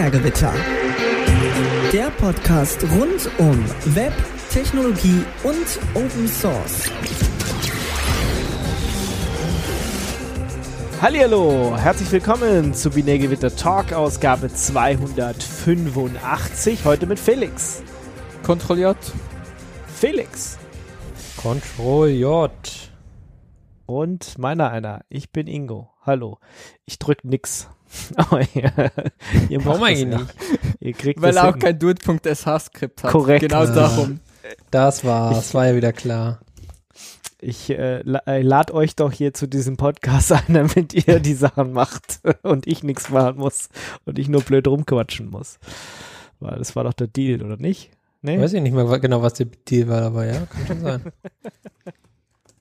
Binärgewitter. Der Podcast rund um Web, Technologie und Open Source. Hallihallo, herzlich willkommen zu Binärgewitter Talk Ausgabe 285. Heute mit Felix. Ctrl J. Felix. Ctrl J. Und meiner einer. Ich bin Ingo. Hallo. Ich drück nix. Oh, ihr, ihr Warum macht das nicht? Ihr kriegt Weil das er auch hin. kein Duet.sh-Skript hat. Korrekt. Genau darum. Das war, das war ja wieder klar. Ich äh, äh, lad euch doch hier zu diesem Podcast ein, damit ihr die Sachen macht und ich nichts machen muss und ich nur blöd rumquatschen muss. Weil das war doch der Deal, oder nicht? Nee? Weiß ich nicht mehr genau, was der Deal war, aber ja, kann schon sein.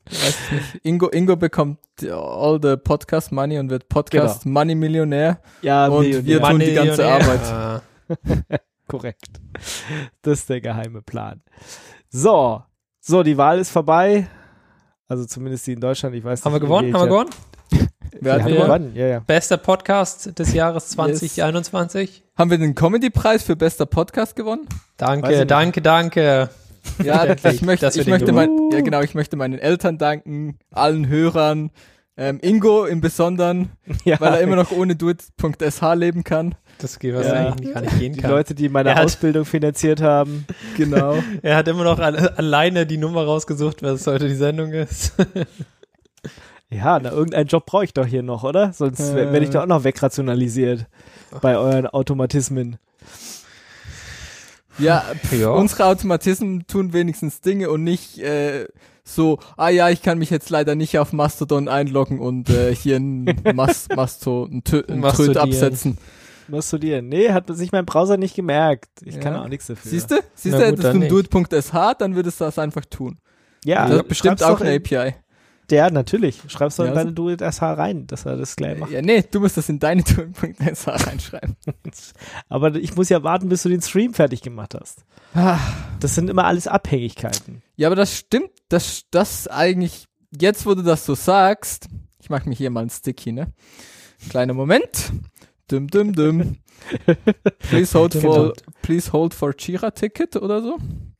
Weiß ich nicht. Ingo, Ingo bekommt all the Podcast Money und wird Podcast Money Millionär. Ja, Und Millionär. wir tun die ganze Arbeit. Ah, Korrekt. Das ist der geheime Plan. So, so, die Wahl ist vorbei. Also zumindest die in Deutschland, ich weiß haben wir nicht. gewonnen? Haben wir gewonnen? Wer Wir hat haben wir- gewonnen, ja, ja. Bester Podcast des Jahres 2021. Haben wir den Comedy-Preis für bester Podcast gewonnen? Danke, danke, danke. Ja, ich möchte, ich möchte mein, ja genau, ich möchte meinen Eltern danken, allen Hörern, ähm, Ingo im Besonderen, ja. weil er immer noch ohne Duet.sh leben kann. Das geht, was Ja. eigentlich gar nicht gehen die kann. Leute, die meine hat- Ausbildung finanziert haben. Genau. er hat immer noch alle, alleine die Nummer rausgesucht, was heute die Sendung ist. Ja, na, irgendeinen Job brauche ich doch hier noch, oder? Sonst Äh. werde ich doch auch noch wegrationalisiert bei euren Automatismen. Ja, Ja. unsere Automatismen tun wenigstens Dinge und nicht äh, so, ah ja, ich kann mich jetzt leider nicht auf Mastodon einloggen und äh, hier ein Mas Masto, ein, Tö ein Tröd Mastodieren. absetzen. Was studieren? Nee, hat sich mein Browser nicht gemerkt. Ich Ja. kann auch nichts dafür. Siehst du? Siehst du, hättest du ein Dude.sh, dann würdest du das einfach tun. Ja, das bestimmt auch eine in- API. Ja, natürlich. Schreib's doch Ja, in deine Do-It-SH rein, dass er das gleich macht. Ja, nee, du musst das in deine Dude.sh reinschreiben. Aber ich muss ja warten, bis du den Stream fertig gemacht hast. Ah. Das sind immer alles Abhängigkeiten. Ja, aber das stimmt, das, das eigentlich, jetzt wo du das so sagst, ich mach mir hier mal ein Sticky, ne? Kleiner Moment. Dum, dum, dum. Please hold for, please hold for Jira Ticket oder so.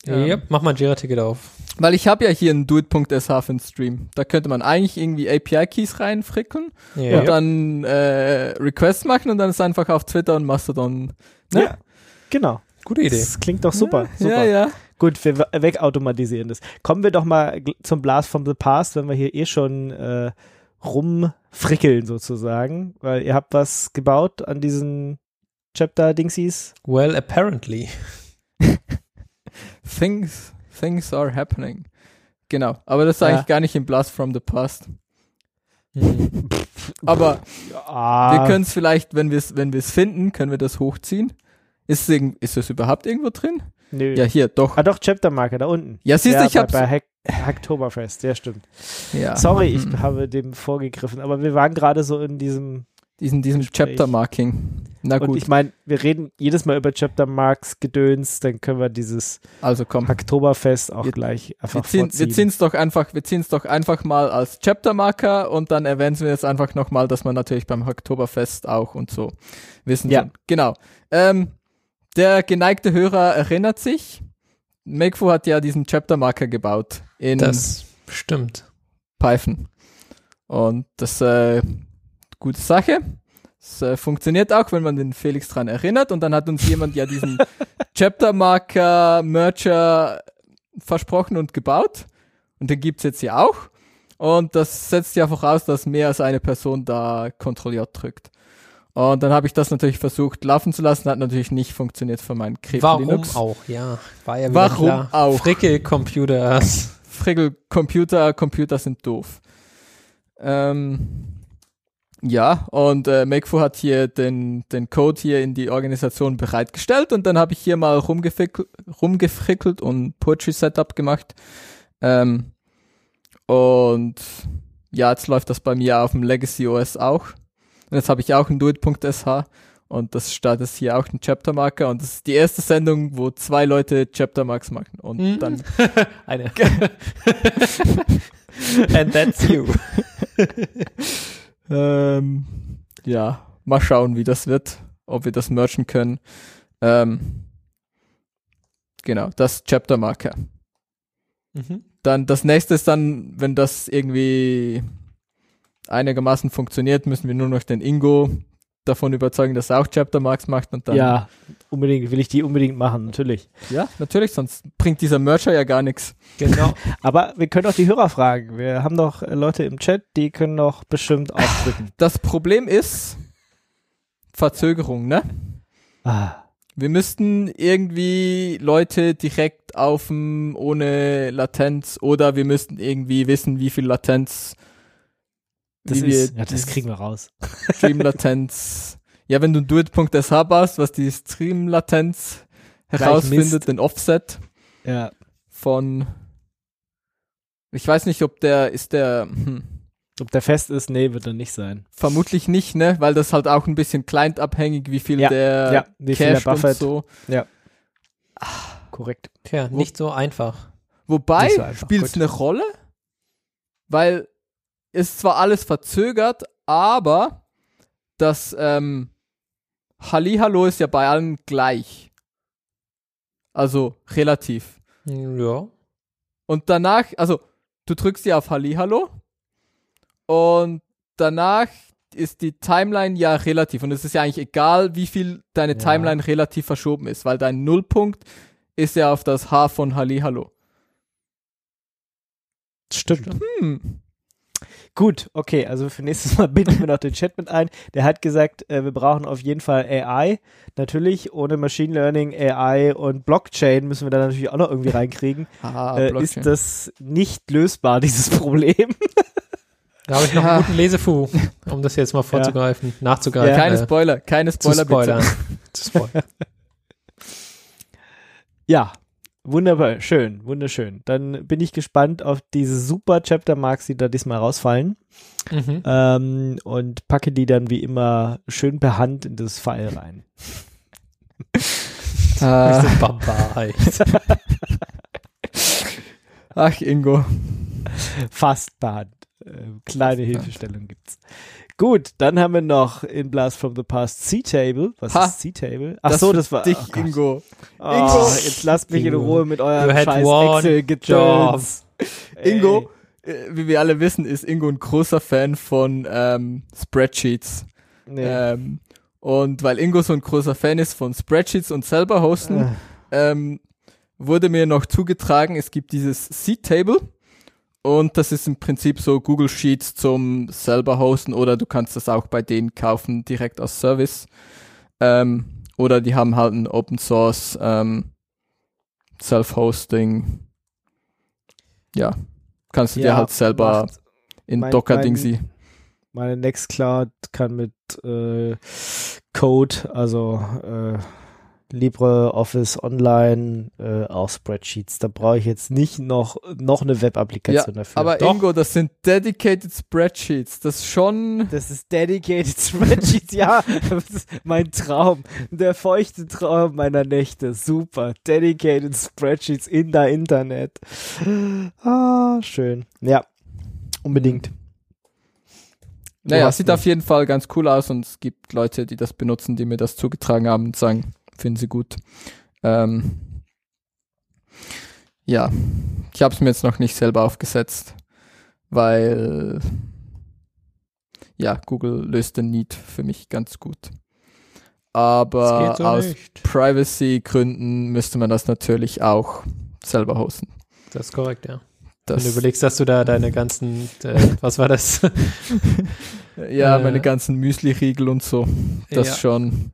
Ähm, Ja, mach mal ein Jira-Ticket auf. Weil ich habe ja hier einen Duet.sh für den Stream. Da könnte man eigentlich irgendwie API-Keys reinfrickeln Ja. und dann äh, Requests machen und dann ist einfach auf Twitter und Mastodon. Ne? Ja, genau. Gute Idee. Das klingt doch super. Ja, super. ja. Gut, wir we- wegautomatisieren das. Kommen wir doch mal zum Blast from the Past, wenn wir hier eh schon äh, rumfrickeln sozusagen, weil ihr habt was gebaut an diesen Chapter-Dingsies. Well, apparently. Things, things are happening. Genau. Aber das ist Ja. eigentlich gar nicht im Blast from the Past. Hm. Aber Ah, wir können es vielleicht, wenn wir es wenn finden, können wir das hochziehen. Ist, ist das überhaupt irgendwo drin? nö. Ja, hier, doch. Ah, doch, Chapter-Marker da unten. Ja, siehst du, ja, ich bei, hab's. bei Hack Hacktoberfest, ja, stimmt. Ja. Sorry, ich Mhm. habe dem vorgegriffen, aber wir waren gerade so in diesem Diesen, diesen Gespräch. Chapter Marking. Na Und gut, ich meine, wir reden jedes Mal über Chapter Marks Gedöns, dann können wir dieses also komm. Hacktoberfest auch Wir- gleich Wir einfach ziehen vorziehen. wir ziehen's doch einfach, wir ziehen's doch einfach mal als Chapter Marker und dann erwähnen wir jetzt einfach nochmal, dass man natürlich beim Oktoberfest auch und so wissen Ja. schon. Genau. Ähm, der geneigte Hörer erinnert sich, Makefu hat ja diesen Chapter Marker gebaut in Das stimmt. Python. Und das äh, gute Sache. Es äh, funktioniert auch, wenn man den Felix dran erinnert. Und dann hat uns jemand ja diesen Chapter Marker Merger versprochen und gebaut. Und den gibt's jetzt ja auch. Und das setzt ja voraus, dass mehr als eine Person da Ctrl J drückt. Und dann habe ich das natürlich versucht laufen zu lassen, hat natürlich nicht funktioniert für meinen Krebs Warum Linux. auch, ja. War ja wieder Warum klar. auch? Frickel-Computers. Frickel, Computer, Computer sind doof. Ähm, ja, und äh, Makefu hat hier den, den Code hier in die Organisation bereitgestellt und dann habe ich hier mal rumgefickelt, rumgefrickelt und Poetry Setup gemacht. Ähm, und ja, jetzt läuft das bei mir auf dem Legacy OS auch. Und jetzt habe ich auch ein Duet.sh und das startet hier auch ein Chapter Marker und das ist die erste Sendung, wo zwei Leute Chapter Marks machen und Mhm. dann Eine. And that's you. Ähm, ja, mal schauen, wie das wird. ob wir das merchen können. Ähm, genau, das Chapter Marker. Mhm. Dann das nächste ist dann, wenn das irgendwie einigermaßen funktioniert, müssen wir nur noch den Ingo davon überzeugen, dass er auch Chapter Marks macht und dann. ja, unbedingt, will ich die unbedingt machen, natürlich. Ja, natürlich, sonst bringt dieser Mercher ja gar nichts. Genau. Aber wir können auch die Hörer fragen. Wir haben doch äh, Leute im Chat, die können doch bestimmt aufdrücken. Das Problem ist Verzögerung, ne? ah, Wir müssten irgendwie Leute direkt aufm ohne Latenz oder wir müssten irgendwie wissen, wie viel Latenz das, wie wir ist, ja, das kriegen wir raus. Stream-Latenz. ja, wenn du Duet.sh hast, was die Stream-Latenz herausfindet, den Offset Ja, von ich weiß nicht, ob der ist der hm, ob der fest ist, nee, wird er nicht sein. vermutlich nicht, ne, weil das halt auch ein bisschen client-abhängig, wie viel Ja, der ja, wie viel der und so. Korrekt. Tja, nicht so einfach. Wobei, Nicht so einfach, spielt es eine Rolle? Weil es zwar alles verzögert, aber das ähm, Hallihallo ist ja bei allen gleich. Also relativ. Ja. Und danach, also du drückst ja auf Hallihallo und danach ist die Timeline ja relativ und es ist ja eigentlich egal, wie viel deine Ja. Timeline relativ verschoben ist, weil dein Nullpunkt ist ja auf das H von Hallihallo. Stimmt. Hm. Gut, okay, also für nächstes Mal binden wir noch den Chat mit ein. Der hat gesagt, äh, wir brauchen auf jeden Fall AI. Natürlich, ohne Machine Learning, AI und Blockchain müssen wir da natürlich auch noch irgendwie reinkriegen. Ah, äh, Blockchain. ist das nicht lösbar, dieses Problem? Da habe ich noch Ja. einen guten Lesefu, um das jetzt mal vorzugreifen, nachzugreifen. keine äh, Spoiler, keine zu Spoiler bitte. zu spoilern. Ja, wunderbar, schön, wunderschön. Dann bin ich gespannt auf diese super Chapter Marks, die da diesmal rausfallen. Mhm. Ähm, und packe die dann wie immer schön per Hand in das File rein. Ah, Bisschen Barbar. ach, Ingo. Fast per Hand. Äh, kleine Hilfestellung gibt's. Gut, dann haben wir noch in Blast from the Past C-Table. Was Ha. ist C-Table? Ach Das so, das war dich, oh. Ingo. Oh, Ingo. Jetzt lasst mich in. Ruhe mit eurem scheiß. Ey. Ingo, äh, wie wir alle wissen, ist Ingo ein großer Fan von ähm, Spreadsheets. Nee. Ähm, und weil Ingo so ein großer Fan ist von Spreadsheets und selber hosten, Äh, ähm, wurde mir noch zugetragen, es gibt dieses C-Table und das ist im Prinzip so Google Sheets zum selber hosten oder du kannst das auch bei denen kaufen, direkt als Service. Ähm, oder die haben halt ein Open Source ähm, Self-Hosting. Ja, kannst du dir ja, halt selber in mein- Docker-Dingsy. Meine Nextcloud kann mit äh, Code, also äh, LibreOffice Online, äh, auch Spreadsheets. Da brauche ich jetzt nicht noch, noch eine Web-Applikation dafür. Aber Doch. Ingo, das sind dedicated Spreadsheets. Das ist schon. das ist Dedicated Spreadsheets, ja. Das ist mein Traum. Der feuchte Traum meiner Nächte. Super. Dedicated Spreadsheets in der Internet. Ah, schön. Ja, unbedingt. Naja, sieht mich. auf jeden Fall ganz cool aus und es gibt Leute, die das benutzen, die mir das zugetragen haben und sagen, finden sie gut. Ähm, ja, ich habe es mir jetzt noch nicht selber aufgesetzt, weil ja, Google löst den Need für mich ganz gut. Aber so aus. Privacy-Gründen müsste man das natürlich auch selber hosten. Das ist korrekt, ja. Das, Wenn du überlegst, dass du da deine ganzen, äh, was war das? ja, äh, meine ganzen Müsli-Riegel und so, das Ja. schon.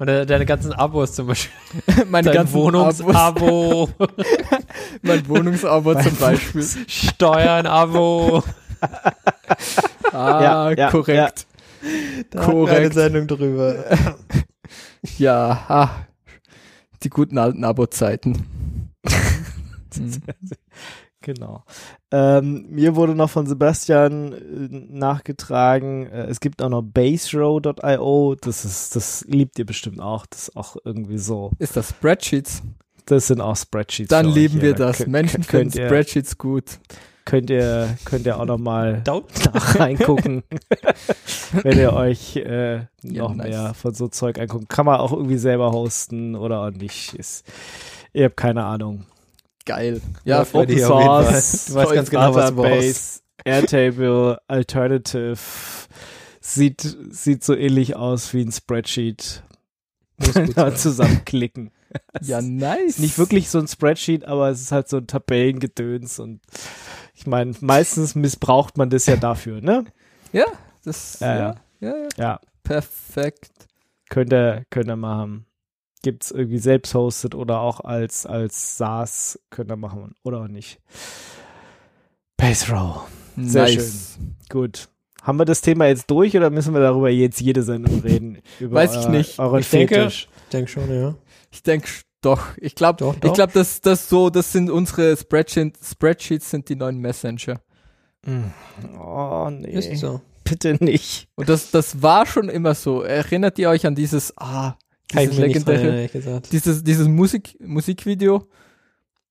Oder deine ganzen Abos zum Beispiel. meine Dein. Wohnungsabo, mein Wohnungsabo zum Beispiel. Steuern-Abo. Ah, Ja, ja, korrekt. Da hatten wir Korrekt. Eine Sendung drüber. Ja, ah, die guten alten Abo-Zeiten. Hm. Genau. Ähm, mir wurde noch von Sebastian äh, nachgetragen, äh, es gibt auch noch baserow.io, das ist, das liebt ihr bestimmt auch, das ist auch irgendwie so, Ist das Spreadsheets? das sind auch Spreadsheets. Dann lieben wir Da das. könnt- Menschen finden ihr, Spreadsheets gut. könnt ihr, könnt ihr auch noch mal Dau- nach reingucken. wenn ihr euch äh, Ja, noch nice. mehr von so Zeug anguckt. Kann man auch irgendwie selber hosten oder auch nicht. Ist, ihr habt keine Ahnung. Geil. Ja, bei Open. Source, Du weißt ganz genau, was du brauchst. Airtable, Alternative. Sieht, sieht so ähnlich aus wie ein Spreadsheet. Zusammenklicken. ja, nice. Nicht wirklich so ein Spreadsheet, aber es ist halt so ein Tabellengedöns und ich meine, meistens missbraucht man das ja dafür, ne? Ja, das, Ja, ja, ja, ja, Ja, perfekt. könnt ihr, könnt ihr machen. Gibt's irgendwie selbst hosted oder auch als, als SaaS könnt ihr machen oder auch nicht. Base Row. Sehr nice. Gut. Haben wir das Thema jetzt durch oder müssen wir darüber jetzt jede Sendung reden? Über Weiß ich euer- nicht. Euren Ich denke-. Ich denke schon, ja. Ich denke doch. Ich glaube, Doch, ich glaube, dass das so, das sind unsere Spreadsheets, Spreadsheets sind die neuen Messenger. Oh, nee. Ist so. Bitte nicht. Und das, das war schon immer so. Erinnert ihr euch an dieses, ah, dieses mir nicht dran erinnern, legendäre, ehrlich gesagt. dieses, dieses Musik, Musikvideo,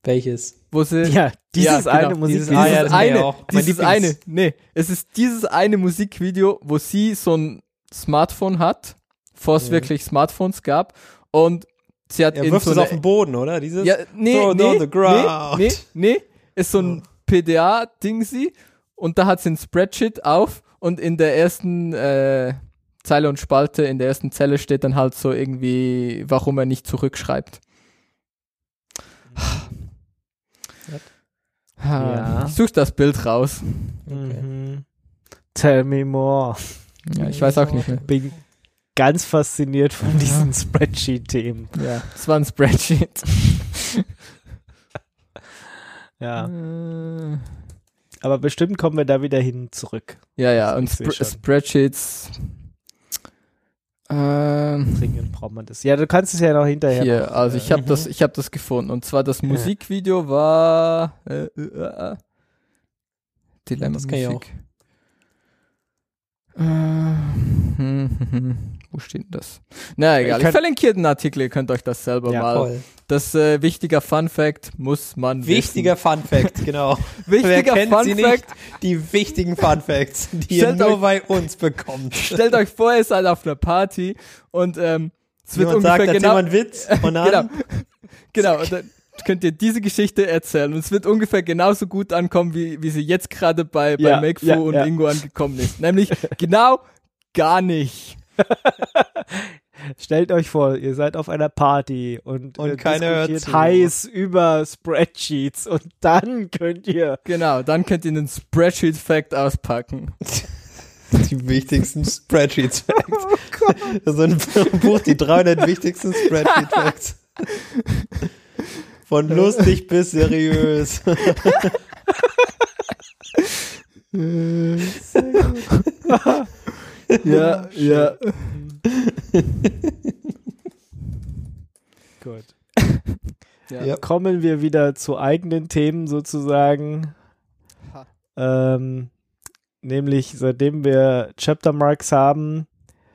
Welches? wo sie, Ja, dieses Ja, eine genau. Musik. Dieses- dieses Ah, ja, kenn ich eine. Mein dieses Lieblings- eine, nee, es ist dieses eine Musikvideo, wo sie so ein Smartphone hat, bevor es Ja. wirklich Smartphones gab und sie hat Er in wirft so es eine, auf den Boden, oder? Dieses? ja, nee, Throw on nee, the ground. nee, nee, nee, ist so ein PDA-Ding sie und da hat sie ein Spreadsheet auf und in der ersten äh, Zeile und Spalte, in der ersten Zelle steht dann halt so irgendwie, warum er nicht zurückschreibt. Ja. Ich such das Bild raus. Mhm. Tell me more. Ja, ich weiß auch nicht mehr. Bin ganz fasziniert von diesen Spreadsheet-Themen. Ja, es war ein Spreadsheet. Ja. Äh, Aber bestimmt kommen wir da wieder hin zurück. Ja, ja, und Spr schon. Spreadsheets. Ähm, Dringend braucht man das. Ja, du kannst es ja noch hinterher. hier, noch, also äh, ich habe das, ich habe das gefunden. Und zwar das Musikvideo war äh, äh, äh, Dilemma Das kenn ich Musik. Äh, hm, hm, hm. Wo steht denn das? Na egal, ich, kann- verlinke hier den Artikel, ihr könnt euch das selber Ja, mal. Toll. Das äh, wichtiger Fun Fact muss man Wichtiger Fun Fact, genau. wissen. Wer Wichtiger kennt Fun sie Fact. nicht? Die wichtigen Fun Facts, die ihr Stellt nur euch- bei uns bekommt. Stellt euch vor, ihr seid auf einer Party und ähm, es wird Jemand ungefähr sagt, genau einen Witz und dann genau. Genau, und dann könnt ihr diese Geschichte erzählen und es wird ungefähr genauso gut ankommen, wie, wie sie jetzt gerade bei, bei Ja, Makefu ja, und ja. Ingo angekommen ist. Nämlich genau gar nicht. Stellt euch vor, ihr seid auf einer Party und, Und äh, keiner hört diskutiert heiß über Spreadsheets und dann könnt ihr Genau, dann könnt ihr einen Spreadsheet-Fact auspacken. die wichtigsten Spreadsheets Facts. So ein Buch, die 300 wichtigsten Spreadsheet Facts. Von lustig bis seriös. Ja, ja. Gut. Ja. Ja. Kommen wir wieder zu eigenen Themen sozusagen. Ähm, nämlich seitdem wir Chapter Marks haben,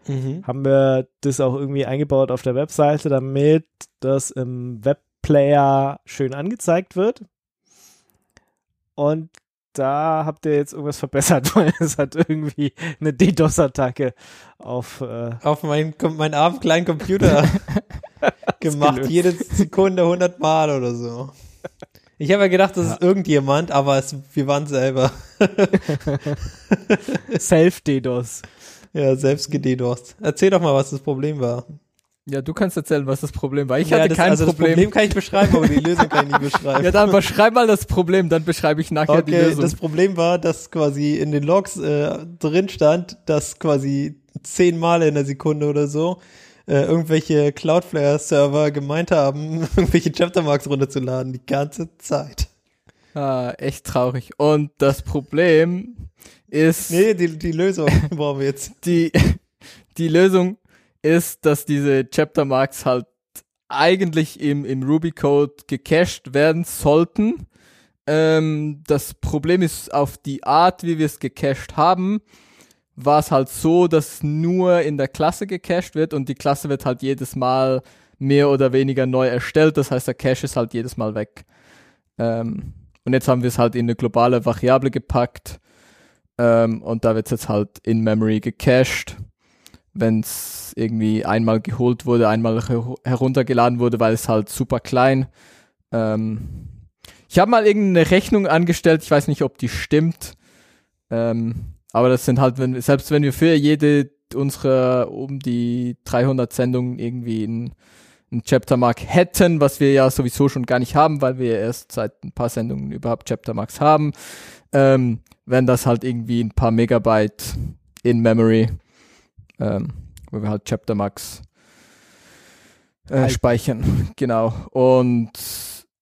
Mhm. haben wir das auch irgendwie eingebaut auf der Webseite, damit das im Webplayer schön angezeigt wird. Und da habt ihr jetzt irgendwas verbessert, weil es hat irgendwie eine DDoS-Attacke auf äh, Auf meinen, meinen armen kleinen Computer gemacht. Jede Sekunde 100 Mal oder so. Ich habe ja gedacht, das ist irgendjemand, aber es, wir waren selber. Self-DDoS. Ja, selbst gededorst. Erzähl doch mal, was das Problem war. Ja, du kannst erzählen, was das Problem war. Ich ja, hatte das, kein also Problem. das Problem kann ich beschreiben, aber die Lösung kann ich nicht beschreiben. Ja, dann beschreib mal das Problem, dann beschreibe ich nachher die Okay, Lösung. das Problem war, dass quasi in den Logs äh, drin stand, dass quasi zehnmal in der Sekunde oder so äh, irgendwelche Cloudflare-Server gemeint haben, irgendwelche Chaptermarks runterzuladen, die ganze Zeit. Ah, echt traurig. Und das Problem ist, Nee, die, die Lösung brauchen wir jetzt. die, die Lösung ist, dass diese Chapter Marks halt eigentlich im, im Ruby Code gecached werden sollten. Ähm, das Problem ist auf die Art, wie wir es gecached haben, war es halt so, dass nur in der Klasse gecached wird und die Klasse wird halt jedes Mal mehr oder weniger neu erstellt. Das heißt, der Cache ist halt jedes Mal weg. Ähm, und jetzt haben wir es halt in eine globale Variable gepackt. Ähm, und da wird jetzt halt in Memory gecached, wenn es irgendwie einmal geholt wurde, einmal her heruntergeladen wurde, weil es halt super klein. Ähm, ich habe mal irgendeine Rechnung angestellt, ich weiß nicht, ob die stimmt. Ähm, aber das sind halt, wenn, selbst wenn wir für jede unserer um die 300 Sendungen irgendwie ein, ein Chaptermark hätten, was wir ja sowieso schon gar nicht haben, weil wir erst seit ein paar Sendungen überhaupt Chaptermarks haben, ähm, wären das halt irgendwie ein paar Megabyte in Memory, ähm, wo wir halt Chaptermarks äh, speichern. Genau. Und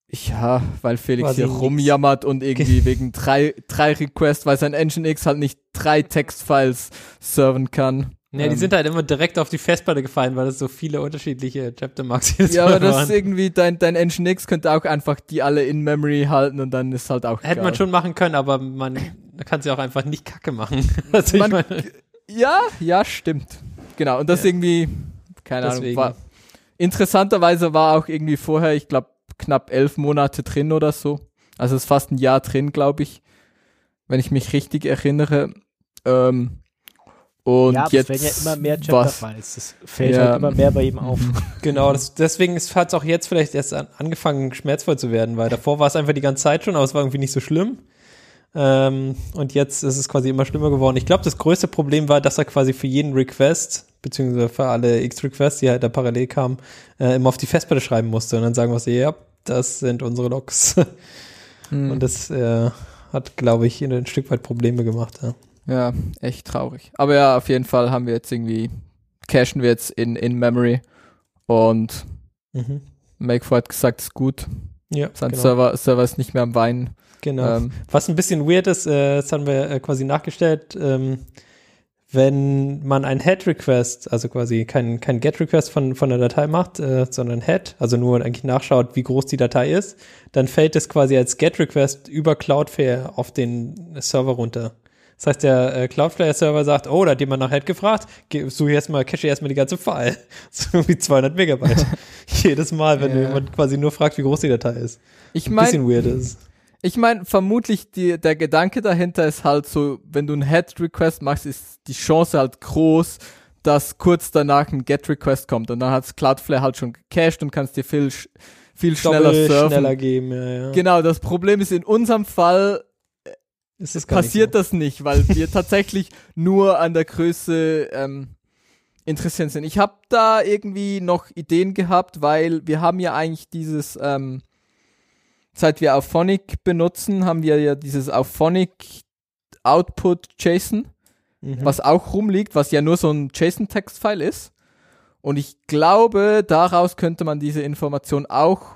ja, weil Felix Quasi hier nix. rumjammert und irgendwie wegen drei, drei Requests, weil sein Nginx halt nicht drei Textfiles serven kann. Ja, die Ähm, sind halt immer direkt auf die Festplatte gefallen, weil es so viele unterschiedliche Chaptermarks jedes Ja, Mal aber das ist irgendwie, dein, dein Nginx könnte auch einfach die alle in Memory halten und dann ist halt auch Hätte egal. man schon machen können, aber man kann sie auch einfach nicht kacke machen. Also ich Man- meine, Ja, ja, stimmt. Genau, und das Ja. irgendwie, keine Ahnung, Deswegen. war, interessanterweise war auch irgendwie vorher, ich glaube, knapp elf Monate drin oder so. Also es ist fast ein Jahr drin, glaube ich, wenn ich mich richtig erinnere. Ähm, und ja, jetzt es werden ja immer mehr was? Chapterfiles. Das fällt Ja. halt immer mehr bei ihm auf. genau, das, deswegen hat es auch jetzt vielleicht erst an, angefangen, schmerzvoll zu werden, weil davor war es einfach die ganze Zeit schon, aber es war irgendwie nicht so schlimm. Ähm, und jetzt ist es quasi immer schlimmer geworden. Ich glaube, das größte Problem war, dass er quasi für jeden Request, beziehungsweise für alle X-Requests, die halt da parallel kamen, äh, immer auf die Festplatte schreiben musste und dann sagen wir so, ja, das sind unsere Logs. Hm. Und das äh, hat, glaube ich, ein Stück weit Probleme gemacht. Ja. Ja, echt traurig. Aber ja, auf jeden Fall haben wir jetzt irgendwie, cachen wir jetzt in, in Memory und Mhm. Makefo hat gesagt, ist gut. Ja, Sein genau. Server, Server ist nicht mehr am Weinen. Genau. Ähm, Was ein bisschen weird ist, äh, das haben wir äh, quasi nachgestellt, ähm, wenn man ein Head-Request, also quasi kein, kein Get-Request von, von der Datei macht, äh, sondern Head, also nur eigentlich nachschaut, wie groß die Datei ist, dann fällt es quasi als Get-Request über Cloudflare auf den Server runter. Das heißt, der äh, Cloudflare-Server sagt, oh, da hat jemand nach Head gefragt, suche erstmal, cache erstmal die ganze File. So irgendwie 200 Megabyte. Jedes Mal, wenn Ja. jemand quasi nur fragt, wie groß die Datei ist. ich Ein meine, bisschen weird ist. Ich meine, vermutlich die, der Gedanke dahinter ist halt so, wenn du einen Head-Request machst, ist die Chance halt groß, dass kurz danach ein Get-Request kommt und dann hat Cloudflare halt schon gecached und kannst dir viel, viel schneller Doppel surfen. schneller geben, ja, ja. Genau, das Problem ist, in unserem Fall Ist das passiert das nicht, weil wir tatsächlich nur an der Größe ähm, interessiert sind. Ich habe da irgendwie noch Ideen gehabt, weil wir haben ja eigentlich dieses, ähm, seit wir Auphonic benutzen, haben wir ja dieses Auphonic Output JSON, Mhm. was auch rumliegt, was ja nur so ein JSON-Textfile ist. Und ich glaube, daraus könnte man diese Information auch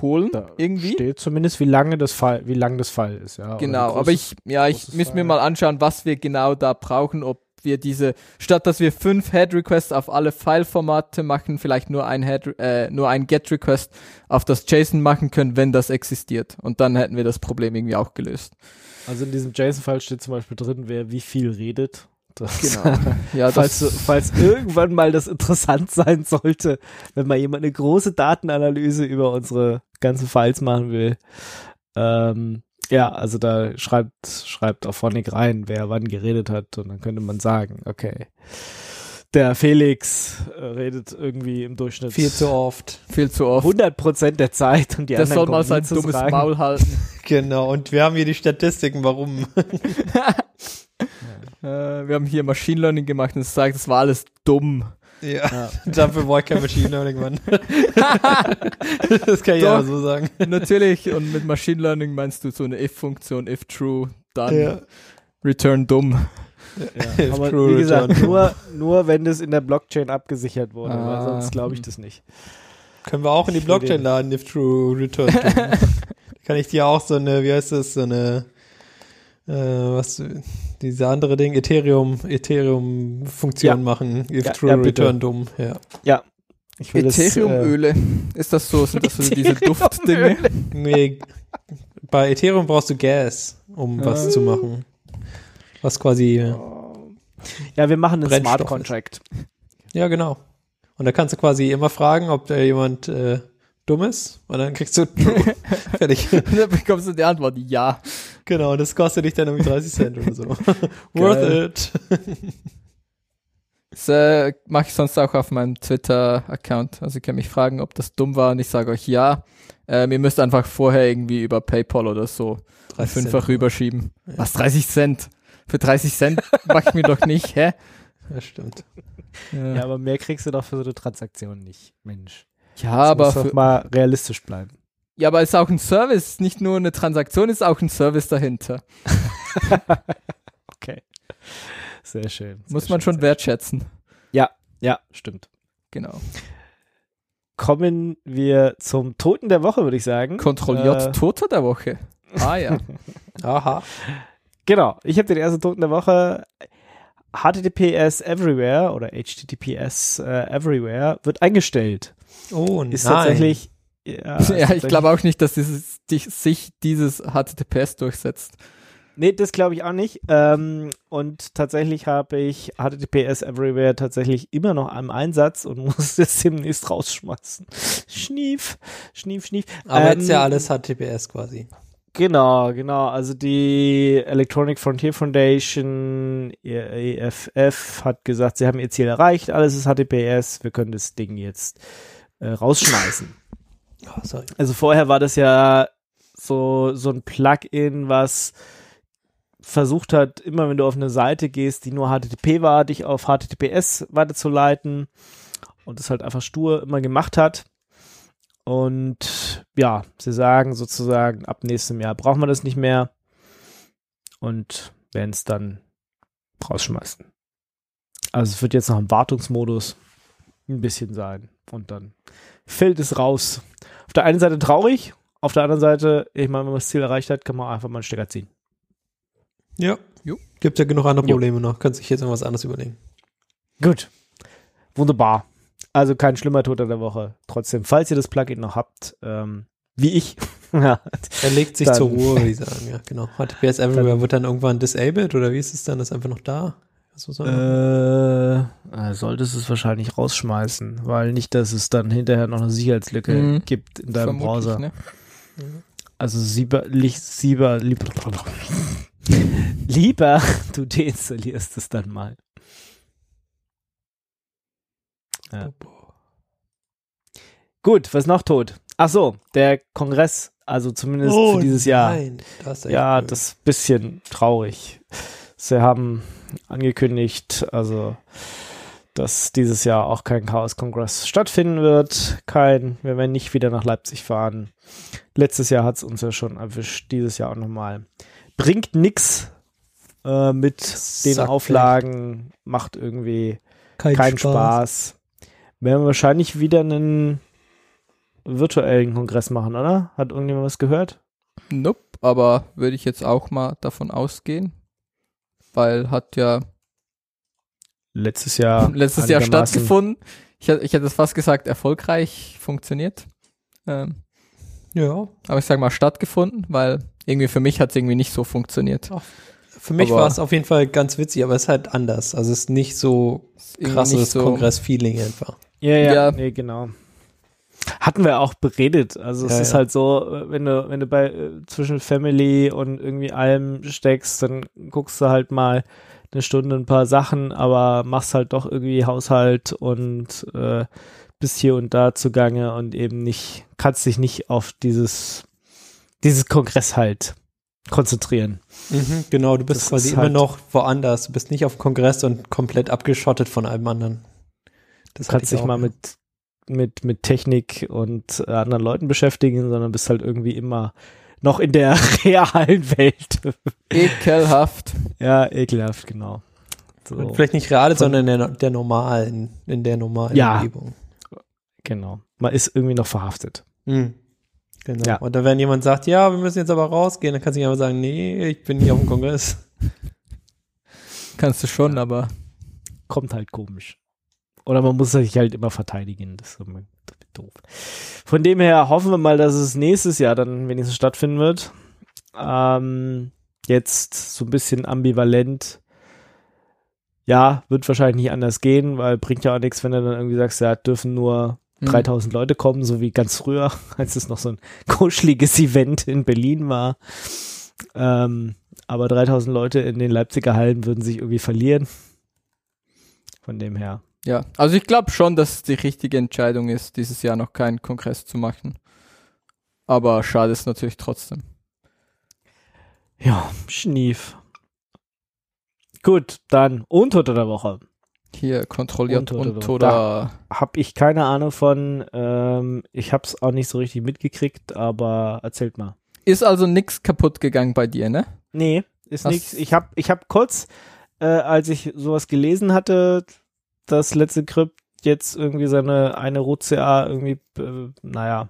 holen, Da irgendwie. Steht zumindest, wie lange das Fall, wie lang das Fall ist. Ja, Genau, aber ich, ja, ich müsste mir mal anschauen, was wir genau da brauchen, ob wir diese, statt dass wir fünf Head-Requests auf alle File-Formate machen, vielleicht nur ein Head, äh, nur ein Get-Request auf das JSON machen können, wenn das existiert. Und dann hätten wir das Problem irgendwie auch gelöst. Also in diesem JSON-File steht zum Beispiel drin, wer wie viel redet. Das, Genau. Ja, falls, das, falls irgendwann mal das interessant sein sollte, wenn mal jemand eine große Datenanalyse über unsere ganzen Files machen will. Ähm, ja, also da schreibt, schreibt auf Phonic rein, wer wann geredet hat und dann könnte man sagen, okay, der Felix äh, redet irgendwie im Durchschnitt Viel zu oft. viel zu oft. 100 Prozent der Zeit und die Der anderen soll mal sein dummes Tragen. Maul halten. Genau, und wir haben hier die Statistiken, warum. äh, wir haben hier Machine Learning gemacht und es sagt, es war alles dumm. Ja, Ja. dafür war kein Machine Learning, Mann. das kann ich Doch. aber so sagen. Natürlich, und mit Machine Learning meinst du so eine if-Funktion, if true, dann Ja. return dumm. Ja, aber true wie gesagt, nur, nur wenn das in der Blockchain abgesichert wurde, Ah. weil sonst glaube ich das nicht. Können wir auch in die Blockchain den- laden, if true return. Da kann ich dir auch so eine, wie heißt das, so eine, äh, was, diese andere Ding, Ethereum, Ethereum-Funktion Ja. machen, if Ja, true ja, return dumm, ja. Ja. Ich will das, äh, Ethereum-Öle. Ist das so? Sind das so diese Duftdinge? Nee, bei Ethereum brauchst du Gas, um was Ah. zu machen. Was quasi, äh, Ja, wir machen einen Smart ist. Contract. ja genau. Und da kannst du quasi immer fragen, ob da jemand äh, dumm ist und dann kriegst du true. Fertig. Und dann bekommst du die Antwort, ja. Genau, das kostet dich dann irgendwie 30 Cent oder so. Worth it. Das äh, mache ich sonst auch auf meinem Twitter-Account. Also ihr könnt mich fragen, ob das dumm war und ich sage euch ja. Ähm, ihr müsst einfach vorher irgendwie über PayPal oder so 30 fünffach rüberschieben. Was, 30 Cent? Für 30 Cent mach ich mir doch nicht, hä? Ja, stimmt. Ja, Ja, aber mehr kriegst du doch für so eine Transaktion nicht, Mensch. ja Das aber muss doch mal realistisch bleiben. Ja, aber es ist auch ein Service, nicht nur eine Transaktion, ist auch ein Service dahinter. Okay. Sehr schön. Sehr Muss man schön, schon wertschätzen. schön. Ja, stimmt. Genau. Kommen wir zum Toten der Woche, würde ich sagen. Kontrolliert Äh, Toter der Woche. Ah ja. Aha. Genau, ich habe den ersten Toten der Woche. HTTPS Everywhere oder HTTPS äh, Everywhere wird eingestellt. Oh, Ist nein. tatsächlich. Ja, ist ja, ich glaube auch nicht, dass dieses, die, sich dieses HTTPS durchsetzt. Nee, das glaube ich auch nicht. Ähm, und tatsächlich habe ich HTTPS Everywhere tatsächlich immer noch am Einsatz und muss es demnächst rausschmeißen. Schnief, schnief, schnief. Aber Ähm, jetzt ja alles HTTPS quasi. Genau, genau. Also die Electronic Frontier Foundation, EFF, hat gesagt, sie haben ihr Ziel erreicht, alles ist HTTPS, wir können das Ding jetzt äh, rausschmeißen. Oh, sorry. Also vorher war das ja so, so ein Plugin, was versucht hat, immer wenn du auf eine Seite gehst, die nur HTTP war, dich auf HTTPS weiterzuleiten und das halt einfach stur immer gemacht hat. Und ja, sie sagen sozusagen, ab nächstem Jahr brauchen wir das nicht mehr und werden es dann rausschmeißen. Also es wird jetzt noch im Wartungsmodus ein bisschen sein und dann fällt es raus. Auf der einen Seite traurig, auf der anderen Seite, ich meine, wenn man das Ziel erreicht hat, kann man einfach mal einen Stecker ziehen. Ja. Jo. Gibt ja genug andere Jo. Probleme noch. Kannst dich jetzt irgendwas anderes überlegen. Gut. Wunderbar. Also kein schlimmer Toter der Woche. Trotzdem, falls ihr das Plugin noch habt, ähm, wie ich, ja, Er legt sich Dann- zur Ruhe, würde ich sagen. Ja, genau. HTTPS Everywhere wird dann irgendwann disabled oder wie ist es dann? Ist einfach noch da? Machen? äh, äh, solltest es wahrscheinlich rausschmeißen, weil nicht, dass es dann hinterher noch eine Sicherheitslücke Mhm. gibt in deinem Vermutlich, Browser. Ne? Also lieber, li- lieber, lieber, du deinstallierst es dann mal. Ja. Gut, was noch tot? Ach so, der Kongress, also zumindest für dieses Jahr. Oh Nein, das Ja, blöd. das ist ein bisschen traurig. Sie haben angekündigt, also, dass dieses Jahr auch kein Chaos-Kongress stattfinden wird. Kein, wir werden nicht wieder nach Leipzig fahren. Letztes Jahr hat es uns ja schon erwischt, dieses Jahr auch nochmal. Bringt nix äh, mit den Auflagen, macht irgendwie Kein, keinen Spaß. Werden wir wahrscheinlich wieder einen virtuellen Kongress machen, oder? Hat irgendjemand was gehört? Nope, aber würde ich jetzt auch mal davon ausgehen. Weil hat ja Letztes Jahr. letztes Jahr stattgefunden. Ich, hätte- ich hätte es fast gesagt, erfolgreich funktioniert. Ähm, Ja. aber ich sage mal stattgefunden, weil irgendwie für mich hat es irgendwie nicht so funktioniert. Für mich war es auf jeden Fall ganz witzig, aber es ist halt anders. Also es ist nicht so krasses so- Kongress-Feeling einfach. Ja, ja, Ja. nee, genau. Hatten wir auch beredet. Also es Ja, ist ja. halt so, wenn du, wenn du bei äh, zwischen Family und irgendwie allem steckst, dann guckst du halt mal eine Stunde ein paar Sachen, aber machst halt doch irgendwie Haushalt und äh, bist hier und da zugange und eben nicht, kannst dich nicht auf dieses, dieses Kongress halt konzentrieren. Mhm, genau, du bist Das quasi immer halt- noch woanders. Du bist nicht auf Kongress und komplett abgeschottet von allem anderen. Das kannst ich dich auch, mal mit, mit, mit Technik und äh, anderen Leuten beschäftigen, sondern bist halt irgendwie immer noch in der realen Welt. Ekelhaft. ja, ekelhaft, genau. So, Und Vielleicht nicht real, Von- sondern in der, der normalen, in der normalen Ja. Umgebung. genau. Man ist irgendwie noch verhaftet. Mhm. Genau. Ja. Und dann, wenn jemand sagt, ja, wir müssen jetzt aber rausgehen, dann kannst du nicht einfach sagen, nee, ich bin nicht auf dem Kongress. Kannst du schon, aber Kommt halt komisch. Oder man muss sich halt immer verteidigen. Das ist immer doof. Von dem her hoffen wir mal, dass es nächstes Jahr dann wenigstens stattfinden wird. Ähm, jetzt so ein bisschen ambivalent. Ja, wird wahrscheinlich nicht anders gehen, weil bringt ja auch nichts, wenn du dann irgendwie sagst, ja, dürfen nur hm, 3000 Leute kommen, so wie ganz früher, als es noch so ein kuscheliges Event in Berlin war. Ähm, aber 3000 Leute in den Leipziger Hallen würden sich irgendwie verlieren. Von dem her. Ja, also ich glaube schon, dass es die richtige Entscheidung ist, dieses Jahr noch keinen Kongress zu machen. Aber schade ist natürlich trotzdem. Ja, Schnief. Gut, dann Untote der Woche. Hier kontrolliert Untote Woche. oder Hab ich keine Ahnung von. Ähm, ich hab's auch nicht so richtig mitgekriegt, aber erzählt mal. ist also nix kaputt gegangen bei dir, ne? Nee, ist nichts. Ich hab, ich hab kurz, äh, als ich sowas gelesen hatte, dass letzte Crypt jetzt irgendwie seine eine Root CA irgendwie, äh, naja,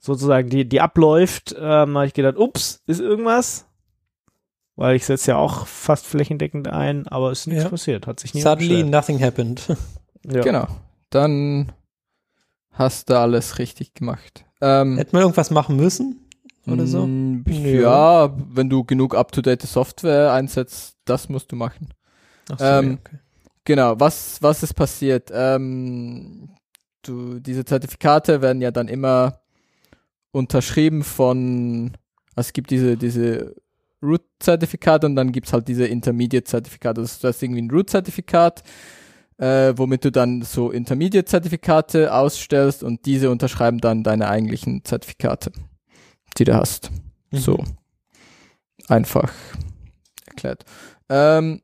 sozusagen die, die abläuft, ähm, habe ich gedacht, ups, ist irgendwas? Weil ich setze ja auch fast flächendeckend ein, aber ist nichts Ja. passiert, hat sich nie Suddenly nothing happened. Ja. Genau. Dann hast du alles richtig gemacht. Ähm, Hätte man irgendwas machen müssen? Oder so? mm, Nö. Ja, wenn du genug up-to-date Software einsetzt, das musst du machen. Ach so, ähm, ja, okay. Genau, was, was ist passiert? Ähm, du, diese Zertifikate werden ja dann immer unterschrieben von, also es gibt diese, diese Root-Zertifikate und dann gibt's halt diese Intermediate-Zertifikate. Also du hast irgendwie ein Root-Zertifikat, äh, womit du dann so Intermediate-Zertifikate ausstellst und diese unterschreiben dann deine eigentlichen Zertifikate, die du hast. Mhm. So. Einfach erklärt. Ähm,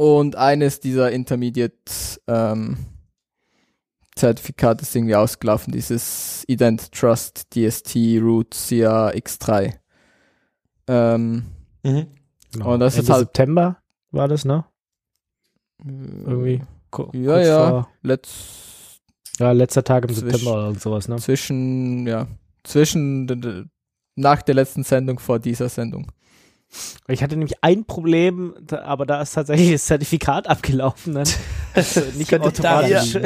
und eines dieser Intermediate ähm, Zertifikate ist irgendwie ausgelaufen, dieses Ident Trust DST Root CA X3. Ähm, Mhm. Genau. Und das ist Ende halt- September war das, ne? Irgendwie. Ko- Ja, ja. Let's ja, letzter Tag im September oder sowas, ne? zwischen, ja, zwischen nach der letzten Sendung vor dieser Sendung. Ich hatte nämlich ein Problem, aber da ist tatsächlich das Zertifikat abgelaufen. Dann also nicht könnte daran automatisch.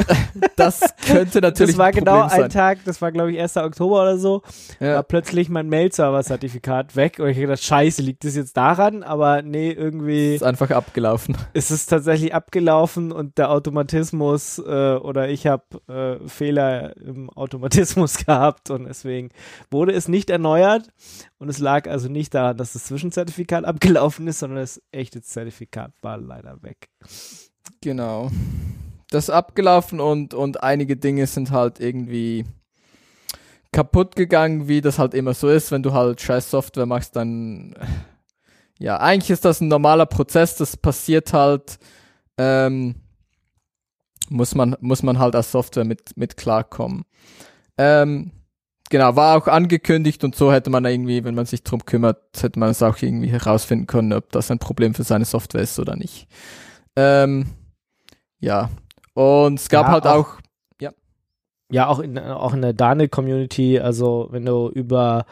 Das könnte natürlich Das war ein genau ein sein. Tag, das war glaube ich 1. Oktober oder so, war Ja. plötzlich mein Mail-Server-Zertifikat weg und ich hab gedacht, scheiße, liegt das jetzt daran? Aber nee, irgendwie Ist einfach abgelaufen. ist es tatsächlich abgelaufen und der Automatismus äh, oder ich habe äh, Fehler im Automatismus gehabt und deswegen wurde es nicht erneuert und es lag also nicht daran, dass das Zwischenzertifikat abgelaufen ist, sondern das echte Zertifikat war leider weg. Genau. Das ist abgelaufen und, und einige Dinge sind halt irgendwie kaputt gegangen, wie das halt immer so ist, wenn du halt scheiß Software machst, dann ja, eigentlich ist das ein normaler Prozess, das passiert halt, ähm, muss man, muss man halt als Software mit, mit klarkommen. Ähm, genau, war auch angekündigt und so hätte man irgendwie, wenn man sich drum kümmert, hätte man es auch irgendwie herausfinden können, ob das ein Problem für seine Software ist oder nicht. Ähm, ja. Und es gab Ja, halt auch- auch, Ja, auch in, auch in der Dane-Community, also wenn du über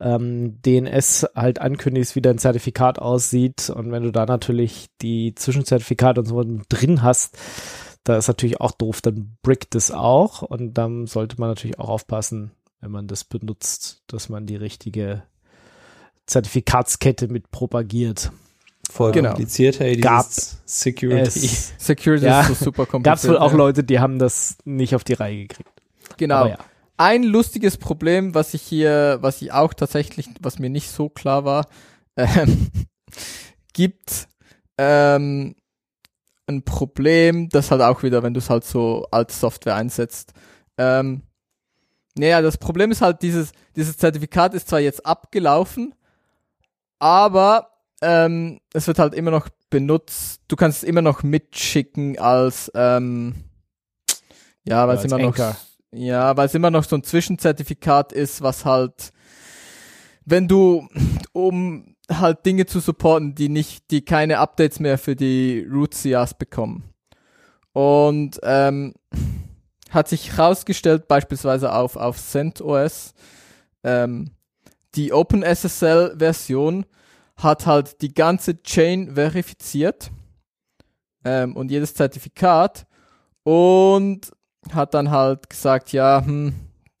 ähm, DNS halt ankündigst, wie dein Zertifikat aussieht und wenn du da natürlich die Zwischenzertifikate und so drin hast, da ist natürlich auch doof, dann brickt es auch und dann sollte man natürlich auch aufpassen, wenn man das benutzt, dass man die richtige Zertifikatskette mit propagiert. Voll Genau. kompliziert, hey, Gab Security. Es Security Ja, ist so super kompliziert. gab es wohl auch ja. Leute, die haben das nicht auf die Reihe gekriegt. Genau. Ja. Ein lustiges Problem, was ich hier, was ich auch tatsächlich, was mir nicht so klar war, ähm, gibt ähm, ein Problem, das halt auch wieder, wenn du es halt so als Software einsetzt. Ähm, naja, das Problem ist halt, dieses, dieses Zertifikat ist zwar jetzt abgelaufen, aber ähm, es wird halt immer noch benutzt. Du kannst es immer noch mitschicken als ähm, ja, weil es immer noch Anchor. ja, weil es immer noch so ein Zwischenzertifikat ist, was halt, wenn du, um halt Dinge zu supporten, die nicht, die keine Updates mehr für die Root CAs bekommen. Und ähm, hat sich herausgestellt, beispielsweise auf, auf CentOS, ähm, die OpenSSL-Version hat halt die ganze Chain verifiziert ähm, und jedes Zertifikat und hat dann halt gesagt, ja, hm,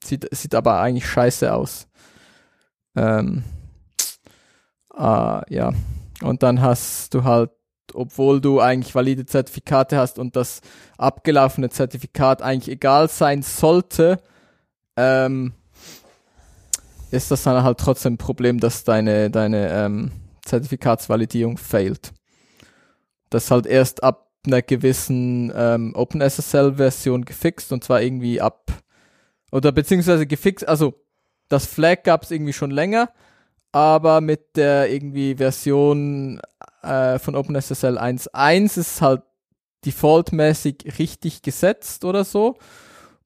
sieht, sieht aber eigentlich scheiße aus. Ähm, ah, ja. Und dann hast du halt, obwohl du eigentlich valide Zertifikate hast und das abgelaufene Zertifikat eigentlich egal sein sollte, ähm, ist das dann halt trotzdem ein Problem, dass deine, deine ähm, Zertifikatsvalidierung failt. Das halt erst ab einer gewissen ähm, OpenSSL-Version gefixt und zwar irgendwie ab oder beziehungsweise gefixt, also das Flag gab es irgendwie schon länger, aber mit der irgendwie Version äh, von OpenSSL 1.1 ist halt defaultmäßig richtig gesetzt oder so.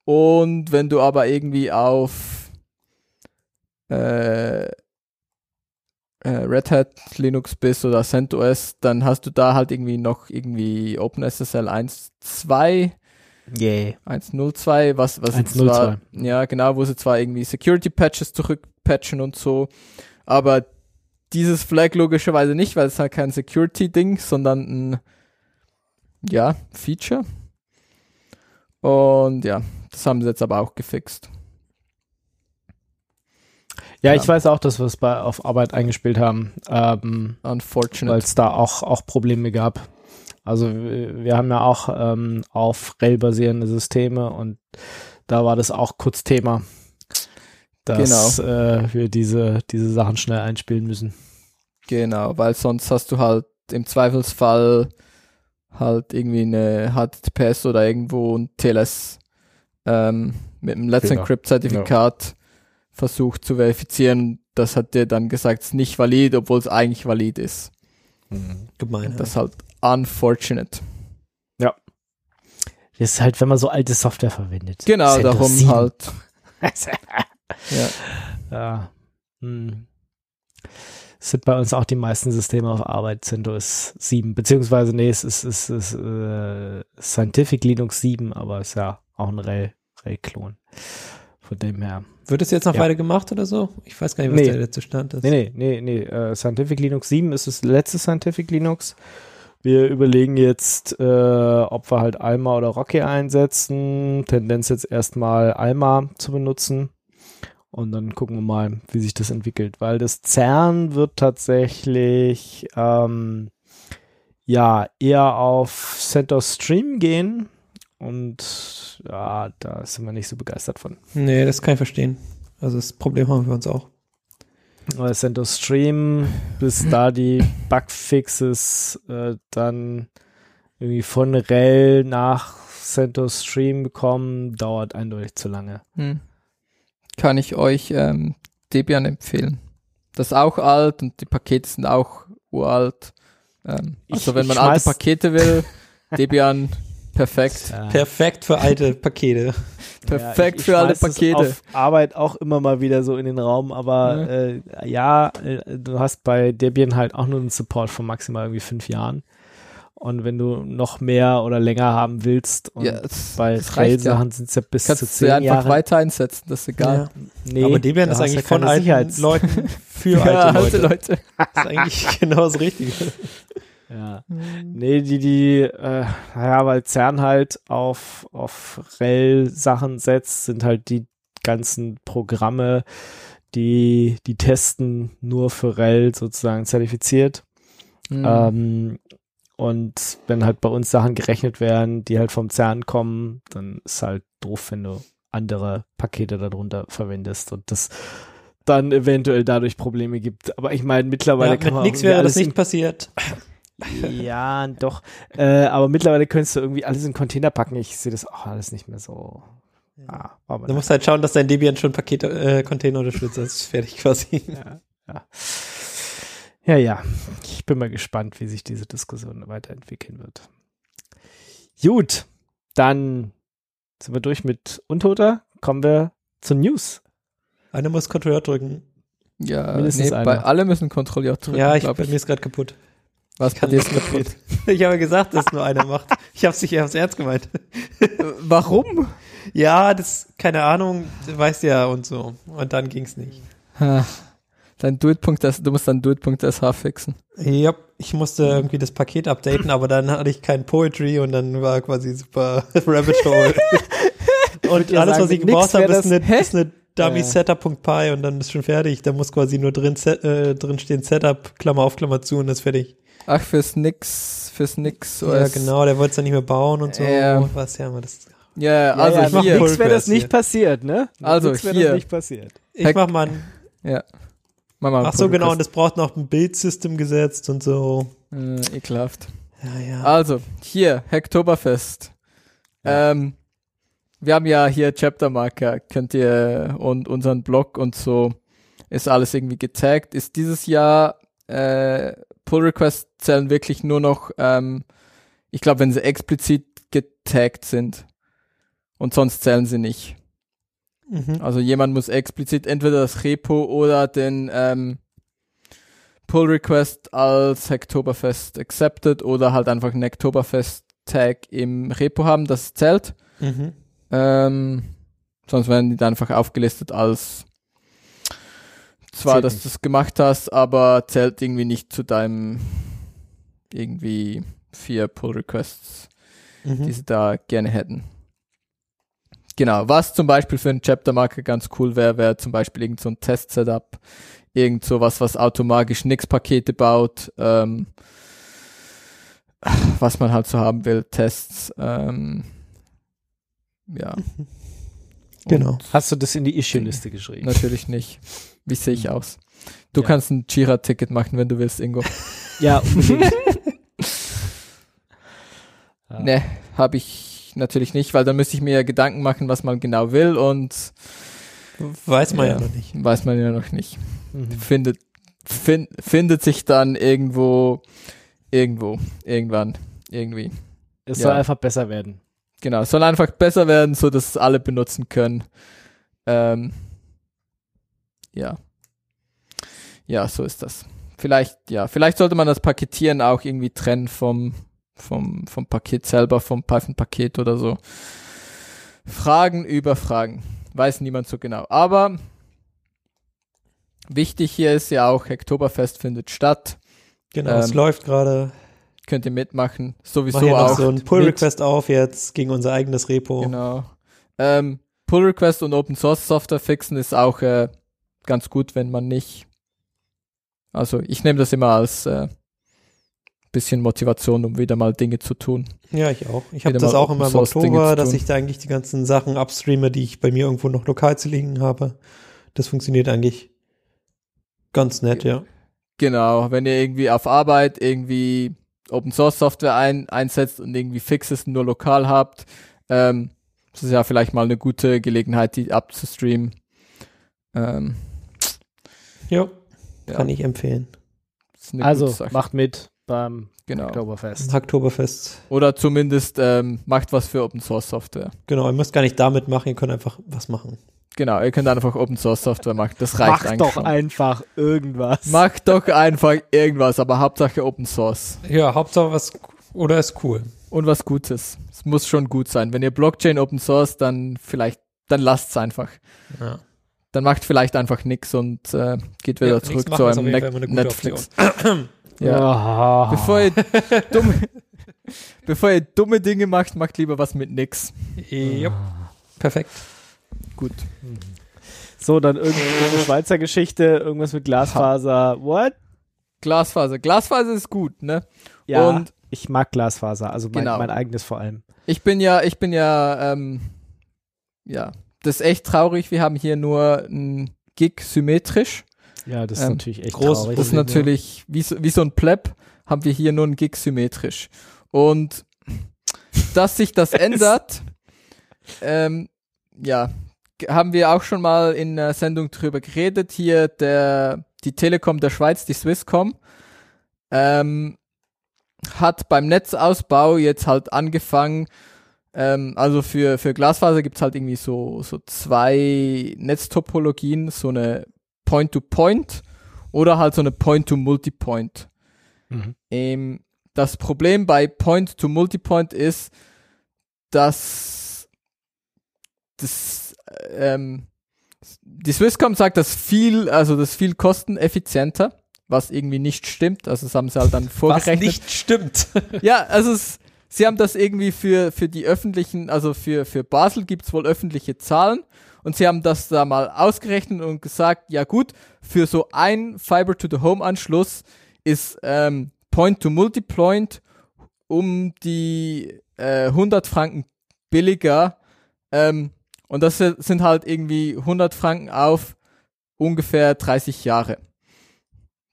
Und wenn du aber irgendwie auf äh, äh, Red Hat Linux bist oder CentOS, dann hast du da halt irgendwie noch irgendwie OpenSSL 1.2 Yeah. 1.02, was, was jetzt 1.02. zwar, ja genau, wo sie zwar irgendwie Security Patches zurückpatchen und so, aber dieses Flag logischerweise nicht, weil es halt kein Security-Ding, sondern ein, ja, Feature. Und ja, das haben sie jetzt aber auch gefixt. Ja, ich weiß auch, dass wir es bei auf Arbeit eingespielt haben, ähm, weil Unfortunate. es da auch, auch Probleme gab. Also wir wir haben ja auch ähm, auf RHEL basierende Systeme und da war das auch kurz Thema, dass äh, wir diese, diese Sachen schnell einspielen müssen. Genau, weil sonst hast du halt im Zweifelsfall halt irgendwie eine HTTPS oder irgendwo ein TLS ähm, mit einem Let's Genau. Versucht zu verifizieren. Das hat dir dann gesagt, es ist nicht valid, obwohl es eigentlich valid ist. Gemein. Das ist halt unfortunate. Das ist halt, wenn man so alte Software verwendet. Genau, CentOS darum 7. halt. Ja. Ja. Hm. Es sind bei uns auch die meisten Systeme auf Arbeit CentOS 7, beziehungsweise nee, es ist, es ist äh, Scientific Linux 7, aber es ist ja auch ein RHEL- RHEL-Klon. Von dem her. Wird es jetzt noch Ja. weiter gemacht oder so? Ich weiß gar nicht, was Nee. der letzte Stand ist. Nee, nee, nee, nee. Äh, Scientific Linux 7 ist das letzte Scientific Linux. Wir überlegen jetzt, äh, ob wir halt Alma oder Rocky einsetzen. Tendenz jetzt erstmal Alma zu benutzen. Und dann gucken wir mal, wie sich das entwickelt. Weil das CERN wird tatsächlich ähm, ja eher auf CentOS Stream gehen. Und ja, da sind wir nicht so begeistert von. Nee, das kann ich verstehen. Also das Problem haben wir uns auch. Weil CentOS Stream, bis da die Bugfixes äh, dann irgendwie von RHEL nach CentOS Stream kommen, dauert eindeutig zu lange. Hm. Kann ich euch ähm, Debian empfehlen. Das ist auch alt und die Pakete sind auch uralt. Ähm, also Ich- wenn man alte Pakete will, Debian perfekt. Perfekt für alte Pakete. Perfekt ich, für alle Pakete. Auf Arbeit auch immer mal wieder so in den Raum, aber Ja. äh, ja, äh, du hast bei Debian halt auch nur einen Support von maximal irgendwie fünf Jahren. Und wenn du noch mehr oder länger haben willst, und Ja, bei reicht ja. Sind es ja bis zu Kannst du zehn einfach Jahre. weiter einsetzen, das ist egal. Nee, Aber Debian ist eigentlich ja von alten Sicherheits- Leuten für Ja, alte alte Leute. Leute. Das ist eigentlich genau das Richtige. Ja. Nee, die, die, äh, naja, weil CERN halt auf, auf RHEL-Sachen setzt, sind halt die ganzen Programme, die, die testen nur für RHEL sozusagen zertifiziert. Mhm. Ähm, und wenn halt bei uns Sachen gerechnet werden, die halt vom CERN kommen, dann ist halt doof, wenn du andere Pakete darunter verwendest und das dann eventuell dadurch Probleme gibt. Aber ich meine, mittlerweile Ja, kann mit man nichts wäre das nicht passiert. ja, doch. Äh, aber mittlerweile könntest du irgendwie alles in Container packen. Ich sehe das auch alles nicht mehr so. Ah, Du musst halt schauen, dass dein Debian schon Pakete, äh, Container unterstützt. Das ist fertig quasi. ja, ja. ja, ja. Ich bin mal gespannt, wie sich diese Diskussion weiterentwickeln wird. Gut, dann sind wir durch mit Untoter. Kommen wir zu News. Einer muss Controller drücken. ja, mindestens nee, einer. bei alle müssen kontrolliert drücken, ja, ich, bei mir ist gerade kaputt. Was bei kann dir ist kaputt. Ich habe gesagt, dass nur einer macht. Ich habe es nicht aufs Ernst gemeint. Äh, Warum? Ja, das, keine Ahnung, du weißt ja und so. Und dann ging's nicht. Ha. Dein Duet.sh, du musst dein Duet.sh fixen. Ja, ich musste irgendwie das Paket updaten, aber dann hatte ich kein Poetry und dann war quasi super Rabbit Hole. und alles, sagen, was ich gebraucht habe, ist eine, Hä? ist eine Dummy Ja. Setup.py und dann ist schon fertig. Da muss quasi nur drin, äh, drin stehen Setup, Klammer auf, Klammer zu und ist fertig. Ach, fürs Nix, fürs Nix. Ja, genau, der wollte es dann nicht mehr bauen und so. Ja. Was ja, aber das. Ja, also ja, mach hier. Nix wäre das Request hier. nicht passiert, ne? Also Nix hier. das nicht passiert. Ich Hack- mach mal ein Ja. Mach mal Ach so, genau, und es braucht noch ein Bildsystem gesetzt und so. Äh, ekelhaft. Ja, ja. Also, hier, Hacktoberfest. Ähm, wir haben ja hier Chaptermarker, könnt ihr, und unseren Blog und so, ist alles irgendwie getaggt. Ist dieses Jahr, äh, Pull Requests zählen wirklich nur noch, ähm, ich glaube, wenn sie explizit getaggt sind. Und sonst zählen sie nicht. Mhm. Also jemand muss explizit entweder das Repo oder den ähm, Pull Request als Hacktoberfest accepted oder halt einfach einen Hacktoberfest Tag im Repo haben, das zählt. Mhm. Ähm, sonst werden die dann einfach aufgelistet als zwar, Zählt dass du es gemacht hast, aber zählt irgendwie nicht zu deinem irgendwie vier Pull Requests die Mhm. sie da gerne hätten. Genau, was zum Beispiel für einen Chapter-Marker ganz cool wäre, wäre zum Beispiel irgend so ein Test-Setup, irgend sowas, was automatisch Nix-Pakete baut, ähm, was man halt so haben will, Tests, ähm, ja. Genau. Und Hast du das in die Issue-Liste geschrieben? natürlich nicht. Wie sehe ich aus? Du Ja. kannst ein Jira-Ticket machen, wenn du willst, Ingo. Ja, unbedingt. Ne, habe ich natürlich nicht, weil dann müsste ich mir ja Gedanken machen, was man genau will und Weiß man ja, Ja. noch nicht. weiß man ja noch nicht. Mhm. Findet, fin, findet sich dann irgendwo, irgendwo, irgendwann, irgendwie. Es Ja. soll einfach besser werden. Genau, es soll einfach besser werden, so dass es alle benutzen können. Ähm, ja. Ja, so ist das. Vielleicht, ja, vielleicht sollte man das Paketieren auch irgendwie trennen vom, vom, vom Paket selber, vom Python-Paket oder so. Fragen über Fragen. Weiß niemand so genau. Aber wichtig hier ist ja auch, Oktoberfest findet statt. Genau, es Ähm, läuft gerade. Könnt ihr mitmachen. Mach Sowieso noch auch. so ein Pull mit- Request auf jetzt gegen unser eigenes Repo. Genau. Ähm, Pull Request und Open Source Software fixen ist auch äh, ganz gut, wenn man nicht. Also ich nehme das immer als äh, bisschen Motivation, um wieder mal Dinge zu tun. Ja, ich auch. Ich habe das auch immer im Oktober, dass ich da eigentlich die ganzen Sachen upstreame, die ich bei mir irgendwo noch lokal zu liegen habe. Das funktioniert eigentlich ganz nett, ja. Genau, wenn ihr irgendwie auf Arbeit irgendwie Open Source Software ein, einsetzt und irgendwie Fixes nur lokal habt, ähm, das ist ja vielleicht mal eine gute Gelegenheit, die abzustreamen. Ähm, Ja, Ja. kann ich empfehlen. Also, macht mit beim genau. Oktoberfest. Hacktoberfest. Oder zumindest ähm, macht was für Open Source Software. Genau, ihr müsst gar nicht damit machen, ihr könnt einfach was machen. Genau, ihr könnt einfach Open Source Software machen. Das reicht Macht eigentlich doch schon. einfach irgendwas. Macht doch einfach irgendwas, aber Hauptsache Open Source. Ja, Hauptsache was oder ist cool. Und was Gutes. Es muss schon gut sein. Wenn ihr Blockchain Open Source, dann vielleicht, dann lasst's einfach. Ja. Dann macht vielleicht einfach nix und äh, geht wieder Ja, zurück nichts zu einem Ne- Netflix. Ja. Bevor ihr dumme, bevor ihr dumme Dinge macht, macht lieber was mit nix. Ja. Perfekt. Gut. So, dann irgendeine Schweizer Geschichte, irgendwas mit Glasfaser. What? Glasfaser. Glasfaser ist gut, ne? Ja, Und ich mag Glasfaser, also mein, Genau. mein eigenes vor allem. Ich bin ja, ich bin ja, ähm, ja, das ist echt traurig. Wir haben hier nur ein Gig symmetrisch. Ja, das ist Ähm, natürlich echt groß- traurig. Das ist natürlich, wie, so, wie so ein Pleb, haben wir hier nur ein Gig symmetrisch. Und dass sich das ändert, ähm, ja, haben wir auch schon mal in der Sendung drüber geredet. Hier der, die Telekom der Schweiz, die Swisscom, ähm, hat beim Netzausbau jetzt halt angefangen, ähm, also für, für Glasfaser gibt's halt irgendwie so, so zwei Netztopologien, so eine Point-to-Point oder halt so eine Point-to-Multipoint. Mhm. Ähm, das Problem bei Point-to-Multipoint ist, dass das, ähm, die Swisscom sagt, dass viel, also das viel kosteneffizienter, was irgendwie nicht stimmt. Also das haben sie halt dann Was vorgerechnet. nicht stimmt. Ja, also es, sie haben das irgendwie für, für die öffentlichen, also für, für Basel gibt's wohl öffentliche Zahlen und sie haben das da mal ausgerechnet und gesagt, ja gut, für so ein Fiber-to-the-Home-Anschluss ist ähm, Point-to-Multipoint um die äh, 100 Franken billiger ähm, und das sind halt irgendwie 100 Franken auf ungefähr 30 Jahre.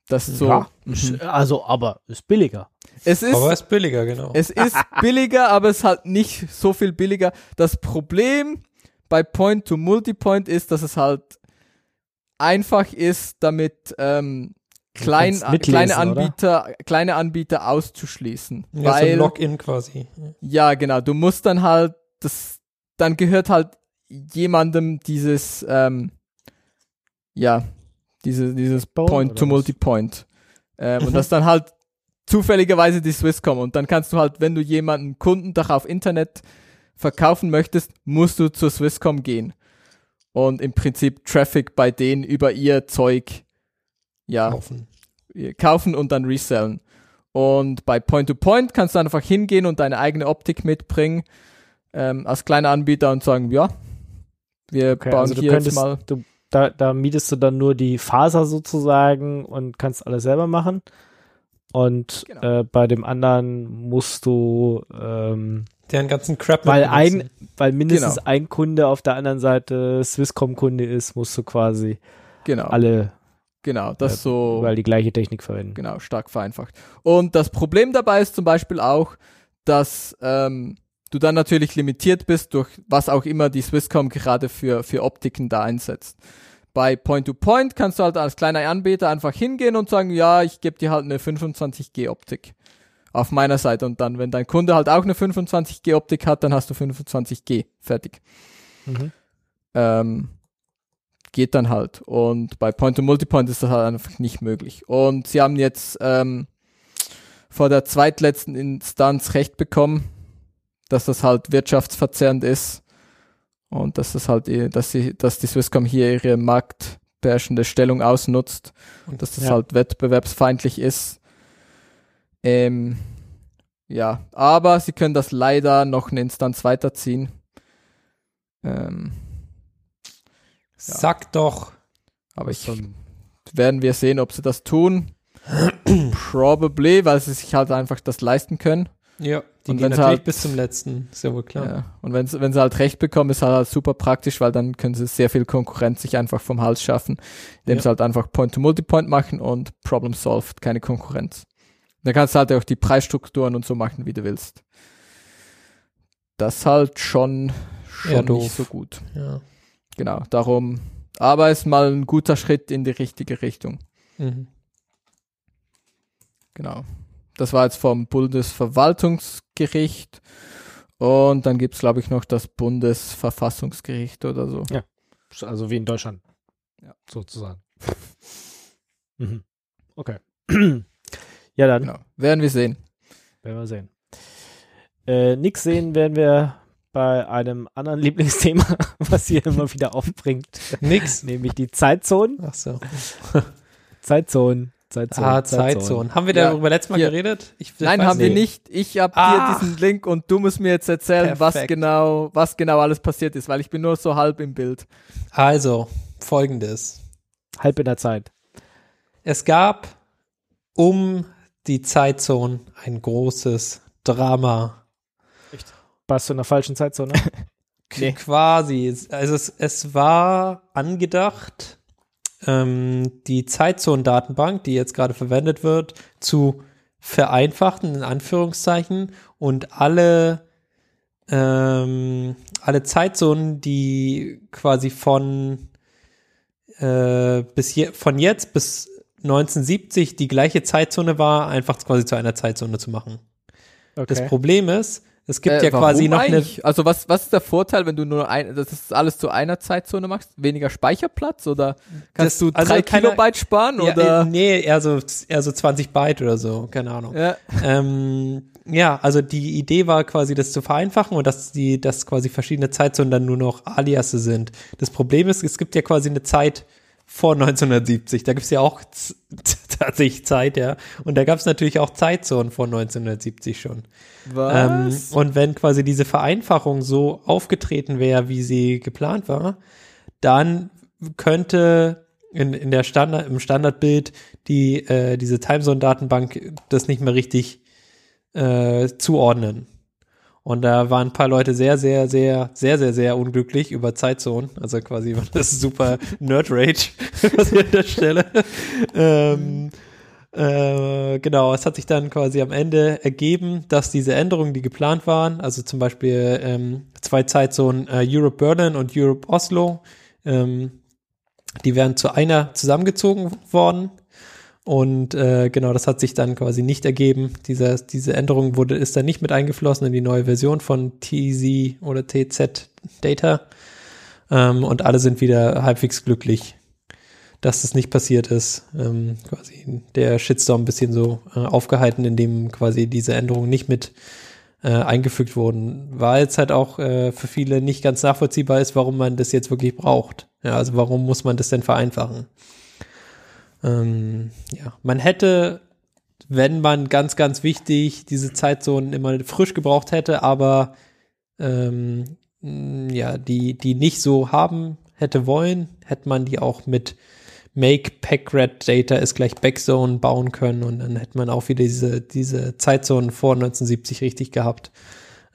Das ist so. Ja, Mhm. ist- also, aber ist billiger. Es ist, Aber ist billiger, genau. es ist billiger, aber es ist halt nicht so viel billiger. Das Problem bei Point-to-Multipoint ist, dass es halt einfach ist, damit ähm, klein, kleine oder? Anbieter, kleine Anbieter auszuschließen. ja, so weil, ein Login quasi. ja, genau, du musst dann halt, das, dann gehört halt jemandem dieses, ähm, ja, diese, dieses oder Point to? Multipoint. Ähm, und das ist dann halt zufälligerweise die Swisscom. Und dann kannst du halt, wenn du jemanden Kunden doch auf Internet verkaufen möchtest, musst du zur Swisscom gehen. Und im Prinzip Traffic bei denen über ihr Zeug, ja, Kaufen. kaufen und dann resellen. Und bei Point-to-Point kannst du einfach hingehen und deine eigene Optik mitbringen ähm, als kleiner Anbieter und sagen, ja, wir Okay, bauen also hier jetzt könntest, mal. du, da, da mietest du dann nur die Faser sozusagen und kannst alles selber machen. Und Genau. äh, bei dem anderen musst du, ähm, Deren ganzen Crap weil ein, weil mindestens Genau. ein Kunde auf der anderen Seite Swisscom-Kunde ist, musst du quasi Genau, alle genau, das äh, so überall die gleiche Technik verwenden. genau stark vereinfacht. Und das Problem dabei ist zum Beispiel auch, dass ähm, du dann natürlich limitiert bist durch was auch immer die Swisscom gerade für für Optiken da einsetzt. Bei Point-to-Point kannst du halt als kleiner Anbieter einfach hingehen und sagen, ja, ich gebe dir halt eine 25G Optik auf meiner Seite und dann, wenn dein Kunde halt auch eine 25G Optik hat, dann hast du 25G fertig. Mhm. Ähm, geht dann halt. Und bei Point-to-Multipoint ist das halt einfach nicht möglich. Und sie haben jetzt ähm, vor der zweitletzten Instanz Recht bekommen, dass das halt wirtschaftsverzerrend ist und dass das halt, eh- dass sie, dass die Swisscom hier ihre marktbeherrschende Stellung ausnutzt und dass das Ja. halt wettbewerbsfeindlich ist. Ähm, ja, aber sie können das leider noch eine Instanz weiterziehen. Ähm, Sag doch. aber ich werden wir sehen, ob sie das tun. Probably, weil sie sich halt einfach das leisten können. Ja, die Und gehen wenn's natürlich halt- bis zum letzten. Ist ja wohl klar. Ja. Und wenn, sie- wenn sie halt recht bekommen, ist halt, halt super praktisch, weil dann können sie sehr viel Konkurrenz sich einfach vom Hals schaffen, indem Ja. sie halt einfach Point-to-Multipoint machen und Problem solved, keine Konkurrenz. Dann kannst du halt auch die Preisstrukturen und so machen, wie du willst. Das halt schon, schon nicht so gut. Ja. Genau, darum. Aber ist mal ein guter Schritt in die richtige Richtung. Mhm. Genau. Das war jetzt vom Bundesverwaltungsgericht. Und dann gibt's glaube ich, noch das Bundesverfassungsgericht oder so. Also wie in Deutschland. Ja. Sozusagen. Mhm. Okay. ja, dann Genau. Werden wir sehen. werden wir sehen. Äh, nix sehen werden wir bei einem anderen Lieblingsthema, was hier immer wieder aufbringt, Nix. nämlich die Zeitzonen. Ach so. Zeitzonen. Zeitzonen. Ah, Zeitzone. Haben wir Ja, darüber letztes Mal hier. geredet? Ich, ich Nein, haben wir nicht. nicht. Ich habe Ach. dir diesen Link und du musst mir jetzt erzählen, was genau, was genau alles passiert ist, weil ich bin nur so halb im Bild. Also, folgendes. Halb in der Zeit. Es gab um die Zeitzone ein großes Drama. Warst du in der falschen Zeitzone? Nee. Quasi. Also es, es war angedacht, ähm, die Zeitzone-Datenbank, die jetzt gerade verwendet wird, zu vereinfachen, in Anführungszeichen, und alle, ähm, alle Zeitzonen, die quasi von, äh, bis je, von jetzt bis 1970 die gleiche Zeitzone war, einfach quasi zu einer Zeitzone zu machen. Das Okay. Problem ist, es gibt Äh, ja quasi noch eine, eigentlich? Also was, was ist der Vorteil, wenn du nur ein, das ist alles zu einer Zeitzone machst? Weniger Speicherplatz oder kannst Das- du also drei keine- Kilobyte sparen Ja, oder? äh, nee, eher so, eher so 20 Byte oder so, keine Ahnung. Ja. Ähm, ja, also die Idee war quasi, das zu vereinfachen und dass die, dass quasi verschiedene Zeitzonen dann nur noch Aliasse sind. Das Problem ist, es gibt ja quasi eine Zeit vor 1970. Da gibt's ja auch tatsächlich Zeit, ja. Und da gab's natürlich auch Zeitzonen vor 1970 schon. Ähm, Was? und wenn quasi diese Vereinfachung so aufgetreten wäre, wie sie geplant war, dann könnte in, in der Standard, im Standardbild die, äh, diese Timezone-Datenbank das nicht mehr richtig äh, zuordnen. Und da waren ein paar Leute sehr, sehr, sehr, sehr, sehr, sehr unglücklich über Zeitzonen. Also quasi, das ist super Nerd-Rage, was ich an der Stelle. ähm, äh, genau, es hat sich dann quasi am Ende ergeben, dass diese Änderungen, die geplant waren, also zum Beispiel ähm, zwei Zeitzonen äh, Europe Berlin und Europe Oslo, ähm, die wären zu einer zusammengezogen worden. Und äh, genau, das hat sich dann quasi nicht ergeben. Diese, diese Änderung wurde, ist dann nicht mit eingeflossen in die neue Version von TZ oder TZ Data. Ähm, und alle sind wieder halbwegs glücklich dass das nicht passiert ist. Ähm, quasi der Shitstorm ein bisschen so äh, aufgehalten, indem quasi diese Änderungen nicht mit äh, eingefügt wurden. Weil es halt auch äh, für viele nicht ganz nachvollziehbar ist, warum man das jetzt wirklich braucht. Ja, also warum muss man das denn vereinfachen? Ähm, ja, man hätte, wenn man ganz, ganz wichtig diese Zeitzonen immer frisch gebraucht hätte, aber ähm, ja, die, die nicht so haben hätte wollen, hätte man die auch mit Make Packrat Data ist gleich Backzone bauen können und dann hätte man auch wieder diese, diese Zeitzonen vor 1970 richtig gehabt.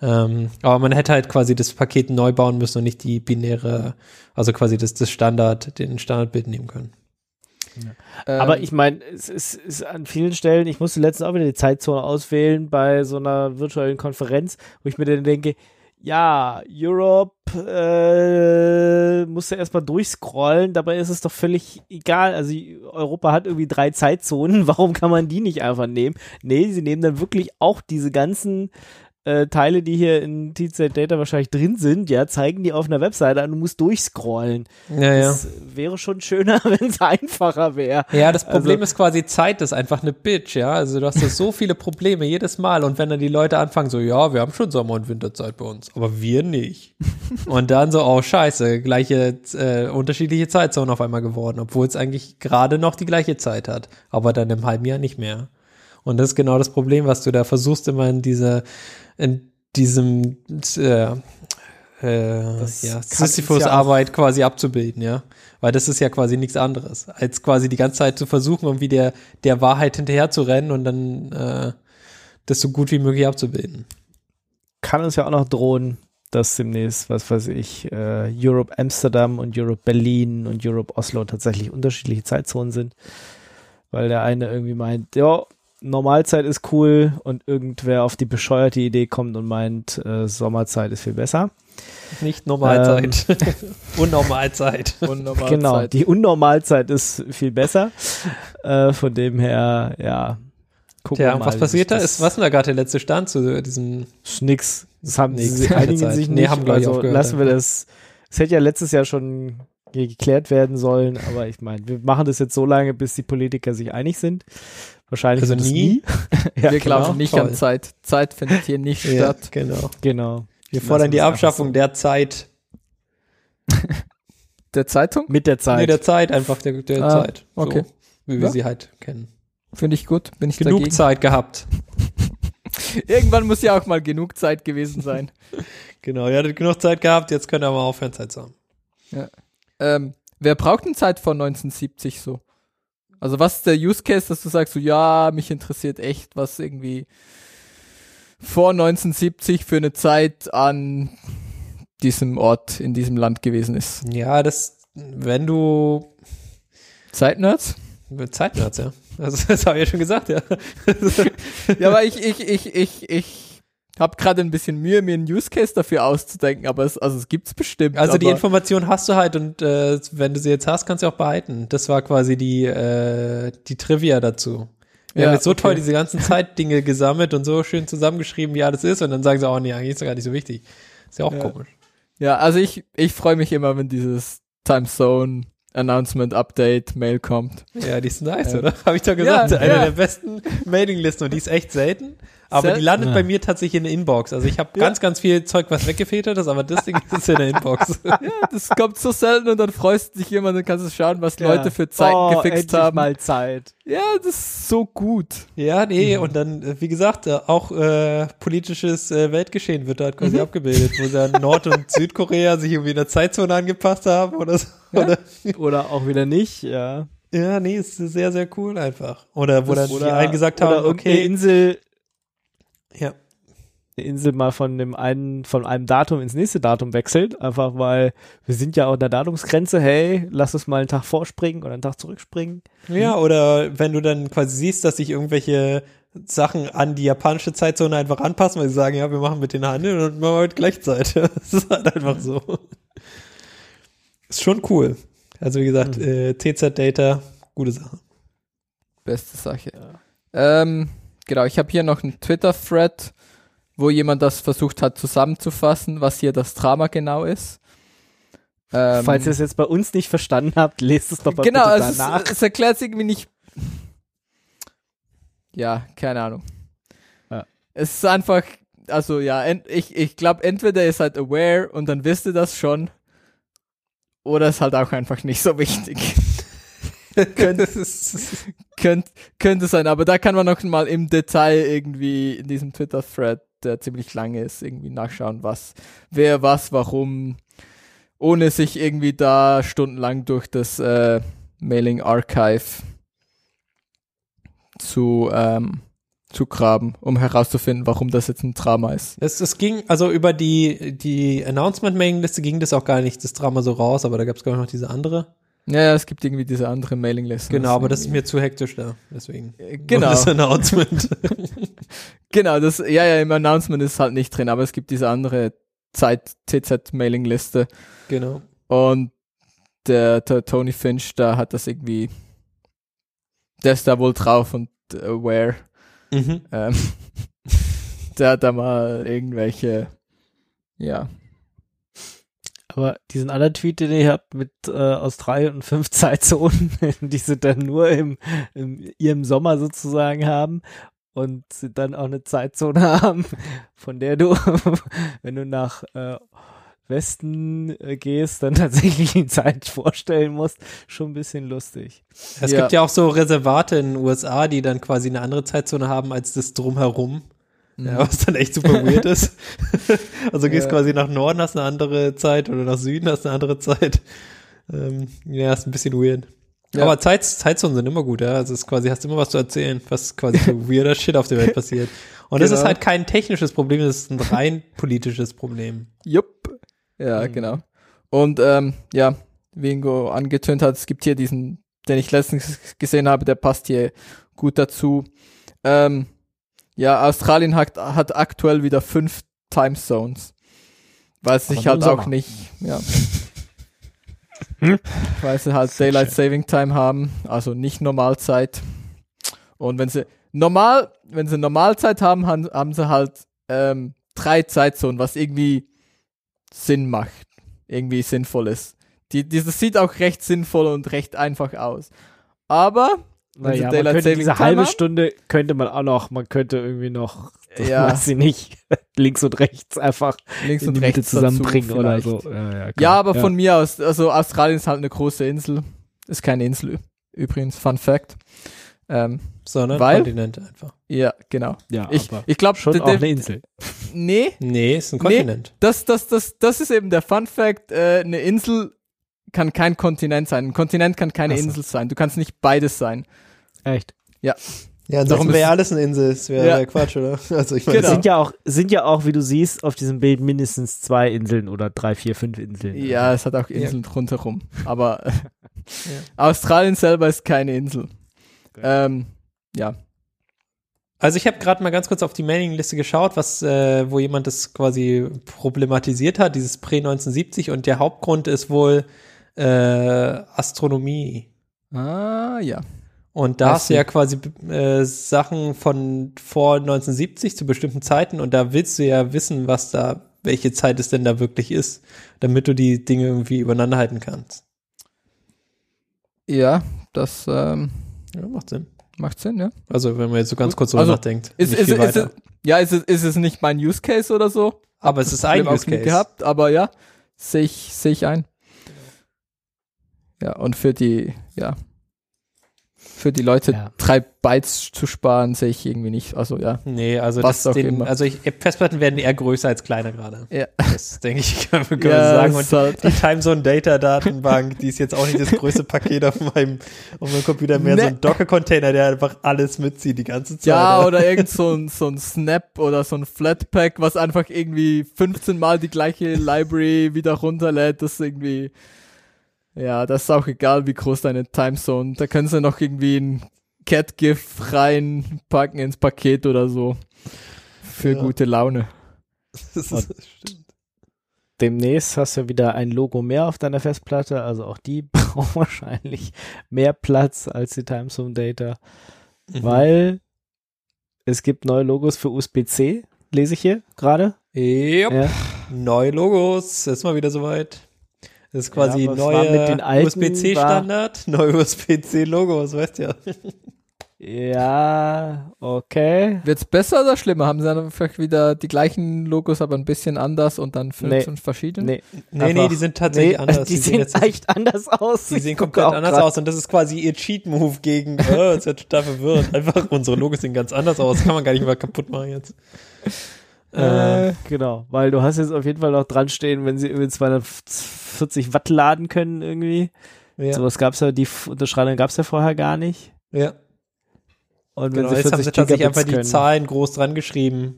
Ähm, aber man hätte halt quasi das Paket neu bauen müssen und nicht die binäre, also quasi das, das Standard, den Standardbild nehmen können. Ja. Aber ähm, ich meine, es ist, ist, an vielen Stellen, ich musste letztens auch wieder die Zeitzone auswählen bei so einer virtuellen Konferenz, wo ich mir dann denke, ja, Europe äh, musst du erstmal durchscrollen, dabei ist es doch völlig egal. Also Europa hat irgendwie drei Zeitzonen, warum kann man die nicht einfach nehmen? Nee, sie nehmen dann wirklich auch diese ganzen äh, Teile, die hier in TZ Data wahrscheinlich drin sind, ja, zeigen die auf einer Webseite an, du musst durchscrollen. Ja, das wäre schon schöner, wenn es einfacher wäre. Ja, das Problem also, ist quasi Zeit ist einfach eine Bitch, ja. Also du hast ja so viele Probleme jedes Mal und wenn dann die Leute anfangen so, ja, wir haben schon Sommer- und Winterzeit bei uns, aber wir nicht. und dann so, oh scheiße, gleiche, äh, unterschiedliche Zeitzonen auf einmal geworden, obwohl es eigentlich gerade noch die gleiche Zeit hat, aber dann im halben Jahr nicht mehr. Und das ist genau das Problem, was du da versuchst, immer in diese in diesem äh, äh, ja, Sisyphus-Arbeit ja quasi abzubilden, ja. Weil das ist ja quasi nichts anderes, als quasi die ganze Zeit zu versuchen, irgendwie der, der Wahrheit hinterher zu rennen und dann äh, das so gut wie möglich abzubilden. Kann uns ja auch noch drohen, dass demnächst, was weiß ich, äh, Europe Amsterdam und Europe Berlin und Europe Oslo tatsächlich unterschiedliche Zeitzonen sind. Weil der eine irgendwie meint, ja, Normalzeit ist cool und irgendwer auf die bescheuerte Idee kommt und meint, äh, Sommerzeit ist viel besser. Nicht Normalzeit. Ähm, Unnormalzeit. Unnormalzeit. Genau, die Unnormalzeit ist viel besser. äh, von dem her, ja. Gucken Tja, mal, was passiert da? Ist, was ist denn da gerade der letzte Stand zu diesem? Nix. Das haben nix. sie einigen sich nicht. Nee, haben also lassen wir das. Es hätte ja letztes Jahr schon geklärt werden sollen, aber ich meine, wir machen das jetzt so lange, bis die Politiker sich einig sind. Wahrscheinlich also nie. ja, wir genau. glauben nicht Toll. an Zeit. Zeit findet hier nicht ja, statt. Genau. Genau. Wir fordern die Abschaffung so. der Zeit. der Zeitung? Mit der Zeit. Mit der Zeit, einfach der, der ah, Zeit. So, okay. Wie wir ja. sie halt kennen. Finde ich gut. Bin ich Genug dagegen. Zeit gehabt. Irgendwann muss ja auch mal genug Zeit gewesen sein. genau, ihr hattet genug Zeit gehabt, jetzt könnt ihr aber aufhören, Zeit zu haben. Ja. Ähm, wer braucht denn Zeit von 1970 so? Also was ist der Use Case, dass du sagst, so ja, mich interessiert echt, was irgendwie vor 1970 für eine Zeit an diesem Ort in diesem Land gewesen ist? Ja, das, wenn du Zeitnerds? Zeitnerds, ja. Also, das habe ich ja schon gesagt, ja. ja, aber ich, ich, ich, ich, ich hab gerade ein bisschen Mühe, mir einen Use Case dafür auszudenken, aber es, also es gibt's bestimmt. Also die Information hast du halt und äh, wenn du sie jetzt hast, kannst du auch behalten. Das war quasi die, äh, die Trivia dazu. Wir ja, haben jetzt so okay. toll diese ganzen Zeitdinge gesammelt und so schön zusammengeschrieben, wie alles ist und dann sagen sie, oh nee, eigentlich ist das gar nicht so wichtig. Ist ja auch ja. komisch. Ja, also ich, ich freue mich immer, wenn dieses Time Zone Announcement Update Mail kommt. Ja, die ist nice, ähm, oder? Habe ich doch gesagt. Ja, eine ja. der besten Mailinglisten und die ist echt selten. Aber Sel die landet ja. bei mir tatsächlich in der Inbox. Also ich habe ja. ganz, ganz viel Zeug, was weggefiltert ist, aber das Ding ist in der Inbox. ja, das kommt so selten und dann freust du dich immer, dann kannst du schauen, was Leute für Zeiten oh, gefixt haben. mal Zeit. Ja, das ist so gut. Ja, nee, mhm. und dann, äh, wie gesagt, äh, auch äh, politisches äh, Weltgeschehen wird da halt quasi mhm. abgebildet, wo dann Nord- und Südkorea sich irgendwie in der Zeitzone angepasst haben oder so. Oder, oder auch wieder nicht, ja. Ja, nee, ist sehr, sehr cool einfach. Oder wo das, dann oder, die einen gesagt haben, okay. Insel ja. eine Insel mal von dem einen, von einem Datum ins nächste Datum wechselt, einfach weil wir sind ja auch an der Datumsgrenze, hey, lass uns mal einen Tag vorspringen oder einen Tag zurückspringen. Ja, oder wenn du dann quasi siehst, dass sich irgendwelche Sachen an die japanische Zeitzone einfach anpassen, weil sie sagen, ja, wir machen mit den Handel und machen mit Gleichzeit. Das ist halt einfach so. Ist schon cool. Also wie gesagt, Mhm. äh, TZ-Data, gute Sache. Beste Sache. Ähm, genau, ich habe hier noch einen Twitter-Thread, wo jemand das versucht hat zusammenzufassen, was hier das Drama genau ist. Ähm, Falls ihr es jetzt bei uns nicht verstanden habt, lest es doch mal genau, bitte es, ist, danach. es erklärt sich irgendwie nicht. Ja, keine Ahnung. Ja. Es ist einfach, also ja, ent, ich, ich glaube, entweder ihr seid aware und dann wisst ihr das schon, oder ist halt auch einfach nicht so wichtig. Könnte, könnte, könnte sein, aber da kann man noch mal im Detail irgendwie in diesem Twitter-Thread, der ziemlich lang ist, irgendwie nachschauen, was, wer, was, warum, ohne sich irgendwie da stundenlang durch das äh, Mailing Archive zu, ähm, zu graben, um herauszufinden, warum das jetzt ein Drama ist. Es, es ging, also über die, die Announcement-Mailing-Liste ging das auch gar nicht, das Drama so raus, aber da gab es, glaube ich, noch diese andere. Ja, es gibt irgendwie diese andere Mailingliste. Genau, aber das ist mir zu hektisch da, deswegen. Äh, Genau, Das Announcement. genau, das, ja, ja, im Announcement ist halt nicht drin, aber es gibt diese andere Zeit-TZ-Mailingliste genau. und der, der Tony Finch, da hat das irgendwie, der ist da wohl drauf und aware, Mhm. ähm, der hat da mal irgendwelche, ja, Aber diesen anderen Tweet, den ihr habt mit äh, Australien und fünf Zeitzonen, die sie dann nur im, im ihrem Sommer sozusagen haben und sie dann auch eine Zeitzone haben, von der du, wenn du nach äh, Westen äh, gehst, dann tatsächlich die Zeit vorstellen musst, schon ein bisschen lustig. Es Ja. gibt ja auch so Reservate in den USA, die dann quasi eine andere Zeitzone haben als das drumherum. Ja, was dann echt super weird ist. also gehst Ja. quasi nach Norden, hast eine andere Zeit oder nach Süden hast eine andere Zeit. Ähm, ja, ist ein bisschen weird. Ja. Aber Zeit, Zeitzonen sind immer gut, ja. Also es ist quasi, hast immer was zu erzählen, was quasi für weirder Shit auf der Welt passiert. Und das Genau. ist halt kein technisches Problem, das ist ein rein politisches Problem. Jupp. Ja, Mhm. genau. Und ähm, ja, wie Ingo angetönt hat, es gibt hier diesen, den ich letztens gesehen habe, der passt hier gut dazu. Ähm, ja, Australien hat, hat aktuell wieder fünf Time Zones. Weil es sich halt auch nicht, ja. Hm? Weil sie halt Sehr Daylight schön. Saving Time haben, also nicht Normalzeit. Und wenn sie normal, wenn sie Normalzeit haben, haben, haben sie halt ähm, drei Zeitzonen, was irgendwie Sinn macht, irgendwie sinnvoll ist. Die, die, das sieht auch recht sinnvoll und recht einfach aus. Aber Naja, man könnte diese halbe haben, Stunde könnte man auch noch, man könnte irgendwie noch, Ja. weiß ich nicht, links und rechts einfach links in und die Mitte rechts zusammenbringen oder so. Ja, ja, Ja, aber von mir aus, also Australien ist halt eine große Insel. Ist keine Insel übrigens, Fun Fact. Ähm, Sondern Weil? Kontinent einfach. ja, genau. ja, Ich, ich glaube schon auch eine Insel. Nee, Nee, ist ein Nee. Kontinent. das, das, das, das ist eben der Fun Fact. Äh, eine Insel kann kein Kontinent sein. Ein Kontinent kann keine Ach so. Insel sein. Du kannst nicht beides sein. Echt. Ja, Darum ansonsten ist- wäre ja alles eine Insel, das wäre Ja. Quatsch, oder? Also ich meine, Genau. Es sind ja auch, sind ja auch, wie du siehst, auf diesem Bild mindestens zwei Inseln oder drei, vier, fünf Inseln. Ja, es hat auch Inseln rundherum. Aber Australien selber ist keine Insel. Ähm, ja. Also ich habe gerade mal ganz kurz auf die Mailingliste geschaut, was, äh, wo jemand das quasi problematisiert hat, dieses Prä 1970 und der Hauptgrund ist wohl äh, Astronomie. Ah, ja. Und da hast du ja quasi äh, Sachen von vor 1970 zu bestimmten Zeiten und da willst du ja wissen, was da, welche Zeit es denn da wirklich ist, damit du die Dinge irgendwie übereinander halten kannst. Ja, das ähm, Ja, macht Sinn. macht Sinn, ja. Also wenn man jetzt so ganz Gut. kurz drüber Also, nachdenkt. Ist, ist, ist, weiter. ja, ist, es- ist es nicht mein Use Case oder so? Aber es ist ein Use Case. gehabt, aber ja, sehe ich, sehe ich ein. Ja, und für die, ja, für die Leute Ja. drei Bytes zu sparen, sehe ich irgendwie nicht. Also ja. Nee, also das den, immer. also ich, Festplatten werden eher größer als kleiner gerade. Ja. Das denke ich, kann man kann Ja, man sagen. Und halt- die Timezone Data Datenbank, die ist jetzt auch nicht das größte Paket auf meinem, auf meinem Computer, mehr so Nee. ein Docker-Container, der einfach alles mitzieht die ganze Zeit. Ja, oder irgend so ein, so ein Snap oder so ein Flatpak, was einfach irgendwie 15 Mal die gleiche Library wieder runterlädt, das ist irgendwie, ja, das ist auch egal, wie groß deine Timezone. Da können sie noch irgendwie ein Cat-GIF reinpacken ins Paket oder so. Für Ja. gute Laune. das ist, stimmt. Demnächst hast du wieder ein Logo mehr auf deiner Festplatte, also auch die braucht wahrscheinlich mehr Platz als die Timezone Data, Mhm. weil es gibt neue Logos für USB-C, lese ich hier gerade. Yep. Ja. Neue Logos, ist mal wieder soweit. Das ist quasi Ja, alten USB-C-Standard, neue USB-C-Logos, weißt ja. Ja, okay. Wird's besser oder schlimmer? Haben sie dann vielleicht wieder die gleichen Logos, aber ein bisschen anders und dann Nee. 15 verschiedene? Nee, Nee, Einfach- nee, die sind tatsächlich nee, anders. Die, sehen jetzt- echt anders aus. Die sehen komplett anders grad. aus und das ist quasi ihr Cheat-Move gegen, oh, es wird total verwirrend. Einfach unsere Logos sehen ganz anders aus, kann man gar nicht mehr kaputt machen jetzt. Äh, Ähm, genau, weil du hast jetzt auf jeden Fall noch dran stehen, wenn sie irgendwie 240 Watt laden können irgendwie. ja, Sowas gab's ja, die Unterscheidung gab's ja vorher gar nicht. ja. Und Genau, wenn jetzt sie haben 40 sie tatsächlich einfach die können. Zahlen groß dran geschrieben.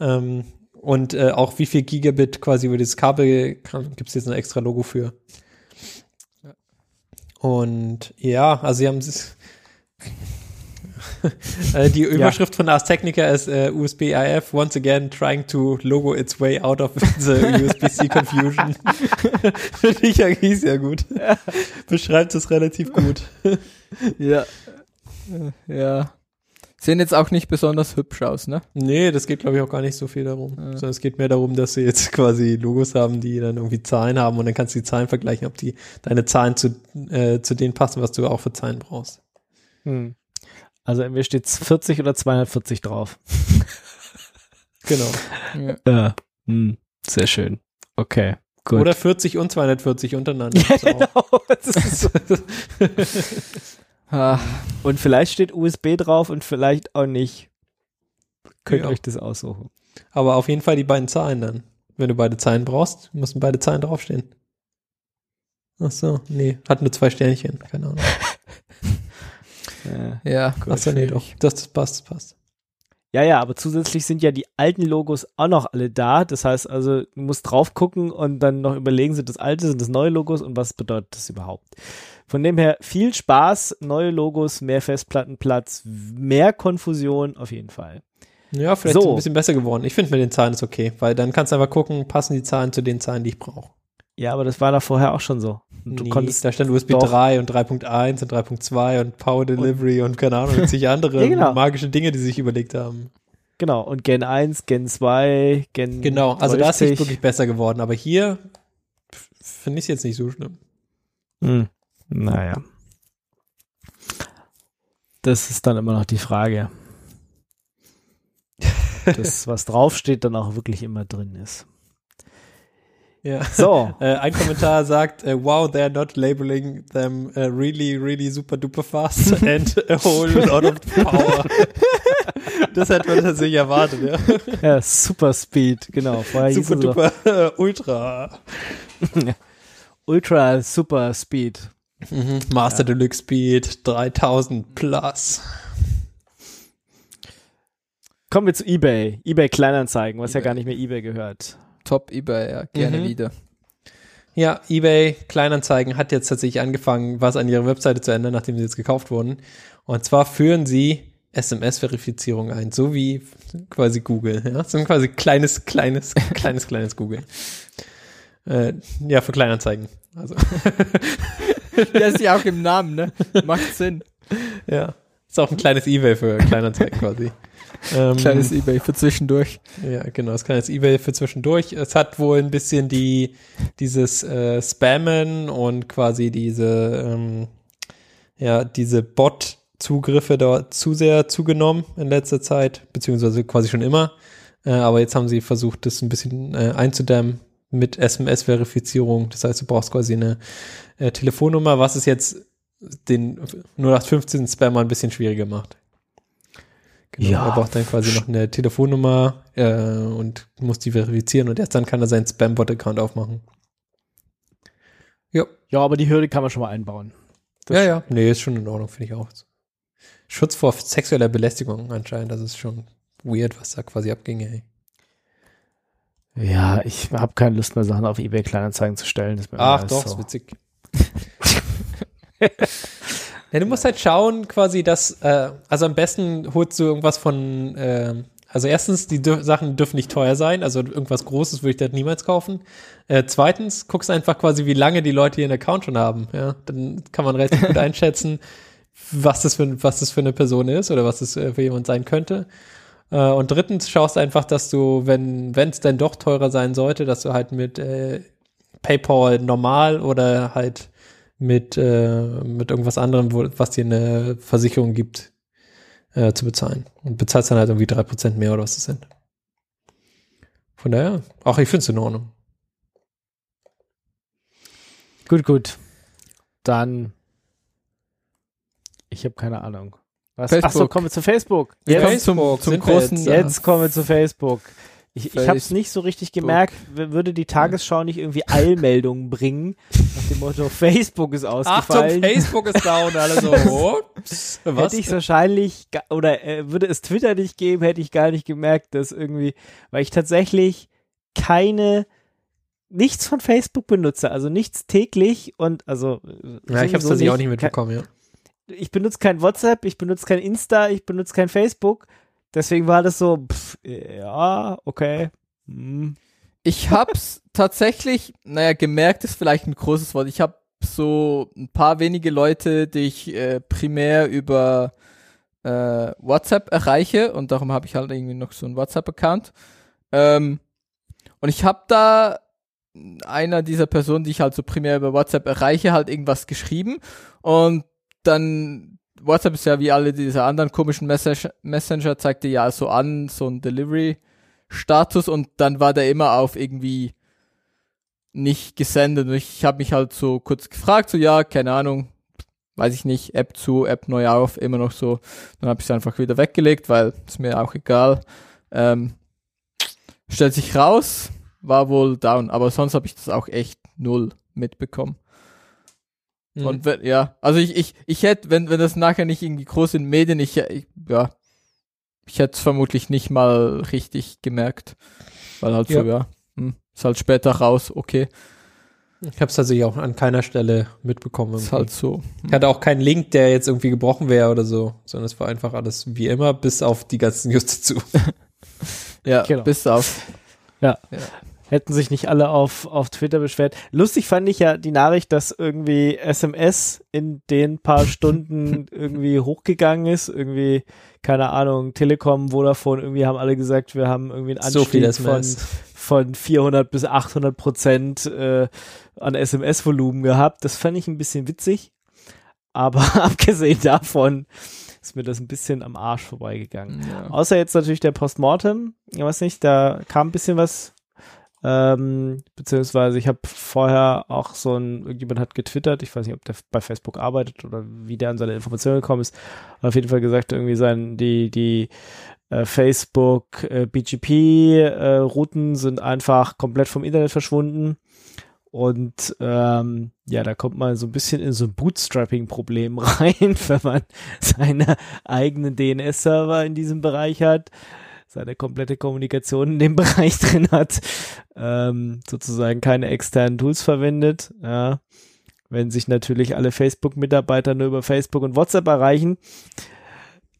Ähm, und äh, auch wie viel Gigabit quasi über dieses Kabel gibt es jetzt ein extra Logo für. Und ja, also sie haben es. Äh, Die Überschrift von Ars Technica ist äh, USB IF once again trying to logo its way out of the USB-C confusion. Finde ich eigentlich sehr gut. Beschreibt es relativ gut. Ja. Äh, Ja. Sehen jetzt auch nicht besonders hübsch aus, ne? Nee, das geht glaube ich auch gar nicht so viel darum. Ja. Sondern es geht mehr darum, dass sie jetzt quasi Logos haben, die dann irgendwie Zahlen haben und dann kannst du die Zahlen vergleichen, ob die deine Zahlen zu, äh, zu denen passen, was du auch für Zahlen brauchst. Hm. Also entweder steht's 40 oder 240 drauf. Genau. Ja. Ja. Hm. Sehr schön. Okay. Gut. Oder 40 und 240 untereinander. ja, genau. Das ist so. Ah, Und vielleicht steht USB drauf und vielleicht auch nicht. Könnt ihr Ja. euch das aussuchen. Aber auf jeden Fall die beiden Zahlen dann. Wenn du beide Zahlen brauchst, müssen beide Zahlen draufstehen. Ach so, nee, hat nur zwei Sternchen, keine Ahnung. Ja. ja. So, nee, doch. Das, das passt, das passt. Ja, ja, aber zusätzlich sind ja die alten Logos auch noch alle da. Das heißt also, du musst drauf gucken und dann noch überlegen, sind das alte, sind das neue Logos und was bedeutet das überhaupt? Von dem her viel Spaß, neue Logos, mehr Festplattenplatz, mehr Konfusion auf jeden Fall. Ja, vielleicht So. ist es ein bisschen besser geworden. Ich finde mit den Zahlen ist okay, weil dann kannst du einfach gucken, passen die Zahlen zu den Zahlen, die ich brauche. Ja, aber das war da vorher auch schon so. Und du Nee, konntest da stand USB doch. 3 und 3.1 und 3.2 und Power Delivery und, keine Ahnung, zig andere Ja, genau. magische Dinge, die sich überlegt haben. genau und Gen 1, Gen 2, Gen Genau, also da ist es 30. wirklich besser geworden, aber hier finde ich es jetzt nicht so schlimm. Hm. Naja. Das ist dann immer noch die Frage. Das, was draufsteht, dann auch wirklich immer drin ist. Ja. So, Äh, ein Kommentar sagt, äh, wow, they're not labeling them äh, really, really super duper fast and a whole lot of power. das hätte man tatsächlich erwartet, ja. ja, Super Speed, genau. Vorher Super duper äh, ultra. Ultra Super Speed. Mhm. Master Deluxe Speed 3000 plus. Kommen wir zu eBay. eBay Kleinanzeigen, was ja eBay. gar nicht mehr eBay gehört. Top eBay, ja, gerne Mhm. wieder. Ja, eBay Kleinanzeigen hat jetzt tatsächlich angefangen, was an ihrer Webseite zu ändern, nachdem sie jetzt gekauft wurden. Und zwar führen sie SMS-Verifizierung ein, so wie quasi Google. Ja, so ein quasi kleines, kleines, kleines, kleines Google. Äh, ja, für Kleinanzeigen. Also, Der ist ja auch im Namen, ne? Macht Sinn. ja. Ist auch ein kleines eBay für Kleinanzeigen quasi. Ähm, Kleines eBay für zwischendurch. Ja, genau, das kann jetzt eBay für zwischendurch. Es hat wohl ein bisschen die, dieses äh, Spammen und quasi diese, ähm, ja, diese Bot-Zugriffe dort zu sehr zugenommen in letzter Zeit, beziehungsweise quasi schon immer. Äh, aber jetzt haben sie versucht, das ein bisschen äh, einzudämmen mit SMS-Verifizierung. Das heißt, du brauchst quasi eine äh, Telefonnummer, was es jetzt den 0815 Spammer ein bisschen schwieriger macht. Genau, Ja. er braucht dann quasi noch eine Telefonnummer äh, und muss die verifizieren und erst dann kann er seinen Spam-Bot-Account aufmachen. Ja. Ja, aber die Hürde kann man schon mal einbauen. Das- ja, ja. Nee, ist schon in Ordnung, finde ich auch. Schutz vor sexueller Belästigung anscheinend, das ist schon weird, was da quasi abging, ey. Ja, ich habe keine Lust mehr, Sachen auf eBay Kleinanzeigen zu stellen. Ach doch, so. ist witzig. ja, du musst halt schauen, quasi, dass, äh, also am besten holst du irgendwas von, ähm, also erstens, die dür Sachen dürfen nicht teuer sein, also irgendwas Großes würde ich da niemals kaufen. Äh, zweitens, guckst einfach quasi, wie lange die Leute ihren Account schon haben, ja. Dann kann man relativ gut einschätzen, was das für, was das für eine Person ist oder was es äh, für jemand sein könnte. Äh, und drittens schaust einfach, dass du, wenn wenn es denn doch teurer sein sollte, dass du halt mit äh, PayPal normal oder halt mit äh, mit irgendwas anderem, wo, was dir eine Versicherung gibt, äh, zu bezahlen. Und bezahlst dann halt irgendwie drei Prozent mehr oder was das sind. Von daher, auch ich finde es in Ordnung. Gut, gut. Dann. Ich habe keine Ahnung. Was? Facebook. Achso, kommen wir zu Facebook. Jetzt, kommen zum, Facebook zum wir großen. jetzt kommen wir zu Facebook. Ich, ich habe es nicht so richtig gemerkt. Würde die Tagesschau nicht irgendwie Eilmeldungen bringen, nach dem Motto, Facebook ist ausgefallen? Facebook ist down, alle so. ups, was? Hätte ich es wahrscheinlich, oder äh, würde es Twitter nicht geben, hätte ich gar nicht gemerkt, dass irgendwie, weil ich tatsächlich keine, nichts von Facebook benutze, also nichts täglich und also. äh, ja, ich habe es tatsächlich auch nicht mitbekommen, ja. Ich benutze kein WhatsApp, ich benutze kein Insta, ich benutze kein Facebook. Deswegen war das so, pff, ja, okay. Hm. Ich hab's tatsächlich, naja, gemerkt ist vielleicht ein großes Wort. Ich habe so ein paar wenige Leute, die ich äh, primär über äh, WhatsApp erreiche und darum habe ich halt irgendwie noch so einen WhatsApp-Account. Ähm, und ich habe da einer dieser Personen, die ich halt so primär über WhatsApp erreiche, halt irgendwas geschrieben und dann WhatsApp ist ja wie alle diese anderen komischen Message Messenger, zeigte ja so an, so ein Delivery-Status und dann war der immer auf irgendwie nicht gesendet. Und ich habe mich halt so kurz gefragt, so ja, keine Ahnung, weiß ich nicht, App zu, App neu auf, immer noch so. Dann habe ich es einfach wieder weggelegt, weil ist mir auch egal. Ähm, stellt sich raus, war wohl down, aber sonst habe ich das auch echt null mitbekommen. Mhm. Und wenn, ja, also ich, ich, ich hätte, wenn, wenn das nachher nicht irgendwie groß in Medien, ich, ich ja, ich hätte es vermutlich nicht mal richtig gemerkt. Weil halt so, Ja. ja, hm, ist halt später raus, okay, Ich habe es tatsächlich auch an keiner Stelle mitbekommen. ist irgendwie. halt so. Ich hatte auch keinen Link, der jetzt irgendwie gebrochen wäre oder so, sondern es war einfach alles wie immer, bis auf die ganzen News dazu. Ja, Genau. bis auf. Hätten sich nicht alle auf, auf Twitter beschwert. Lustig fand ich ja die Nachricht, dass irgendwie SMS in den paar Stunden irgendwie hochgegangen ist. Irgendwie, keine Ahnung, Telekom, Vodafone, irgendwie haben alle gesagt, wir haben irgendwie einen So Anstieg viel von, von 400 bis 800 Prozent äh, an SMS-Volumen gehabt. Das fand ich ein bisschen witzig. Aber abgesehen davon ist mir das ein bisschen am Arsch vorbeigegangen. Ja. Außer jetzt natürlich der Postmortem. Ich weiß nicht, da kam ein bisschen was. Ähm, beziehungsweise ich habe vorher auch so ein, irgendjemand hat getwittert, ich weiß nicht, ob der bei Facebook arbeitet oder wie der an seine Informationen gekommen ist. Auf jeden Fall gesagt, irgendwie sein, die, die äh, Facebook äh, BGP äh, sind einfach komplett vom Internet verschwunden. Und ähm, ja, da kommt man so ein bisschen in so ein Bootstrapping-Problem rein, wenn man seine eigenen DNS-Server in diesem Bereich hat, seine komplette Kommunikation in dem Bereich drin hat, ähm, sozusagen keine externen Tools verwendet. Ja. Wenn sich natürlich alle Facebook-Mitarbeiter nur über Facebook und WhatsApp erreichen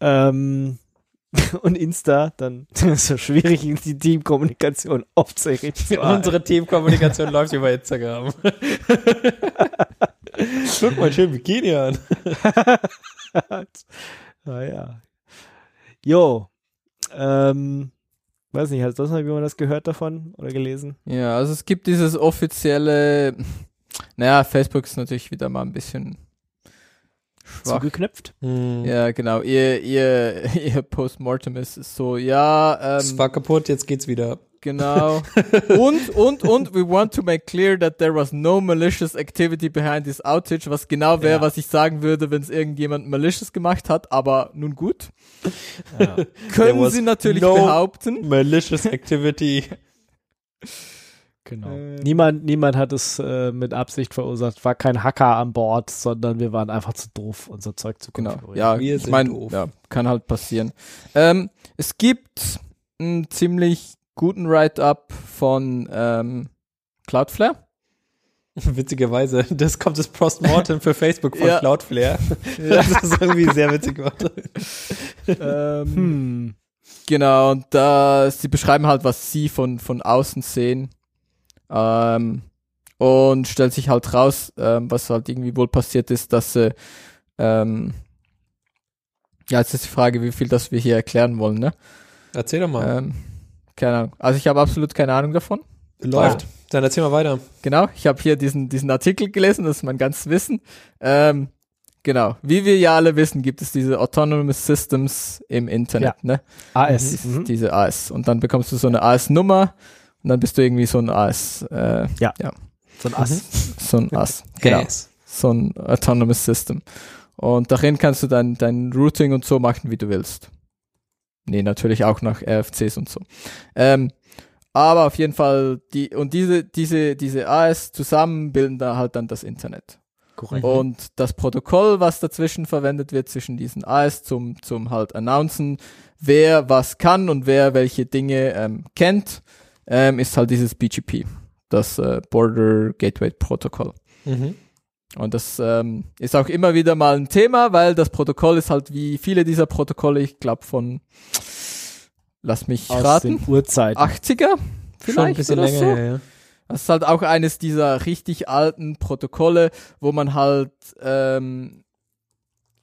ähm, und Insta, dann ist es so schwierig, die Teamkommunikation aufzurecht zu halten. Unsere Teamkommunikation läuft über Instagram. Guck mal schön Bikini an. naja. Jo. Ähm, weiß nicht, hast du sonst noch jemand das gehört davon oder gelesen? Ja, also es gibt dieses offizielle, naja, Facebook ist natürlich wieder mal ein bisschen schwach. Zugeknöpft? Hm. Ja, genau. Ihr, ihr, ihr Postmortem ist so, ja, Es ähm, war kaputt, jetzt geht's wieder. Genau. und, und, und, we want to make clear that there was no malicious activity behind this outage, was genau wäre, Ja. was ich sagen würde, wenn es irgendjemand malicious gemacht hat, aber nun gut. Ja. Können sie natürlich no- behaupten. Malicious Activity. Genau. Ähm. niemand, niemand hat es äh, mit Absicht verursacht. War kein Hacker an Bord, sondern wir waren einfach zu doof, unser Zeug zu Genau. konfigurieren. Ja, Wir ich sind meine, doof. ja, kann halt passieren. Ähm, es gibt einen ziemlich guten Write-up von ähm, Cloudflare. Witzigerweise, das kommt das Postmortem für Facebook von Ja. Cloudflare. Das ist irgendwie sehr witzig ähm, Hm. Genau, und da, sie beschreiben halt, was sie von, von außen sehen. Ähm, und stellt sich halt raus, ähm, was halt irgendwie wohl passiert ist, dass sie, ähm, ja, jetzt ist die Frage, wie viel das wir hier erklären wollen, ne? Erzähl doch mal. Ähm, keine Ahnung. Also ich habe absolut keine Ahnung davon. Läuft. Dann erzähl mal weiter. Genau, ich habe hier diesen, diesen Artikel gelesen, das ist mein ganzes Wissen. Ähm, genau, wie wir ja alle wissen, gibt es diese Autonomous Systems im Internet, ne? AS. Dies- Mhm. Diese AS. Und dann bekommst du so eine AS-Nummer und dann bist du irgendwie so ein AS, äh, So ein Ass. so ein AS. Genau. Gas. So ein Autonomous System. Und darin kannst du dann dein Routing und so machen, wie du willst. Nee, natürlich auch nach RFCs und so. Ähm, aber auf jeden Fall, die, und diese, diese, diese AS zusammen bilden da halt dann das Internet. Korrekt. Und das Protokoll, was dazwischen verwendet wird zwischen diesen AS zum, zum halt announcen, wer was kann und wer welche Dinge ähm, kennt, ähm, ist halt dieses BGP, das äh, Border Gateway Protocol. Mhm. Und das ähm, ist auch immer wieder mal ein Thema, weil das Protokoll ist halt wie viele dieser Protokolle, ich glaube von, lass mich Aus raten, den Urzeiten. 80er vielleicht Schon ein bisschen oder länger so. her, ja. Das ist halt auch eines dieser richtig alten Protokolle, wo man halt ähm,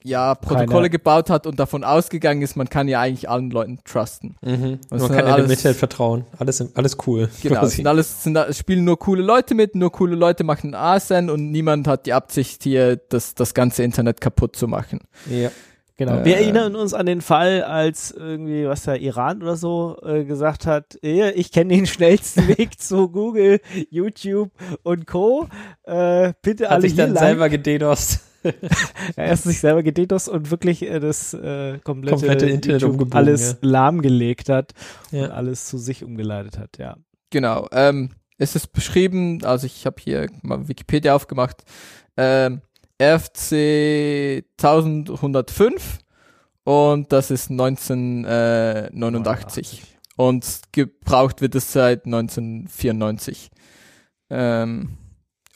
ja Protokolle Keine- gebaut hat und davon ausgegangen ist, man kann ja eigentlich allen Leuten trusten. Mhm. Das Man kann ja alles- dem Internet vertrauen. Alles, alles cool. Genau, sind alles, sind, spielen nur coole Leute mit, nur coole Leute machen ASN und niemand hat die Absicht hier, das, das ganze Internet kaputt zu machen. ja. Genau. Äh, Wir erinnern uns an den Fall, als irgendwie, was der Iran oder so äh, gesagt hat, "Eh, ich kenne den schnellsten Weg zu Google, YouTube und Co. Äh, bitte Hat alle sich hier dann lang. selber gededost. Ja, erst sich selber gededos und wirklich äh, das äh, komplette, Komplette Internet YouTube umgebogen, alles lahmgelegt hat und Ja. alles zu sich umgeleitet hat, ja. Genau. Ähm, es ist beschrieben, also ich habe hier mal Wikipedia aufgemacht, ähm, RFC 1105 und das ist 1989. Und gebraucht wird es seit 1994. Ähm,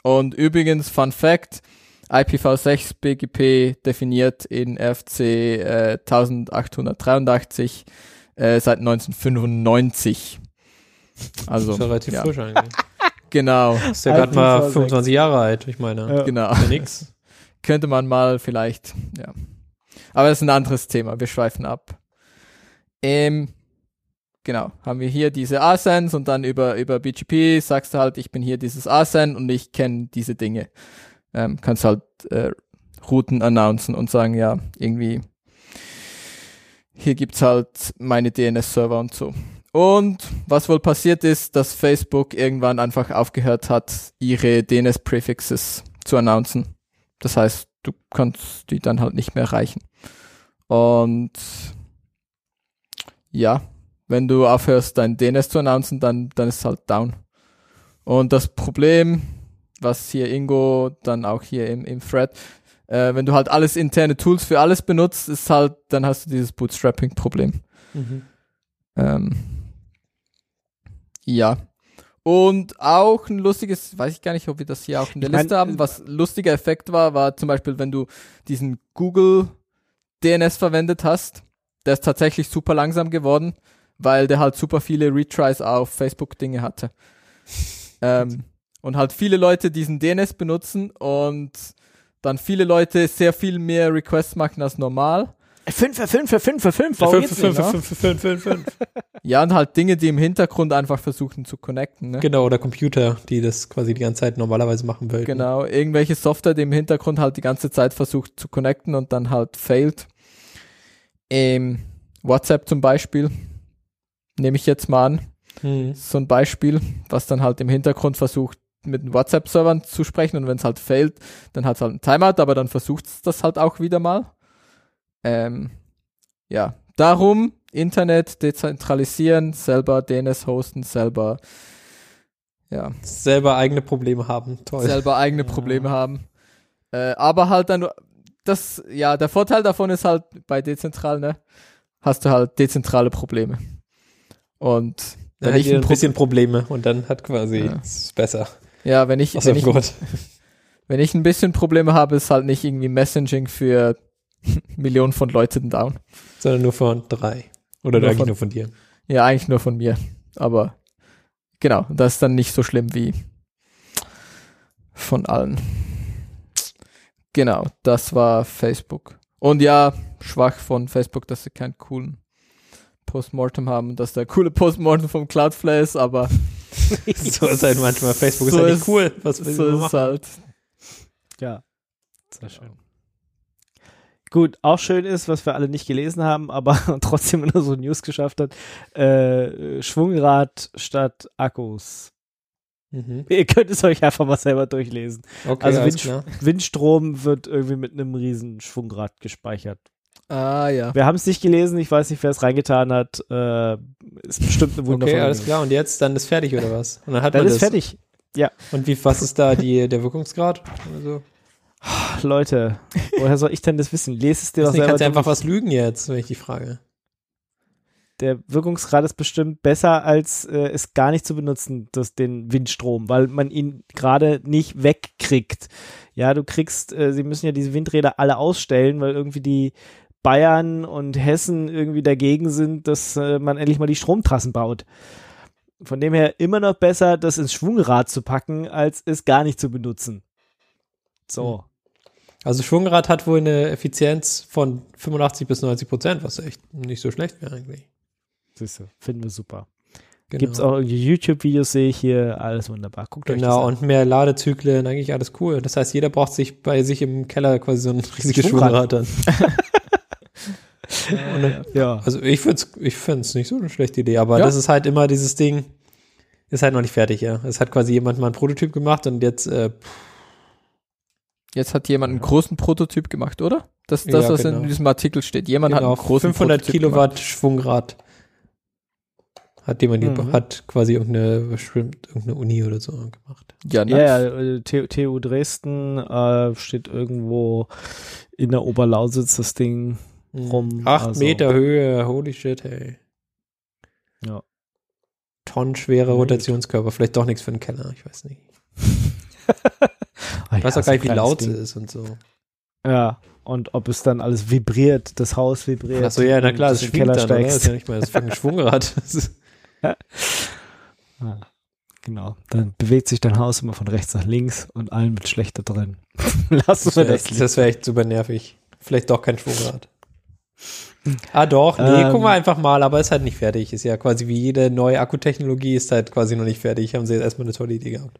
und übrigens, Fun Fact, IPv6 BGP definiert in RFC äh, 1883 äh, seit 1995. Also, ist ja relativ ja. frisch eigentlich. genau, Ist ja gerade mal IPv6. 25 Jahre alt, ich meine. Ja. genau. Ja nix. Könnte man mal vielleicht, ja. Aber das ist ein anderes Thema, wir schweifen ab. Ähm, genau, haben wir hier diese ASENs und dann über, über BGP sagst du halt, ich bin hier dieses ASEN und ich kenne diese Dinge. Ähm, kannst halt äh, Routen announcen und sagen, ja, irgendwie, hier gibt's halt meine DNS-Server und so. Und was wohl passiert ist, dass Facebook irgendwann einfach aufgehört hat, ihre DNS-Prefixes zu announcen. Das heißt, du kannst die dann halt nicht mehr erreichen. Und ja, wenn du aufhörst, dein DNS zu announcen, dann, dann ist es halt down. Und das Problem, was hier Ingo dann auch hier im, im Thread, äh, wenn du halt alles interne Tools für alles benutzt, ist halt, dann hast du dieses Bootstrapping-Problem. Mhm. Ähm, ja. Und auch ein lustiges, weiß ich gar nicht, ob wir das hier auch in der Ich mein, Liste haben, was lustiger Effekt war, war zum Beispiel, wenn du diesen Google DNS verwendet hast, der ist tatsächlich super langsam geworden, weil der halt super viele Retries auf Facebook-Dinge hatte. ähm, und halt viele Leute diesen DNS benutzen und dann viele Leute sehr viel mehr Requests machen als normal. Fünf, fünf, fünf, fünf, warum Fünf, geht's fünf, nicht? fünf, fünf, fünf, fünf. Ja, und halt Dinge, die im Hintergrund einfach versuchen zu connecten. Ne? Genau, oder Computer, die das quasi die ganze Zeit normalerweise machen wollten. Genau, irgendwelche Software, die im Hintergrund halt die ganze Zeit versucht zu connecten und dann halt failed. Ähm, WhatsApp zum Beispiel, nehme ich jetzt mal an. Hm. So ein Beispiel, was dann halt im Hintergrund versucht, mit den WhatsApp-Servern zu sprechen und wenn es halt fehlt, dann hat es halt ein Timeout, aber dann versucht es das halt auch wieder mal. Ähm, ja, darum Internet dezentralisieren, selber DNS hosten, selber ja, Selber eigene Probleme haben. Toll. selber eigene Probleme haben. Äh, aber halt dann, das, ja, der Vorteil davon ist halt bei dezentral, ne, hast du halt dezentrale Probleme. Und Dann hat ein ein bisschen Probleme und dann hat quasi Ja. besser. Ja, wenn ich, Aus wenn ich, wenn ich ein bisschen Probleme habe, ist halt nicht irgendwie Messaging für Millionen von Leuten down. Sondern nur von drei. Oder Nur eigentlich von- nur von dir. Ja, eigentlich nur von mir. Aber genau, das ist dann nicht so schlimm wie von allen. Genau, das war Facebook. Und ja, schwach von Facebook, dass sie keinen coolen Postmortem haben, dass der coole Postmortem vom Cloudflare ist, aber so ist halt manchmal. Facebook So ist halt nicht cool. Was will so ist machen? halt. Ja, sehr schön. Gut, auch schön ist, was wir alle nicht gelesen haben, aber trotzdem nur so News geschafft hat, äh, Schwungrad statt Akkus. Mhm. Ihr könnt es euch einfach mal selber durchlesen. Okay, also Wind. Windstrom wird irgendwie mit einem riesen Schwungrad gespeichert. Ah ja. Wir haben es nicht gelesen, ich weiß nicht, wer es reingetan hat. Äh, ist bestimmt eine wundervolle Okay, alles klar. Und jetzt, dann ist fertig oder was? Und dann hat Dann man ist das. fertig. Und wie, was ist da die, der Wirkungsgrad? Also, Leute, woher soll ich denn das wissen? Lest es dir doch deswegen selber kannst du einfach was lügen jetzt, wenn ich die frage. der Wirkungsgrad ist bestimmt besser, als äh, es gar nicht zu benutzen, das, den Windstrom, weil man ihn gerade nicht wegkriegt. Ja, du kriegst, äh, sie müssen ja diese Windräder alle ausstellen, weil irgendwie die Bayern und Hessen irgendwie dagegen sind, dass äh, man endlich mal die Stromtrassen baut. Von dem her immer noch besser, das ins Schwungrad zu packen, als es gar nicht zu benutzen. So. Also Schwungrad hat wohl eine Effizienz von 85 bis 90 Prozent, was echt nicht so schlecht wäre eigentlich. Siehst du, finden wir super. Genau. Gibt's auch irgendwie YouTube-Videos, sehe ich hier, alles wunderbar. Guckt euch das Genau, an. und mehr Ladezyklen, eigentlich alles cool. Das heißt, jeder braucht sich bei sich im Keller quasi so ein riesiges Schwungrad. Schwungrad dann. Und dann- Ja. Also ich finde es ich find's nicht so eine schlechte Idee, aber Ja. das ist halt immer dieses Ding, ist halt noch nicht fertig, ja. Es hat quasi jemand mal einen Prototyp gemacht und jetzt, äh, Jetzt hat jemand einen großen Prototyp gemacht, oder? Das ist das, Ja, was genau. in diesem Artikel steht. Jemand genau, hat einen großen 500 Prototyp Kilowatt Schwungrad hat jemand, Mhm. hat quasi irgendeine, bestimmt irgendeine Uni oder so gemacht. Gemacht. Ja, Ja, nice. ja, äh, TU, TU Dresden äh, steht irgendwo in der Oberlausitz das Ding rum. Acht also- Meter Höhe, holy shit, hey. Ja. Tonnenschwere Gut. Rotationskörper, vielleicht doch nichts für den Keller, ich weiß nicht. Ich weiß ja, auch gar nicht, wie laut es Ding. ist und so. Ja, und ob es dann alles vibriert, das Haus vibriert. Achso, ja, na klar, in schwingt Keller dann? Das ist steigst. ja nicht mal das fucking Schwungrad. Ja, genau, dann bewegt sich dein Haus immer von rechts nach links und allen mit schlechter drin. Wir wäre das. das wär echt super nervig. Vielleicht doch kein Schwungrad. Ah doch, nee, Ähm. gucken wir einfach mal, aber ist halt nicht fertig. Ist ja quasi wie jede neue Akkutechnologie ist halt quasi noch nicht fertig. Haben sie jetzt erstmal eine tolle Idee gehabt.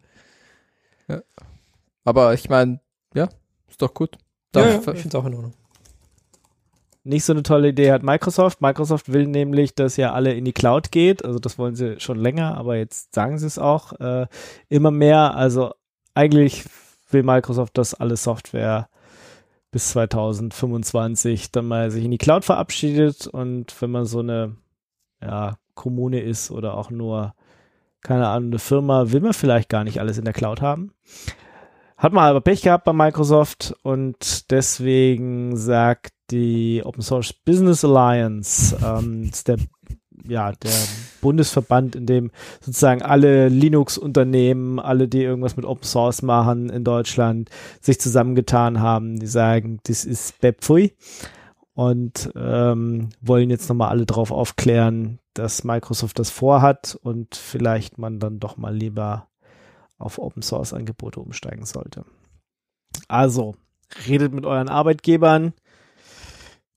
Aber ich meine, ja, ist doch gut. Ja, Darf- ja, ich finde es auch in Ordnung. Nicht so eine tolle Idee hat Microsoft. Microsoft will nämlich, dass ja alle in die Cloud geht. Also das wollen sie schon länger, aber jetzt sagen sie es auch äh, immer mehr. Also eigentlich will Microsoft, dass alle Software bis 2025 dann mal sich in die Cloud verabschiedet. Und wenn man so eine ja, Kommune ist oder auch nur, keine Ahnung, eine Firma, will man vielleicht gar nicht alles in der Cloud haben. Hat man aber Pech gehabt bei Microsoft und deswegen sagt die Open Source Business Alliance, ähm, ist der, ja, der Bundesverband, in dem sozusagen alle Linux-Unternehmen, alle, die irgendwas mit Open Source machen in Deutschland, sich zusammengetan haben. Die sagen, das ist Bepfui und ähm, wollen jetzt nochmal alle drauf aufklären, dass Microsoft das vorhat und vielleicht man dann doch mal lieber auf Open Source Angebote umsteigen sollte. Also, redet mit euren Arbeitgebern.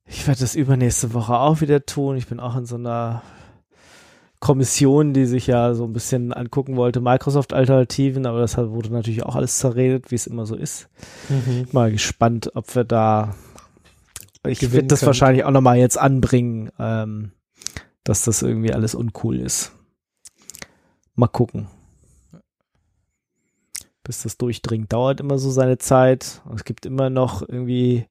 Ich werde das übernächste Woche auch wieder tun. Ich bin auch in so einer Kommission, die sich ja so ein bisschen angucken wollte, Microsoft-Alternativen, aber das wurde natürlich auch alles zerredet, wie es immer so ist. Mal gespannt, ob wir da. Ich werde das können. wahrscheinlich auch nochmal jetzt anbringen, ähm, dass das irgendwie alles uncool ist. Mal gucken. Bis das durchdringt. Dauert immer so seine Zeit. Es gibt immer noch irgendwie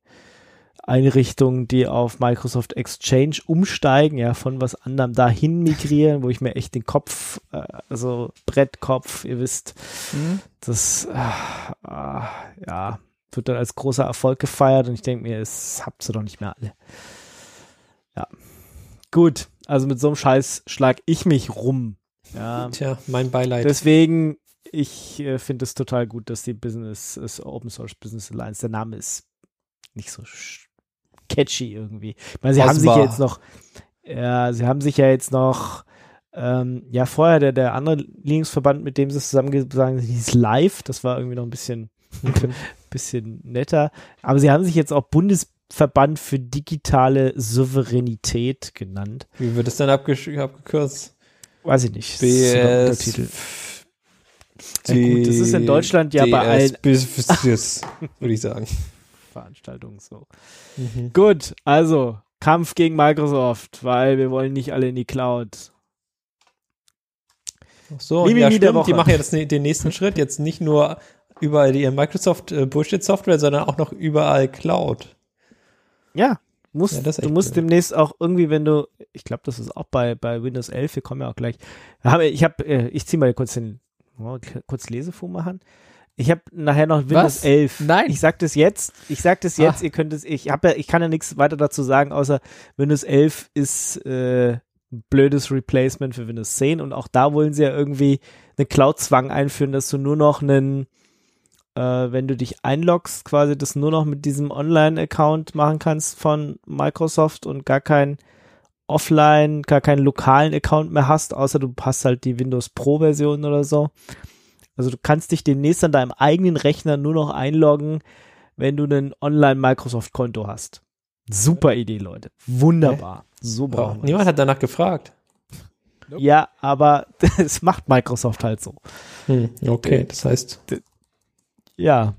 Einrichtungen, die auf Microsoft Exchange umsteigen, ja, von was anderem dahin migrieren, wo ich mir echt den Kopf, äh, also Brettkopf, ihr wisst, Mhm. das, äh, äh, ja, wird dann als großer Erfolg gefeiert und ich denke mir, es habt ihr doch nicht mehr alle. Ja. Gut, also mit so einem Scheiß schlag ich mich rum. Ja. Tja, mein Beileid. Deswegen, ich äh, finde es total gut, dass die Business, Open Source Business Alliance, der Name ist nicht so sch- catchy irgendwie. Ich meine, sie haben sich ja jetzt noch, ja, sie haben sich ja jetzt noch, ähm, ja, vorher der, der andere Linksverband, mit dem sie es zusammengesagen haben, hieß Live, das war irgendwie noch ein bisschen, bisschen netter. Aber sie haben sich jetzt auch Bundesverband für digitale Souveränität genannt. Wie wird es dann abgekürzt? Weiß ich nicht. BS. Untertitel. Ja, gut, das ist in Deutschland ja bei allen würde ich sagen. Veranstaltungen so. Mhm. Gut, also Kampf gegen Microsoft, weil wir wollen nicht alle in die Cloud. Ach So, ja, stimmt. Die machen ja das, den nächsten Schritt. Jetzt nicht nur überall die Microsoft äh, Bullshit Software, sondern auch noch überall Cloud. Ja, musst, Ja, du musst cool. demnächst auch irgendwie, wenn du, ich glaube, das ist auch bei, bei Windows 11, wir kommen ja auch gleich. Hab- Ich habe, ich ziehe mal kurz den, kurz Lesefuhr machen. Ich habe nachher noch Windows Was? 11. Nein. Ich sag das jetzt. Ich sag das jetzt. Ah. Ihr könnt es. Ich habe ja, ich kann ja nichts weiter dazu sagen, außer Windows 11 ist äh, ein blödes Replacement für Windows 10 und auch da wollen sie ja irgendwie einen Cloud-Zwang einführen, dass du nur noch einen, äh, wenn du dich einloggst, quasi das nur noch mit diesem Online-Account machen kannst von Microsoft und gar kein Offline, gar keinen lokalen Account mehr hast, außer du hast halt die Windows Pro-Version oder so. Also du kannst dich demnächst an deinem eigenen Rechner nur noch einloggen, wenn du ein Online-Microsoft-Konto hast. Super Idee, Leute. Wunderbar. So Oh, brauchen wir niemand hat danach gefragt. das. Ja, aber es macht Microsoft halt so. Hm, okay, das heißt, Ja.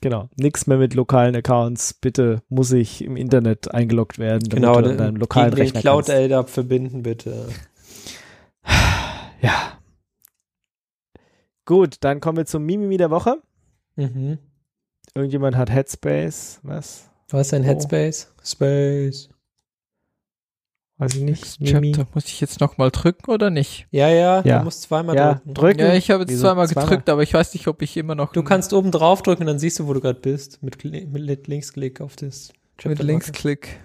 Genau. Nix mehr mit lokalen Accounts. Bitte muss ich im Internet eingeloggt werden, damit genau, du an deinem lokalen gegen Rechner Cloud kannst. LDAP verbinden, bitte. Ja. Gut, dann kommen wir zum Mimimi der Woche. Mhm. Irgendjemand hat Headspace. Was? Was ist ein Oh. Headspace? Space. Weiß ich nicht. Chapter. Muss ich jetzt nochmal drücken oder nicht? Ja, ja, Ja. du musst zweimal Ja, drücken. drücken. Ja, ich habe jetzt Wieso? zweimal Zweimal? gedrückt, aber ich weiß nicht, ob ich immer noch Du kannst oben drauf drücken, dann siehst du, wo du gerade bist. Mit, mit Linksklick auf das mit Chapter Linksklick.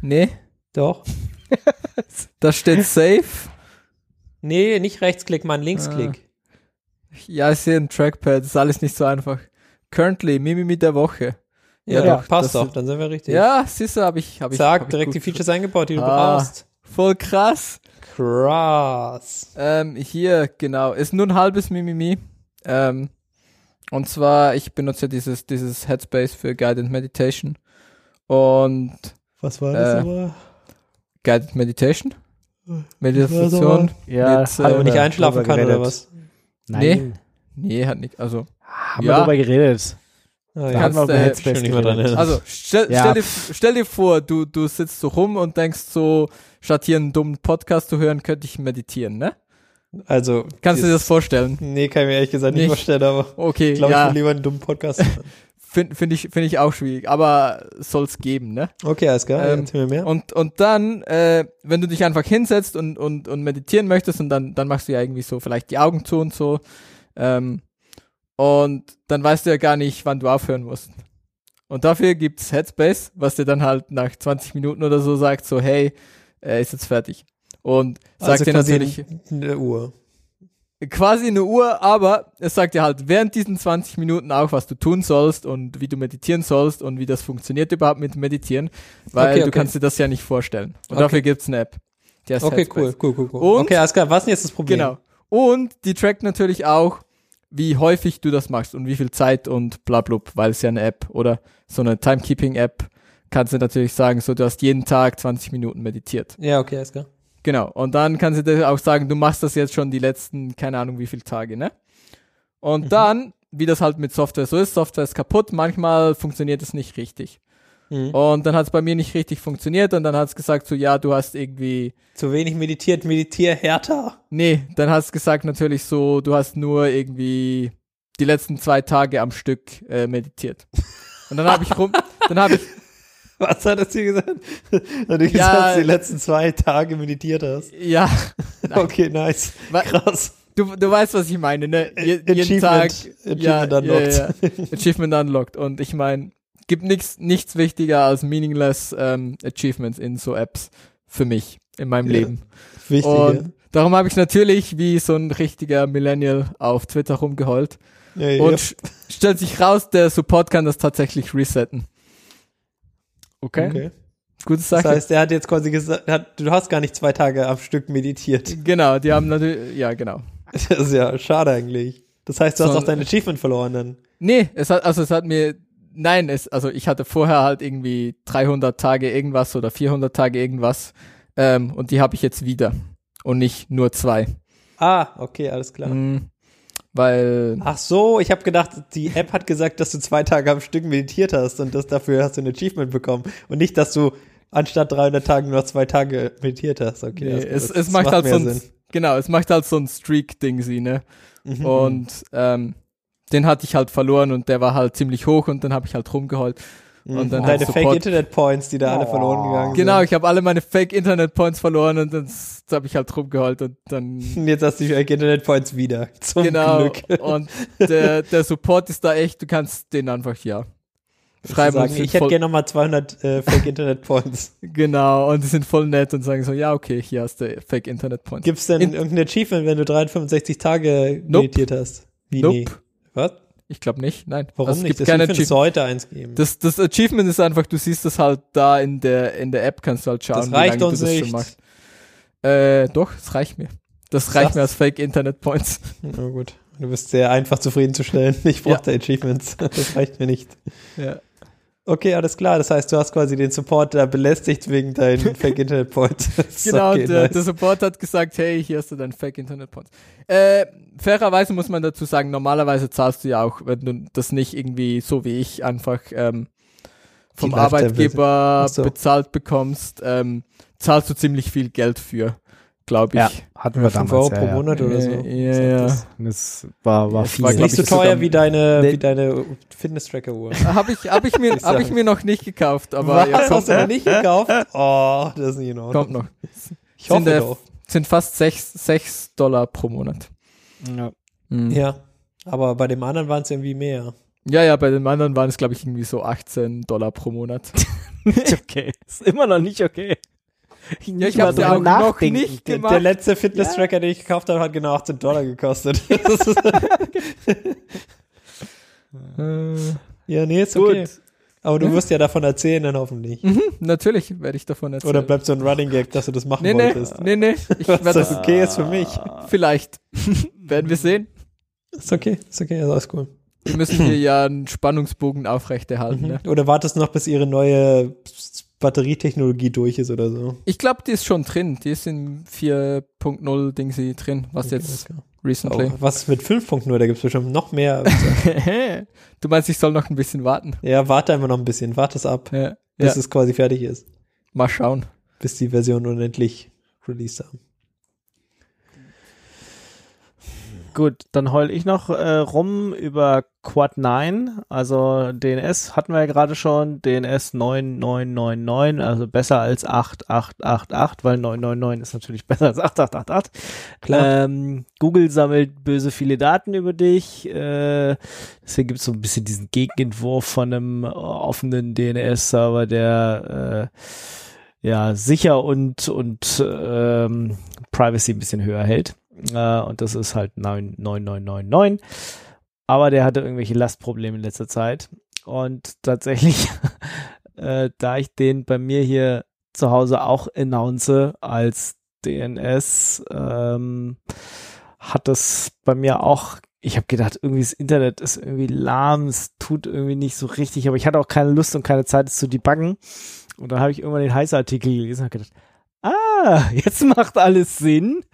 Nee, Doch. da steht Save. Nee, nicht Rechtsklick, Mann, Linksklick. Ja, ich sehe ein Trackpad, ist alles nicht so einfach. Currently, Mimimi der Woche. Ja, Ja, doch, passt doch, dann sind wir richtig. Ja, siehst du, habe ich, habe ich. Zack, hab ich direkt gut die Features eingebaut, die du Ah. brauchst. Voll krass. Krass. Ähm, hier, genau, ist nur ein halbes Mimimi. Ähm, und zwar, ich benutze ja dieses, dieses Headspace für Guided Meditation. Und Was war das aber? Guided Meditation? aber- Meditation? Ja, Mit, äh, ich drüber einschlafen kann oder was? Nein. Nee, hat nicht, also. Haben Ja. wir darüber geredet. Da haben wir äh, Headspace schon nicht mehr dran geredet. Also, stell, Ja. stell, dir, stell dir vor, du, du sitzt so rum und denkst so, statt hier einen dummen Podcast zu hören, könnte ich meditieren, ne? Also, Kannst du dir das vorstellen? Nee, kann ich mir ehrlich gesagt nicht, Nicht? vorstellen, aber Okay, ich glaube, ich ja, will lieber einen dummen Podcast hören. finde find ich, find ich auch schwierig, aber soll's geben, ne? Okay, alles klar, Ähm, erzähl mir mehr. Und, und dann, äh, wenn du dich einfach hinsetzt und, und, und meditieren möchtest und dann, dann machst du ja irgendwie so vielleicht die Augen zu und so, ähm, und dann weißt du ja gar nicht, wann du aufhören musst. Und dafür gibt's Headspace, was dir dann halt nach 20 Minuten oder so sagt, so, hey, er ist jetzt fertig. Und sagt also dir natürlich eine Uhr. Quasi eine Uhr, aber es sagt dir halt während diesen 20 Minuten auch, was du tun sollst und wie du meditieren sollst und wie das funktioniert überhaupt mit Meditieren, weil Okay, du okay. kannst dir das ja nicht vorstellen. Und Okay. dafür gibt's eine App. Okay, Headspace. cool, cool, cool, cool. Und- okay, alles klar, was ist denn jetzt das Problem? Genau. Und die trackt natürlich auch, wie häufig du das machst und wie viel Zeit und bla blub, weil es ja eine App oder so eine Timekeeping-App kannst du natürlich sagen, so du hast jeden Tag 20 Minuten meditiert. Ja, okay, alles klar. Genau. Und dann kannst du dir auch sagen, du machst das jetzt schon die letzten, keine Ahnung wie viele Tage, ne? Und Mhm. dann, wie das halt mit Software so ist, Software ist kaputt, manchmal funktioniert es nicht richtig. Mhm. Und dann hat es bei mir nicht richtig funktioniert und dann hat es gesagt, so ja, du hast irgendwie, Zu wenig meditiert, meditier härter. nee, dann hat es gesagt natürlich so, du hast nur irgendwie die letzten zwei Tage am Stück äh, meditiert. Und dann habe ich rum, dann habe ich, Was hat das hier gesagt? Hat er gesagt, Ja. dass du die letzten zwei Tage meditiert hast? ja, Okay, nice. Krass. du, du weißt, was ich meine, ne? Je, jeden Tag, Achievement, ja, Achievement unlocked. ja, ja. Achievement unlocked. Und ich meine, gibt nichts nichts wichtiger als meaningless ähm, Achievements in so Apps für mich in meinem Ja. Leben. Wichtig, Und darum habe ich natürlich wie so ein richtiger Millennial auf Twitter rumgeheult. ja. Und stellt sich raus, der Support kann das tatsächlich resetten. Okay. Okay. Gute Das Sache. heißt, er hat jetzt quasi gesagt, hat, du hast gar nicht zwei Tage am Stück meditiert. genau, die haben natürlich, ja genau. Das ist ja schade eigentlich. Das heißt, du hast So- auch dein Achievement verloren dann. Nee, es hat, also es hat mir, nein, es, also ich hatte vorher halt irgendwie 300 Tage irgendwas oder 400 Tage irgendwas ähm, und die habe ich jetzt wieder und nicht nur zwei. Ah, okay, alles klar. Mhm. Weil, Ach so, ich habe gedacht, die App hat gesagt, dass du zwei Tage am Stück meditiert hast und das dafür hast du ein Achievement bekommen und nicht, dass du anstatt 300 Tagen nur zwei Tage meditiert hast. Okay, nee, es, es das macht halt so ein, genau, es macht halt so ein Streak-Ding, sie, ne? Mhm. Und ähm, den hatte ich halt verloren und der war halt ziemlich hoch und dann habe ich halt rumgeheult. Mhm. und dann deine Fake Internet Points, die da alle verloren gegangen Genau, sind. ich habe alle meine Fake-Internet-Points verloren und dann habe ich halt rumgeheult und dann Und jetzt hast du die Fake Internet Points wieder. Zum genau. Glück. Und der, der Support ist da echt, du kannst den einfach, ja. Schreiben sagen, ich hätte gerne nochmal 200 äh, Fake Internet Points. Genau, und die sind voll nett und sagen so, ja, okay, hier hast du Fake Internet Points. Gibt's denn In- irgendein Achievement, wenn du 365 Tage Nope. meditiert hast? Wie Nope. nee? Was? Ich glaube nicht, nein. Warum Also es nicht? Gibt keine Achievement Achievement. sollte eins geben. Das, das Achievement ist einfach, du siehst das halt da in der, in der App, kannst du halt schauen, Das wie reicht lange uns du das nicht. schon machst. Äh, doch, es reicht mir. Das reicht Das- mir als Fake Internet Points. Na gut. Du bist sehr einfach zufriedenzustellen. Ich Ja. brauche Achievements. Das reicht mir nicht. Ja. Okay, alles klar. Das heißt, du hast quasi den Support da belästigt wegen deinen Fake Internet Points. Genau, okay, der, nice. der Support hat gesagt, hey, hier hast du dein Fake Internet Points. Äh, fairerweise muss man dazu sagen, normalerweise zahlst du ja auch, wenn du das nicht irgendwie so wie ich einfach ähm, vom Arbeitgeber so. bezahlt bekommst, ähm, zahlst du ziemlich viel Geld für, glaube ich. Ja, hatten wir Fünf damals. Euro pro ja, Monat oder so. Ja, ja. das? Das war, war viel. war, Nicht so teuer wie deine, Nee. wie deine Fitness-Tracker-Uhr. Habe ich, hab ich, mir, hab ich mir noch nicht gekauft, aber Was? ja, hast du noch nicht gekauft? Oh, das ist nicht in Ordnung. kommt noch. Ich hoffe Sind doch. Sind fast 6, 6 Dollar pro Monat. ja. Mhm. Ja. Aber bei dem anderen waren es irgendwie mehr. Ja, ja, bei den anderen waren es, glaube ich, irgendwie so 18 Dollar pro Monat. Nicht okay. Ist immer noch nicht okay. Ja, ich hab's ja auch noch nicht Der, gemacht. der letzte Fitness-Tracker, den ich gekauft habe, hat genau 18 Dollar gekostet. Ja, nee, ist Gut. okay. Aber du Ja. wirst ja davon erzählen dann hoffentlich. mhm, natürlich werde ich davon erzählen. Oder bleibt so ein Running Gag, dass du das machen nee, nee, wolltest. nee, nee, ich Was werde das okay ist für mich. vielleicht. werden wir sehen. Ist okay, ist okay, ist alles cool. Wir müssen hier ja einen Spannungsbogen aufrechterhalten. Ne? Mhm. Oder wartest noch, bis ihre neue Batterietechnologie durch ist oder so. Ich glaube, die ist schon drin. Die ist in 4.0 Ding sie drin, was Okay, jetzt recently. Oh, was mit 5.0? Da gibt es bestimmt noch mehr. du meinst, ich soll noch ein bisschen warten? ja, warte einfach noch ein bisschen. Warte es ab, Ja, bis ja. es quasi fertig ist. mal schauen. Bis die Version unendlich released haben. Gut, dann heul ich noch äh, rum über Quad 9, also DNS hatten wir ja gerade schon, DNS 9999, also besser als 8888, weil 999 ist natürlich besser als 8888. Klar. Ähm, Google sammelt böse viele Daten über dich, äh, deswegen gibt es so ein bisschen diesen Gegenentwurf von einem offenen DNS-Server, der äh, ja sicher und, und ähm, Privacy ein bisschen höher hält. Äh, und das ist halt 9- 9999. Aber der hatte irgendwelche Lastprobleme in letzter Zeit. Und tatsächlich, äh, da ich den bei mir hier zu Hause auch announce als DNS, ähm, hat das bei mir auch, ich habe gedacht, irgendwie das Internet ist irgendwie lahm, es tut irgendwie nicht so richtig, aber ich hatte auch keine Lust und keine Zeit, es zu debuggen. Und dann habe ich irgendwann den Heißartikel gelesen und gedacht, ah, jetzt macht alles Sinn.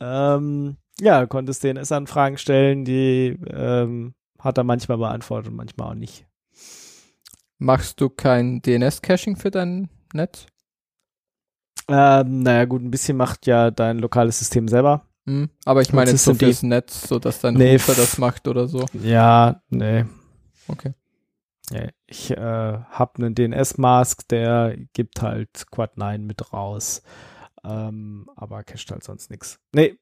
Ähm, ja, konntest DNS-Anfragen stellen, die ähm, hat er manchmal beantwortet und manchmal auch nicht. Machst du kein DNS-Caching für dein Netz? Ähm, naja, gut, ein bisschen macht ja dein lokales System selber. Hm, aber ich meine jetzt so fürs Netz, so dass dein Nee, Router das macht oder so. Ja, nee. Okay. Ich äh, habe einen DNS-Mask, der gibt halt Quad 9 mit raus. Ähm, aber cached halt sonst nichts. Nee.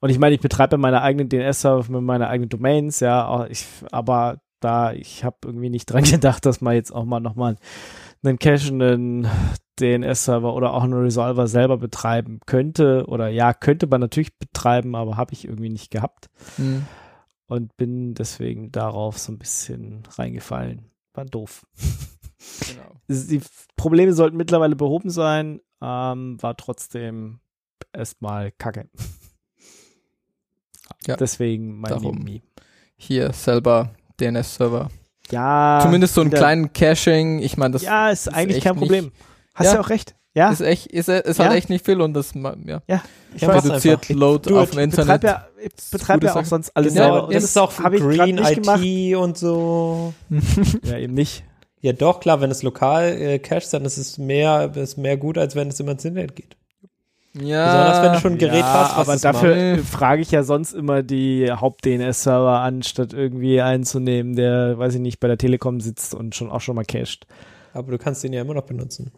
Und ich meine, ich betreibe meine eigenen DNS-Server mit meinen eigenen Domains, ja, auch ich, aber da, ich habe irgendwie nicht dran gedacht, dass man jetzt auch mal nochmal einen cachenden DNS-Server oder auch einen Resolver selber betreiben könnte. Oder ja, könnte man natürlich betreiben, aber habe ich irgendwie nicht gehabt. Hm. Und bin deswegen darauf so ein bisschen reingefallen. War doof. Genau. Die Probleme sollten mittlerweile behoben sein, ähm, war trotzdem erstmal kacke. Ja, Deswegen mein darum. Mimi. Hier selber DNS-Server. Ja. Zumindest so einen kleinen Caching. Ich meine, das Ja, ist, ist eigentlich kein Problem. Hast Ja. du auch recht. Ja, ist echt, ist, ist Ja. halt echt nicht viel und das, ja, ja. Ich Ja, reduziert einfach. Load auf it. dem Internet. ja, ich betreibe ja auch sonst alles Genau, selber. und das ist auch für hab ich Green nicht gemacht. IT und so. Ja, eben nicht. Ja, doch, klar, wenn es lokal äh, cached, dann ist es mehr, ist mehr gut, als wenn es immer ins Internet geht. Ja, Besonders wenn du schon ein Gerät ja, hast, was aber dafür macht. frage ich ja sonst immer die Haupt-DNS-Server an, statt irgendwie einzunehmen, der, weiß ich nicht, bei der Telekom sitzt und schon auch schon mal cached. Aber du kannst den ja immer noch benutzen.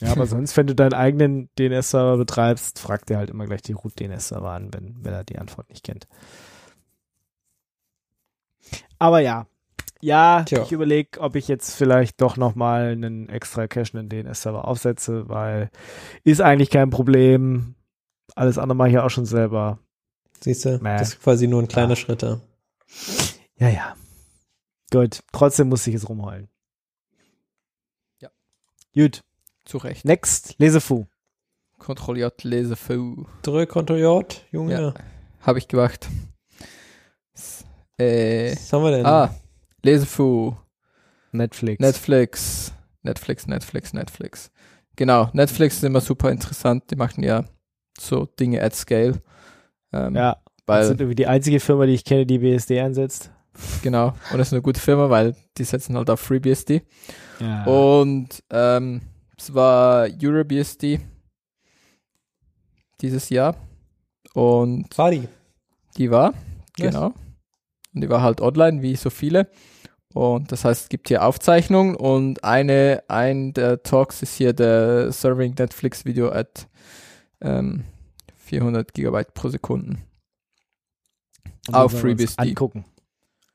Ja, aber sonst, wenn du deinen eigenen DNS-Server betreibst, fragt er halt immer gleich die Root-DNS-Server an, wenn, wenn er die Antwort nicht kennt. Aber ja. Ja, Tja. ich überlege, ob ich jetzt vielleicht doch nochmal einen extra cachenden DNS-Server aufsetze, weil ist eigentlich kein Problem. Alles andere mache ich ja auch schon selber. Siehst du? Das ist quasi nur ein kleiner Ja. Schritt. Ja, ja. Gut, trotzdem muss ich es rumheulen. Ja. Gut, zu Recht. next, Lesefu. Kontrolliert Lese V. Drück Ctrl J, Junge. Ja. Habe ich gemacht. Äh, Was haben wir denn? ah, Lesefu. Netflix. Netflix. Netflix, Netflix, Netflix. Genau, Netflix ist immer super interessant. Die machen ja so Dinge at scale. Ähm, ja, das weil, sind irgendwie die einzige Firma, die ich kenne, die BSD einsetzt. genau. Und das ist eine gute Firma, weil die setzen halt auf FreeBSD. Ja. Und ähm, es war EuroBSD dieses Jahr. Und Party. die war, Nice. genau. Und die war halt online, wie so viele. Und das heißt, es gibt hier Aufzeichnungen und eine, ein der Talks ist hier der Serving Netflix Video at ähm, 400 Gigabyte pro Sekunden. Und auf FreeBSD. Angucken.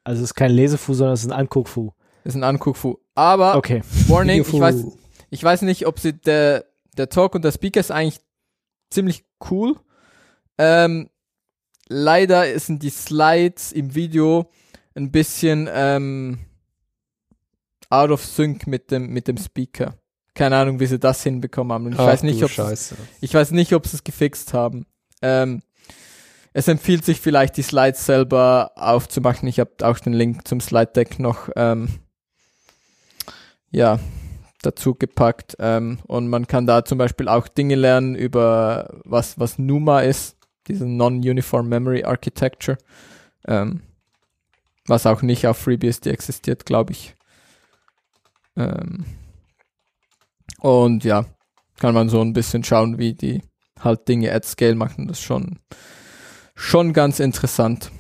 Also es ist kein Lesefu, sondern es ist ein Anguckfu. Das ist ein Anguckfu. Aber, Okay. Warning, ich weiß, ich weiß nicht, ob sie der, der Talk und der Speaker ist eigentlich ziemlich cool. Ähm, leider sind die Slides im Video ein bisschen ähm, out of sync mit dem, mit dem Speaker. Keine Ahnung, wie sie das hinbekommen haben. Und ich Ach weiß nicht, du ob sie Scheiße. ich weiß nicht, ob sie es gefixt haben. Ähm, es empfiehlt sich vielleicht, die Slides selber aufzumachen. Ich habe auch den Link zum Slide Deck noch ähm, ja, dazu gepackt. Ähm, und man kann da zum Beispiel auch Dinge lernen über was, was NUMA ist, diese Non-Uniform Memory Architecture, ähm, was auch nicht auf FreeBSD existiert, glaube ich. Ähm, und ja, kann man so ein bisschen schauen, wie die halt Dinge at scale machen. Das ist schon, schon ganz interessant.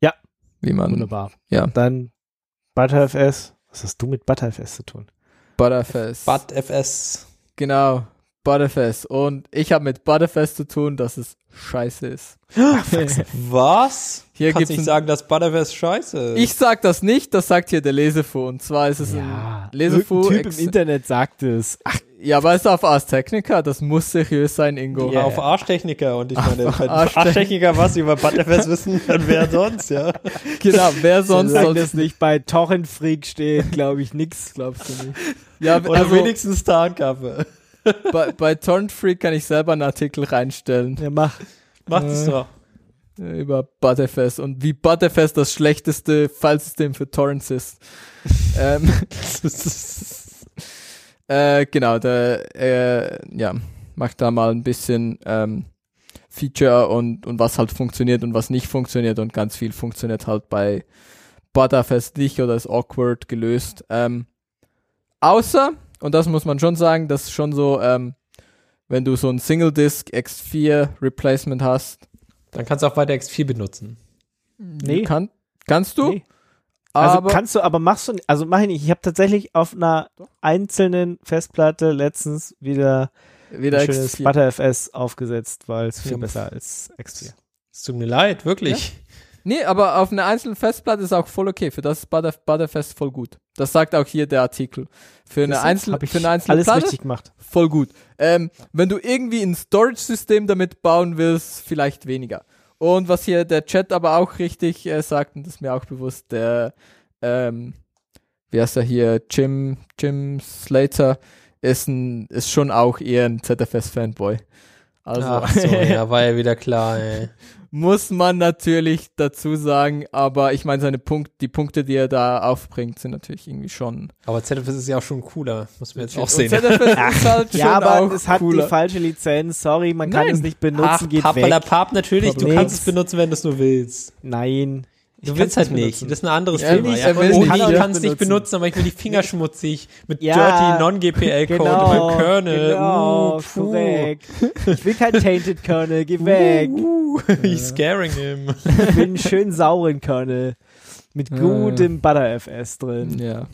Ja. Wie man Wunderbar. Ja. Dann ButterFS. Was hast du mit ButterFS zu tun? Butterfest. ButFS. genau, Butterfest. Und ich habe mit Butterfest zu tun, dass es scheiße ist. Was? Hier Kannst nicht sagen, dass ButterFS scheiße ist. Ich sag das nicht, das sagt hier der Lesefu. Und zwar ist es ein Lesefu. Typ im Internet sagt es. Ach, ja, aber es ist auf Ars Technica, das muss seriös sein, Ingo. Ja, auf Arschtechniker und ich meine, Auf wenn Arschtechniker. Arschtechniker was über Butterfest wissen, dann wer sonst, ja. Genau, wer sonst soll das nicht bei Torrent Freak steht, glaube ich nix. glaubst du nicht? Ja, Oder also wenigstens Tarnkappe. Bei, bei Torrent Freak kann ich selber einen Artikel reinstellen. Ja, mach. Macht es Äh. doch. über Butterfest und wie Butterfest das schlechteste Filesystem für Torrents ist. ähm, äh, genau, der äh, ja, macht da mal ein bisschen ähm, Feature und, und was halt funktioniert und was nicht funktioniert und ganz viel funktioniert halt bei Butterfest nicht oder ist awkward gelöst. Ähm, außer, und das muss man schon sagen, das ist schon so, ähm, wenn du so ein Single Disk X4 Replacement hast. Dann kannst du auch weiter X4 benutzen. Nee. Kann, kannst du? Nee. Also aber kannst du, aber machst du, also mach ich nicht. Ich habe tatsächlich auf einer einzelnen Festplatte letztens wieder, wieder ein schönes X4. ButterFS aufgesetzt, weil es viel Ja. besser als X4. Es tut mir leid, wirklich. Nee, aber auf einer einzelnen Festplatte ist auch voll okay. Für das ist Butter, Butterfest voll gut. Das sagt auch hier der Artikel. Für eine, einzelne, für eine einzelne Alles Platte richtig gemacht. voll gut. Ähm, wenn du irgendwie ein Storage-System damit bauen willst, vielleicht weniger. Und was hier der Chat aber auch richtig äh, sagt, und das ist mir auch bewusst, der, ähm, wie heißt er hier, Jim, Jim Slater, ist, ein, ist schon auch eher ein ZFS-Fanboy. Also Ach so, ja, war ja wieder klar, ey. muss man natürlich dazu sagen, aber ich meine, seine Punkt, die Punkte, die er da aufbringt, sind natürlich irgendwie schon. Aber ZFS ist ja auch schon cooler, muss man jetzt auch Und sehen. ZFS ist halt schon Ja, aber auch es hat cooler. die falsche Lizenz. Sorry, man kann Nein. es nicht benutzen, Ach, geht Papala weg. Pap, natürlich, du Nix. kannst es benutzen, wenn du es nur willst. Nein. Du Ich willst kann's halt nicht. benutzen. Das ist ein anderes Er Thema. nicht, ja. will oh, nicht ich benutzen. kann es nicht benutzen, aber ich will die Finger schmutzig mit Ja, dirty Non-GPL-Code Genau, meinem Kernel. genau, uh, korrekt. Ich will kein Tainted Kernel, geh weg. Uh, scaring him. Ich will einen schönen sauren Kernel mit gutem ButterFS drin. Ja.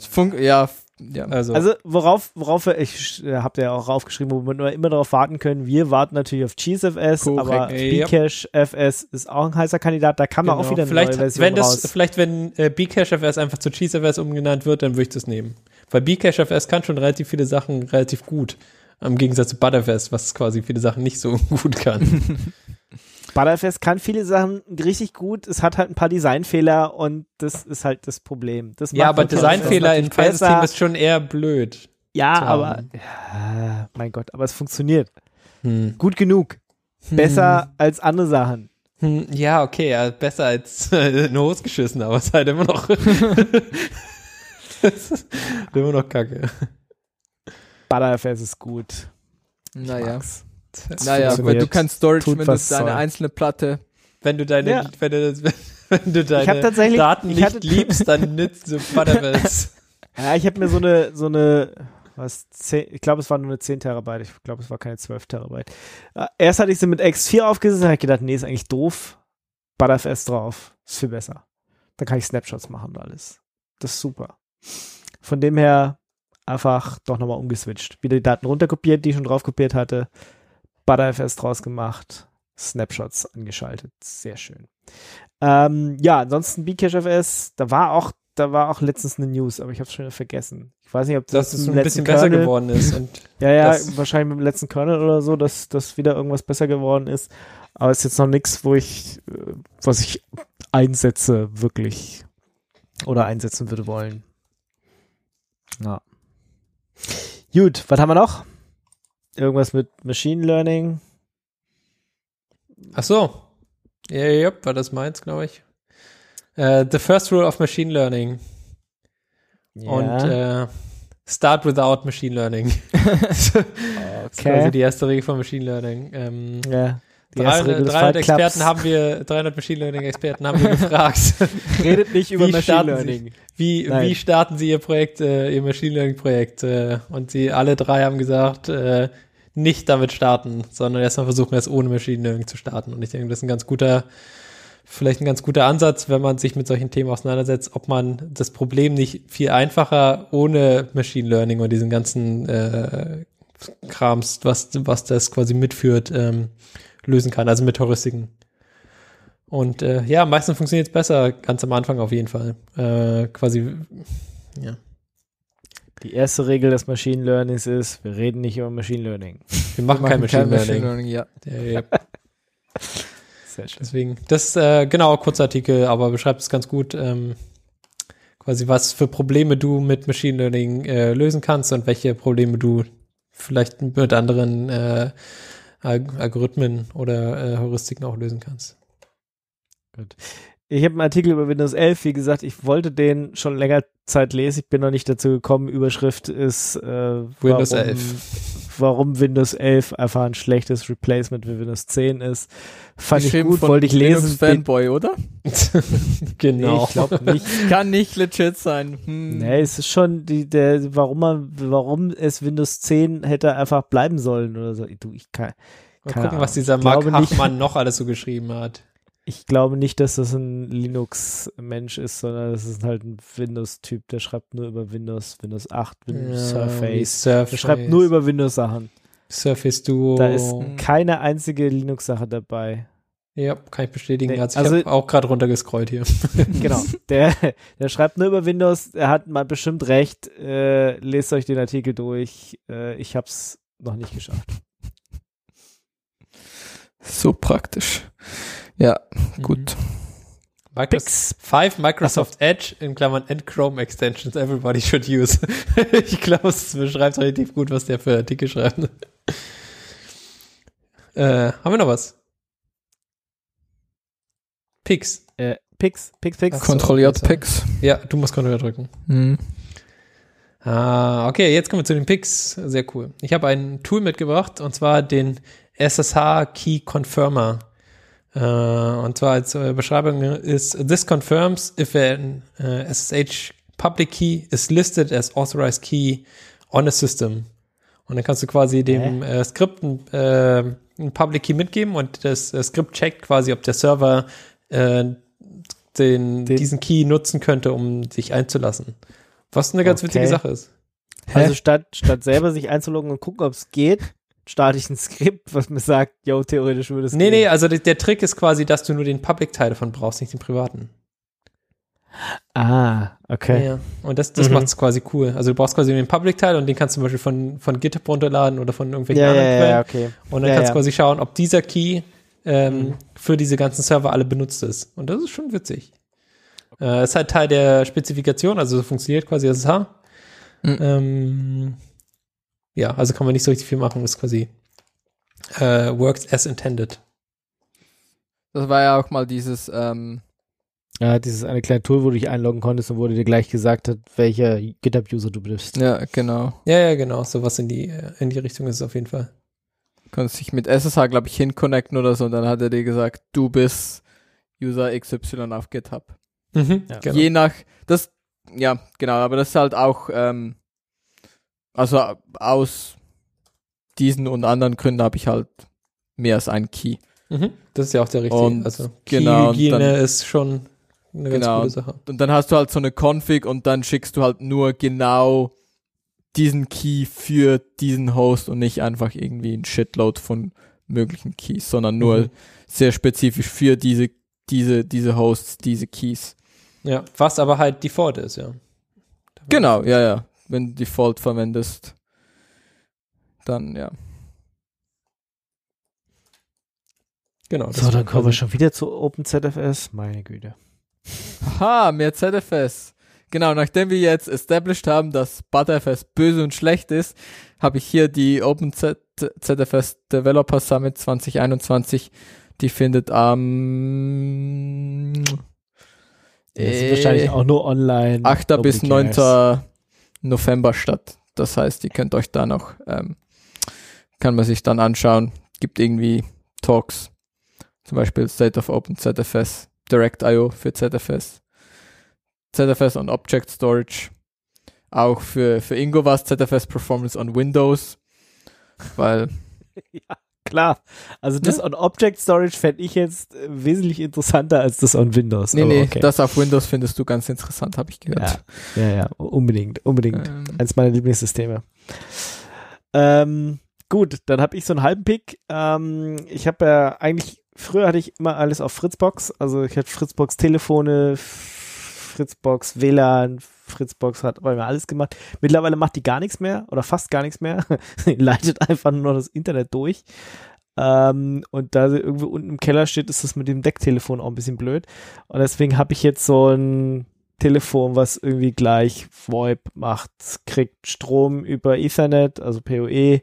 Funk, ja, ja. Also, Also worauf, worauf wir, ich äh, habt ja auch raufgeschrieben, wo wir immer darauf warten können. Wir warten natürlich auf CheeseFS, Korrekt. aber Ja. Bcache FS ist auch ein heißer Kandidat. Da kann man auch genau. wieder eine vielleicht, neue Version wenn das, raus. vielleicht, wenn äh, Bcachefs einfach zu CheeseFS umgenannt wird, dann würde ich das nehmen. Weil Bcachefs kann schon relativ viele Sachen relativ gut. Im Gegensatz zu Butterfest, was quasi viele Sachen nicht so gut kann. Butterfest kann viele Sachen richtig gut. Es hat halt ein paar Designfehler und das ist halt das Problem. Das ja, aber Designfehler in besser. ist schon eher blöd. Ja, aber ja, mein Gott, aber es funktioniert Hm. gut genug. Besser als andere Sachen. Hm, ja, okay, ja, besser als äh, in den Hose geschissen, aber es ist halt immer noch. Immer noch kacke. Butterfest ist gut. naja. Mag's. Naja, weil du kannst Storage, Tut, wenn du was deine soll. einzelne Platte. Wenn du deine, Ja. wenn du, wenn du deine tatsächlich- Daten ich nicht hatte- liebst, dann nützt du Butterfest. Ja, ich habe mir so eine, so eine, was, 10, ich glaube, es war nur eine 10 Terabyte. Ich glaube, es war keine 12 Terabyte. Äh, Erst hatte ich sie mit X4 aufgesetzt, dann habe ich gedacht, nee, ist eigentlich doof. ButterFS drauf. Ist viel besser. Dann kann ich Snapshots machen und alles. Das ist super. Von dem her einfach doch nochmal umgeswitcht. Wieder die Daten runterkopiert, die ich schon drauf kopiert hatte. ButterFS draus gemacht. Snapshots angeschaltet. Sehr schön. Ähm, ja, ansonsten BcacheFS, da war auch, da war auch letztens eine News, aber ich habe es schon vergessen. Ich weiß nicht, ob das im ein bisschen besser Kernel- geworden ist. Und Ja, ja, das- wahrscheinlich mit dem letzten Kernel oder so, dass dass wieder irgendwas besser geworden ist. Aber es ist jetzt noch nichts, wo ich, was ich einsetze, wirklich. Oder einsetzen würde wollen. Ja. Gut, was haben wir noch? Irgendwas mit Machine Learning? ach so. Ja, ja, war das meins, glaube ich. Äh, the first rule of machine learning. Und äh, start without machine learning. Das ist okay. die erste Regel von Machine Learning. Ähm, Ja. Die erste 300, Regel des 300 Fight Clubs. Experten haben wir, 300 Machine Learning Experten haben wir gefragt, Redet nicht über Wie Machine Learning. wie, Nein. wie starten sie ihr Projekt, äh, ihr Machine Learning Projekt? Äh, und sie alle drei haben gesagt, äh, nicht damit starten, sondern erstmal versuchen, es ohne Machine Learning zu starten. Und ich denke, das ist ein ganz guter, vielleicht ein ganz guter Ansatz, wenn man sich mit solchen Themen auseinandersetzt, ob man das Problem nicht viel einfacher ohne Machine Learning und diesen ganzen äh, Krams, was, was das quasi mitführt, ähm, lösen kann, also mit Heuristiken. Und äh, ja, meistens funktioniert es besser, ganz am Anfang auf jeden Fall. Äh, quasi, ja. Die erste Regel des Machine Learnings ist, wir reden nicht über Machine Learning. Wir machen, Wir kein Machine, kein Learning. ja. Ja, ja. Sehr schön. Deswegen, das äh, genau, Kurzartikel, aber beschreibt es ganz gut, ähm, quasi was für Probleme du mit Machine Learning äh, lösen kannst und welche Probleme du vielleicht mit anderen äh, Alg- Algorithmen oder äh, Heuristiken auch lösen kannst. Ich habe einen Artikel über Windows 11, wie gesagt, ich wollte den schon länger Zeit lesen, ich bin noch nicht dazu gekommen. Überschrift ist äh, Windows warum 11. warum Windows 11 einfach ein schlechtes Replacement für Windows 10 ist. Fand ich Geschrieben gut, wollte ich lesen. Linux Fanboy, oder? genau. Nee, ich glaube nicht. Kann nicht legit sein. Hm. Nee, es ist schon die, der, warum man, warum es Windows 10 hätte einfach bleiben sollen oder so. Du, ich kann, Mal gucken, was Ahnung. dieser Ich Mark Hachmann noch alles so geschrieben hat. Ich glaube nicht, dass das ein Linux-Mensch ist, sondern das ist halt ein Windows-Typ, der schreibt nur über Windows, Windows 8, Windows Ja, Surface. Surface. Der schreibt nur über Windows-Sachen. Surface Duo. Da ist keine einzige Linux-Sache dabei. ja, kann ich bestätigen. Also ich also- habe auch gerade runtergescrollt hier. Genau. Der, der schreibt nur über Windows. Er hat mal bestimmt recht. Äh, lest euch den Artikel durch. Äh, ich hab's noch nicht geschafft. So praktisch. Ja, gut. Microsoft, five Microsoft Edge in Klammern and Chrome Extensions everybody should use. ich glaube, es beschreibt relativ gut, was der für Artikel schreibt. äh, haben wir noch was? Pix. Äh, Pix, Pix, Pix. Kontrolliert Picks. Ja, du musst Kontrolle drücken. Hm. Ah, okay, jetzt kommen wir zu den Picks. Sehr cool. Ich habe ein Tool mitgebracht und zwar den SSH Key Confirmer. Äh, und zwar als äh, Beschreibung ist This confirms if an äh, SSH public key is listed as authorized key on a system. Und dann kannst du quasi dem äh, Skript ein, äh, Public Key mitgeben und das äh, Skript checkt quasi, ob der Server äh, den, Den- diesen Key nutzen könnte, um sich einzulassen. Was eine ganz Okay. witzige Sache ist. Also statt, statt selber sich einzuloggen und gucken, ob es geht, starte ich ein Skript, was mir sagt, yo, theoretisch würde es Nee, gehen. nee, also der, der Trick ist quasi, dass du nur den Public-Teil davon brauchst, nicht den privaten. Ah, okay. Ja. Und das, das Mhm. macht es quasi cool. Also du brauchst quasi den Public-Teil und den kannst du zum Beispiel von, von GitHub runterladen oder von irgendwelchen Ja, ja, anderen ja, Quellen. ja, okay. Und dann Ja, kannst ja. du quasi schauen, ob dieser Key ähm, Mhm. für diese ganzen Server alle benutzt ist. Und das ist schon witzig. Äh, ist halt Teil der Spezifikation, also so funktioniert quasi SSH. Mhm. Ähm, ja, also kann man nicht so richtig viel machen, ist quasi äh, works as intended. Das war ja auch mal dieses, ähm, Ja, dieses eine kleine Tool, wo du dich einloggen konntest und wo dir gleich gesagt hat, welcher GitHub-User du bist. ja, genau. Ja, ja, genau, sowas in die, äh, in die Richtung ist es auf jeden Fall. Konntest dich mit SSH, glaube ich, hinconnecten oder so und dann hat er dir gesagt, du bist User XY auf GitHub. Mhm, Ja. genau. Je nach, das, ja, genau, aber das ist halt auch, ähm, also aus diesen und anderen Gründen habe ich halt mehr als einen Key. Mhm, das ist ja auch der richtige. Und also genau, und Key-Hygiene dann- ist schon eine ganz Genau. gute Sache. Und dann hast du halt so eine Config und dann schickst du halt nur genau diesen Key für diesen Host und nicht einfach irgendwie ein Shitload von möglichen Keys, sondern nur Mhm. sehr spezifisch für diese, diese, diese Hosts, diese Keys. Ja, was aber halt Default ist, ja. Genau, ja, ja. Wenn du Default verwendest, dann ja. Genau. So, dann kommen wir schon wieder zu OpenZFS. Meine Güte. Aha, mehr ZFS. Genau, nachdem wir jetzt established haben, dass ButterFS böse und schlecht ist, habe ich hier die OpenZFS Developer Summit 2021. Die findet am ist äh, wahrscheinlich auch nur online. 8. bis Nobody 9. November statt. Das heißt, ihr könnt euch da noch, ähm, kann man sich dann anschauen. Gibt irgendwie Talks. Zum Beispiel State of Open ZFS, Direct.io für ZFS, ZFS on Object Storage. Auch für, für Ingo war es ZFS Performance on Windows. Weil, Klar. Also das Ja. on Object Storage fände ich jetzt äh, wesentlich interessanter als das on Windows. nee, nee, okay. das auf Windows findest du ganz interessant, habe ich gehört. Ja, ja, ja, unbedingt, unbedingt. Ähm, Eins meiner Lieblingssysteme. Ähm, gut, dann habe ich so einen halben Pick. Ähm, ich habe ja eigentlich, früher hatte ich immer alles auf Fritzbox. Also ich hatte Fritzbox Telefone, Fritzbox WLAN, Fritzbox hat bei mir alles gemacht. Mittlerweile macht die gar nichts mehr oder fast gar nichts mehr. Leitet einfach nur noch das Internet durch. Ähm, und da sie irgendwo unten im Keller steht, ist das mit dem Decktelefon auch ein bisschen blöd. Und deswegen habe ich jetzt so ein Telefon, was irgendwie gleich VoIP macht, kriegt Strom über Ethernet, also PoE.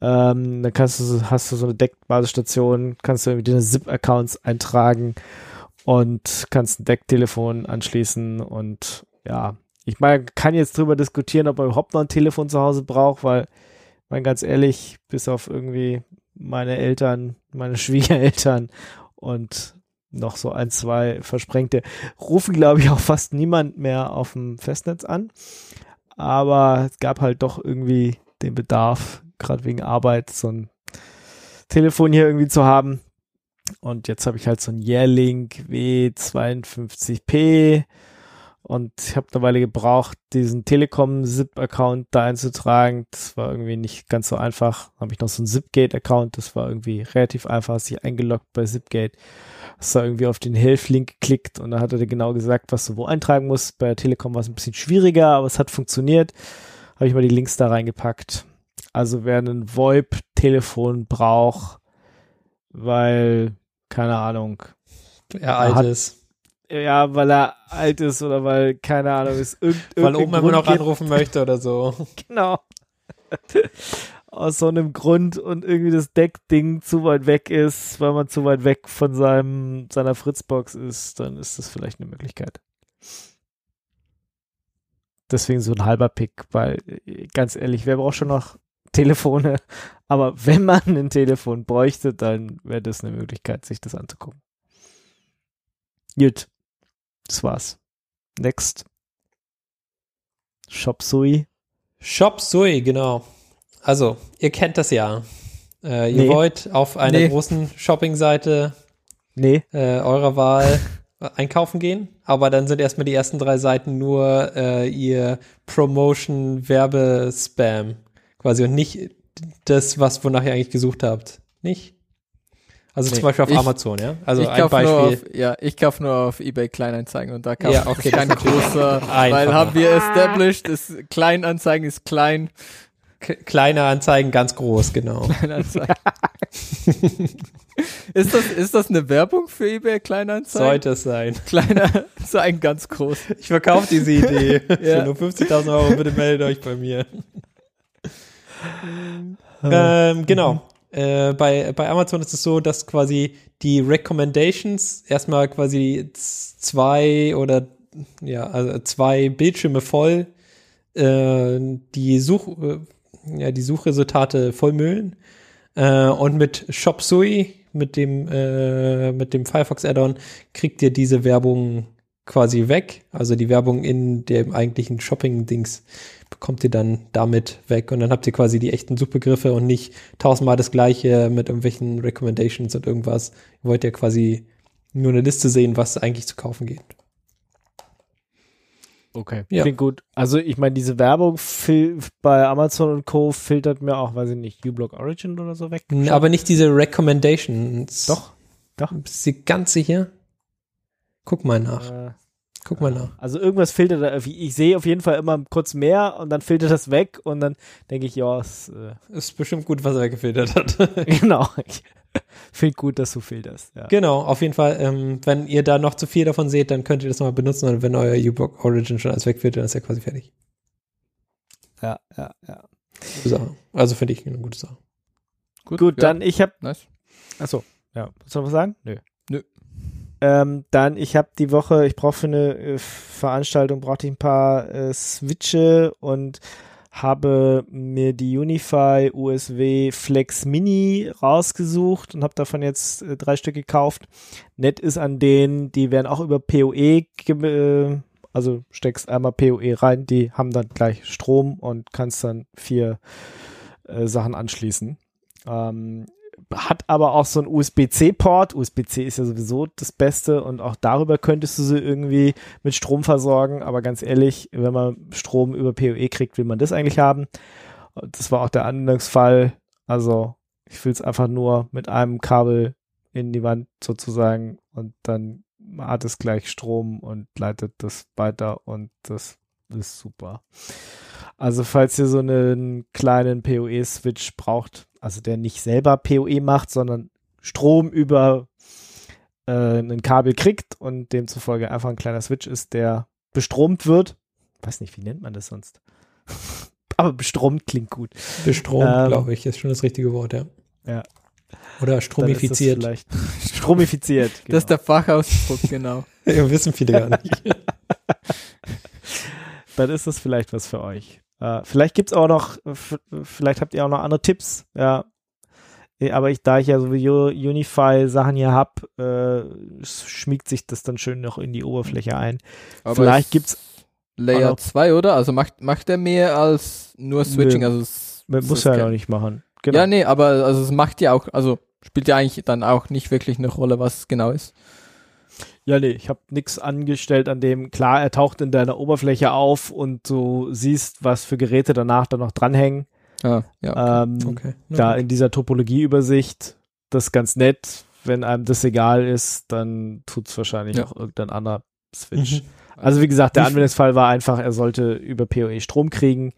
Ähm, dann kannst du, hast du so eine Deckbasisstation, kannst du irgendwie deine ZIP-Accounts eintragen und kannst ein Decktelefon anschließen und ja, ich meine, kann jetzt drüber diskutieren, ob man überhaupt noch ein Telefon zu Hause braucht, weil Mein ganz ehrlich, bis auf irgendwie meine Eltern, meine Schwiegereltern und noch so ein, zwei Versprengte, rufen, glaube ich, auch fast niemand mehr auf dem Festnetz an. Aber es gab halt doch irgendwie den Bedarf, gerade wegen Arbeit, so ein Telefon hier irgendwie zu haben. Und jetzt habe ich halt so ein Yearlink W52P und ich habe eine Weile gebraucht, diesen Telekom-Zip-Account da einzutragen. Das war irgendwie nicht ganz so einfach. Habe ich noch so einen Zipgate-Account, das war irgendwie relativ einfach, hast dich eingeloggt bei Zipgate. Hast da irgendwie auf den Helf-Link geklickt und da hat er dir genau gesagt, was du wo eintragen musst. Bei Telekom war es ein bisschen schwieriger, aber es hat funktioniert. Habe ich mal die Links da reingepackt. Also wer ein VoIP-Telefon braucht, weil, keine Ahnung. Er alt ist. Ja, weil er alt ist oder weil, keine Ahnung, ist irgend, Weil Oma immer noch anrufen möchte oder so. Genau. Aus so einem Grund und irgendwie das Deckding zu weit weg ist, weil man zu weit weg von seinem, seiner Fritzbox ist, dann ist das vielleicht eine Möglichkeit. Deswegen so ein halber Pick, weil ganz ehrlich, wer braucht schon noch Telefone? Aber wenn man ein Telefon bräuchte, dann wäre das eine Möglichkeit, sich das anzugucken. Gut. Das war's. Next. Shop Sui. Shop Sui, genau. Also, ihr kennt das ja. Äh, ihr Nee. wollt auf einer Nee. großen Shoppingseite Nee. äh, eurer Wahl einkaufen gehen, aber dann sind erstmal die ersten drei Seiten nur äh, ihr Promotion-Werbespam quasi und nicht das, was wonach ihr eigentlich gesucht habt. Nicht? Also Nee. zum Beispiel auf Ich- Amazon, ja? Also ich ein Beispiel. auf, ja, ich kaufe nur auf eBay Kleinanzeigen und da kaufe Ja, ich okay, kein das ist großer, weil haben wir established, ist Kleinanzeigen ist klein. K kleine Anzeigen, ganz groß, genau. Kleinanzeigen. ist das, ist das eine Werbung für eBay Kleinanzeigen? Sollte es sein. Kleiner, ein ganz groß. Ich verkaufe diese Idee. Ja. Für nur 50.000 Euro, bitte meldet euch bei mir. ähm, genau. Äh, bei, bei Amazon ist es so, dass quasi die Recommendations erstmal quasi zwei oder ja, also zwei Bildschirme voll äh, die Such, äh, ja, die Suchresultate vollmüllen. Äh, und mit Shop Sui, mit dem, äh, mit dem Firefox Add-on, kriegt ihr diese Werbung quasi weg. Also die Werbung in dem eigentlichen Shopping-Dings bekommt ihr dann damit weg. Und dann habt ihr quasi die echten Suchbegriffe und nicht tausendmal das gleiche mit irgendwelchen Recommendations und irgendwas. Ihr wollt ja quasi nur eine Liste sehen, was eigentlich zu kaufen geht. Okay. Ja. Klingt gut. Also ich meine, diese Werbung fil- bei Amazon und Co. filtert mir auch, weiß ich nicht, uBlock Origin oder so weg. Aber nicht diese Recommendations. Doch. Doch. Bist du ganz sicher? Guck mal nach. Äh, Guck mal nach. also irgendwas filtert da. Ich sehe auf jeden Fall immer kurz mehr und dann filtert das weg und dann denke ich, ja, es, äh, Ist bestimmt gut, was er weggefiltert hat. genau. Finde gut, dass du filterst. Ja. genau, auf jeden Fall. Ähm, wenn ihr da noch zu viel davon seht, dann könnt ihr das nochmal benutzen. Und wenn euer uBlock Origin schon alles wegfiltert, dann ist ja quasi fertig. ja, ja, ja. Gute Sache. Also finde ich eine gute Sache. Gut, ja, dann ich habe Nice. Achso, ja. Du noch was sagen? Nö. Ähm, dann, ich habe die Woche, ich brauche für eine äh, Veranstaltung, brauchte ich ein paar äh, Switche und habe mir die Unify USW Flex Mini rausgesucht und habe davon jetzt äh, drei Stück gekauft. Nett ist an denen, die werden auch über PoE, äh, also steckst einmal PoE rein, die haben dann gleich Strom und kannst dann vier äh, Sachen anschließen. Ähm, hat aber auch so einen USB-C-Port. USB-C ist ja sowieso das Beste und auch darüber könntest du sie irgendwie mit Strom versorgen. Aber ganz ehrlich, wenn man Strom über PoE kriegt, will man das eigentlich haben. Das war auch der Anwendungsfall. Also ich will es einfach nur mit einem Kabel in die Wand sozusagen und dann hat es gleich Strom und leitet das weiter und das ist super. Also falls ihr so einen kleinen PoE-Switch braucht, also der nicht selber PoE macht, sondern Strom über äh, ein Kabel kriegt und demzufolge einfach ein kleiner Switch ist, der bestromt wird. Weiß nicht, wie nennt man das sonst? Aber bestromt klingt gut. Bestromt, Ähm, glaube ich, ist schon das richtige Wort, ja. Ja. Oder stromifiziert. vielleicht Stromifiziert. Genau. Das ist der Fachausdruck, genau. Ja, wissen viele gar nicht. Dann ist das vielleicht was für euch. Äh, vielleicht gibt's auch noch, f- vielleicht habt ihr auch noch andere Tipps, ja. Eh, Aber ich, da ich ja sowieso Unify-Sachen hier hab, äh, schmiegt sich das dann schön noch in die Oberfläche ein. Aber Vielleicht es- gibt's, Layer auch noch- 2, oder? Also macht, macht er mehr als nur Switching? Nö. Also es, es muss ist ja noch nicht machen. Genau. Ja, nee, aber also es macht ja auch, also spielt ja eigentlich dann auch nicht wirklich eine Rolle, was es genau ist. Ja, nee, ich habe nichts angestellt an dem. Klar, er taucht in deiner Oberfläche auf und du siehst, was für Geräte danach dann noch dranhängen. Ah, ja. Ähm, Okay. Da in dieser Topologieübersicht, das ist ganz nett. Wenn einem das egal ist, dann tut's wahrscheinlich Ja. auch irgendein anderer Switch. Mhm. Also wie gesagt, der Anwendungsfall war einfach, er sollte über PoE Strom kriegen.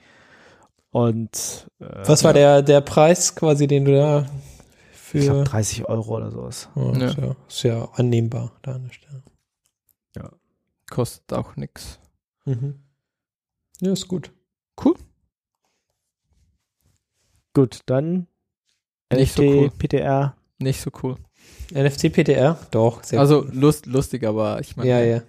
Und äh, Was war der, der Preis quasi, den du da ich glaub, für. 30 Euro oder sowas. Oh, Ja. Ist, ja, ist ja annehmbar da an der Stelle. Kostet auch nix. Mhm. Ja, ist gut. Gut, dann Nicht so NFT, cool. PTR. Nicht so cool. NFT PTR? Doch, sehr also cool. lust, lustig, aber ich meine. Ja, ja.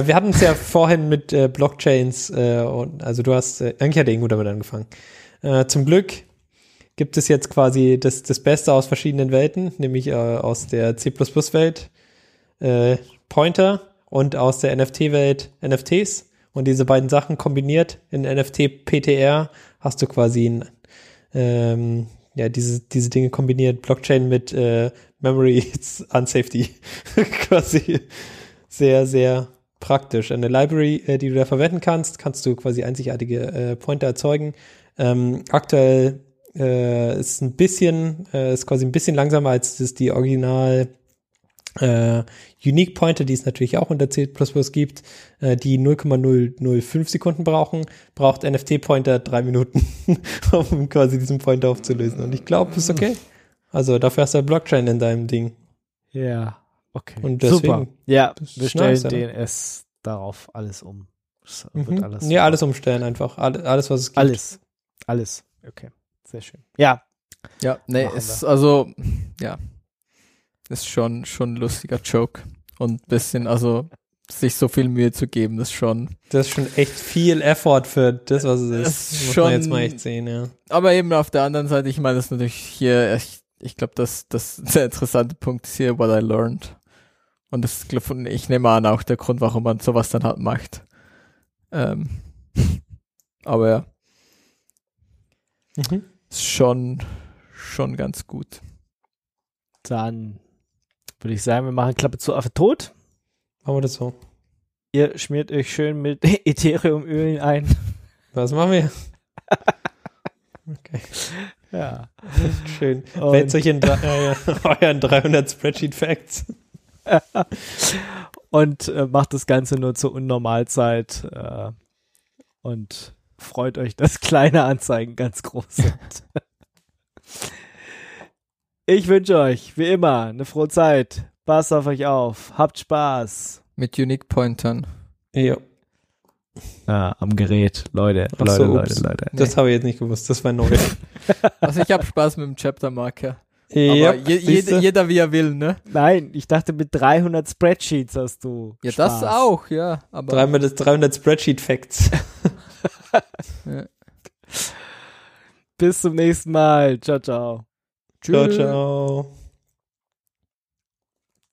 Äh, wir hatten es ja vorhin mit äh, Blockchains äh, und also du hast, äh, eigentlich hat Ingo damit angefangen. Äh, zum Glück gibt es jetzt quasi das, das Beste aus verschiedenen Welten, nämlich äh, aus der C++-Welt äh, Pointer und aus der NFT-Welt NFTs. Und diese beiden Sachen kombiniert in NFT PTR hast du quasi ein, ähm, ja, diese, diese Dinge kombiniert, Blockchain mit äh, Memory and Safety. quasi sehr, sehr praktisch. Eine Library, äh, die du da verwenden kannst, kannst du quasi einzigartige äh, Pointer erzeugen. Ähm, aktuell äh, ist ein bisschen, äh, ist quasi ein bisschen langsamer als das die Original äh, Unique Pointer, die es natürlich auch unter C++ gibt, äh, die 0,005 Sekunden brauchen, braucht NFT Pointer drei Minuten, um quasi diesen Pointer aufzulösen. Und ich glaube, ist okay. Also dafür hast du Blockchain in deinem Ding. Ja, okay. Und deswegen- Super. Ja, wir stellen nice? DNS darauf alles um. Mhm. alles ja, alles umstellen einfach. Alles was es gibt. Alles. Alles. Okay. Sehr schön. Ja. Ja, nee, Machen ist also, ja, ist schon, schon ein lustiger Joke. Und ein bisschen, also, sich so viel Mühe zu geben, ist schon. Das ist schon echt viel Effort für das, was es ist. Das ist Muss schon- man jetzt mal echt sehen, ja. Aber eben auf der anderen Seite, ich meine, das ist natürlich hier, ich, ich glaube, das, das der interessante Punkt ist hier, what I learned. Und das, und ich nehme an, auch der Grund, warum man sowas dann halt macht. Ähm, aber ja, Mhm. Ist schon, schon ganz gut. Dann würde ich sagen, wir machen Klappe zu Affe tot. Machen wir das so. Ihr schmiert euch schön mit Ethereum-Ölen ein. Was machen wir? Okay, Ja. schön. Wälzt euch in äh, euren 300 Spreadsheet-Facts. Und äh, macht das Ganze nur zur Unnormalzeit. Äh, und freut euch, dass kleine Anzeigen ganz groß sind. ich wünsche euch, wie immer, eine frohe Zeit. Passt auf euch auf. Habt Spaß. Mit Unique Pointern. Ja, Ja, am Gerät. Leute, Ach Leute, so, Leute. Leute. das habe ich jetzt nicht gewusst. Das war neu. Also ich habe Spaß mit dem Chapter-Marker. Aber ja, je, jeder, jeder wie er will, ne? Nein, ich dachte, mit 300 Spreadsheets hast du. Ja, Spaß. das auch, ja. Aber 300, 300 Bis zum nächsten Mal. Ciao, ciao. Ciao, ciao.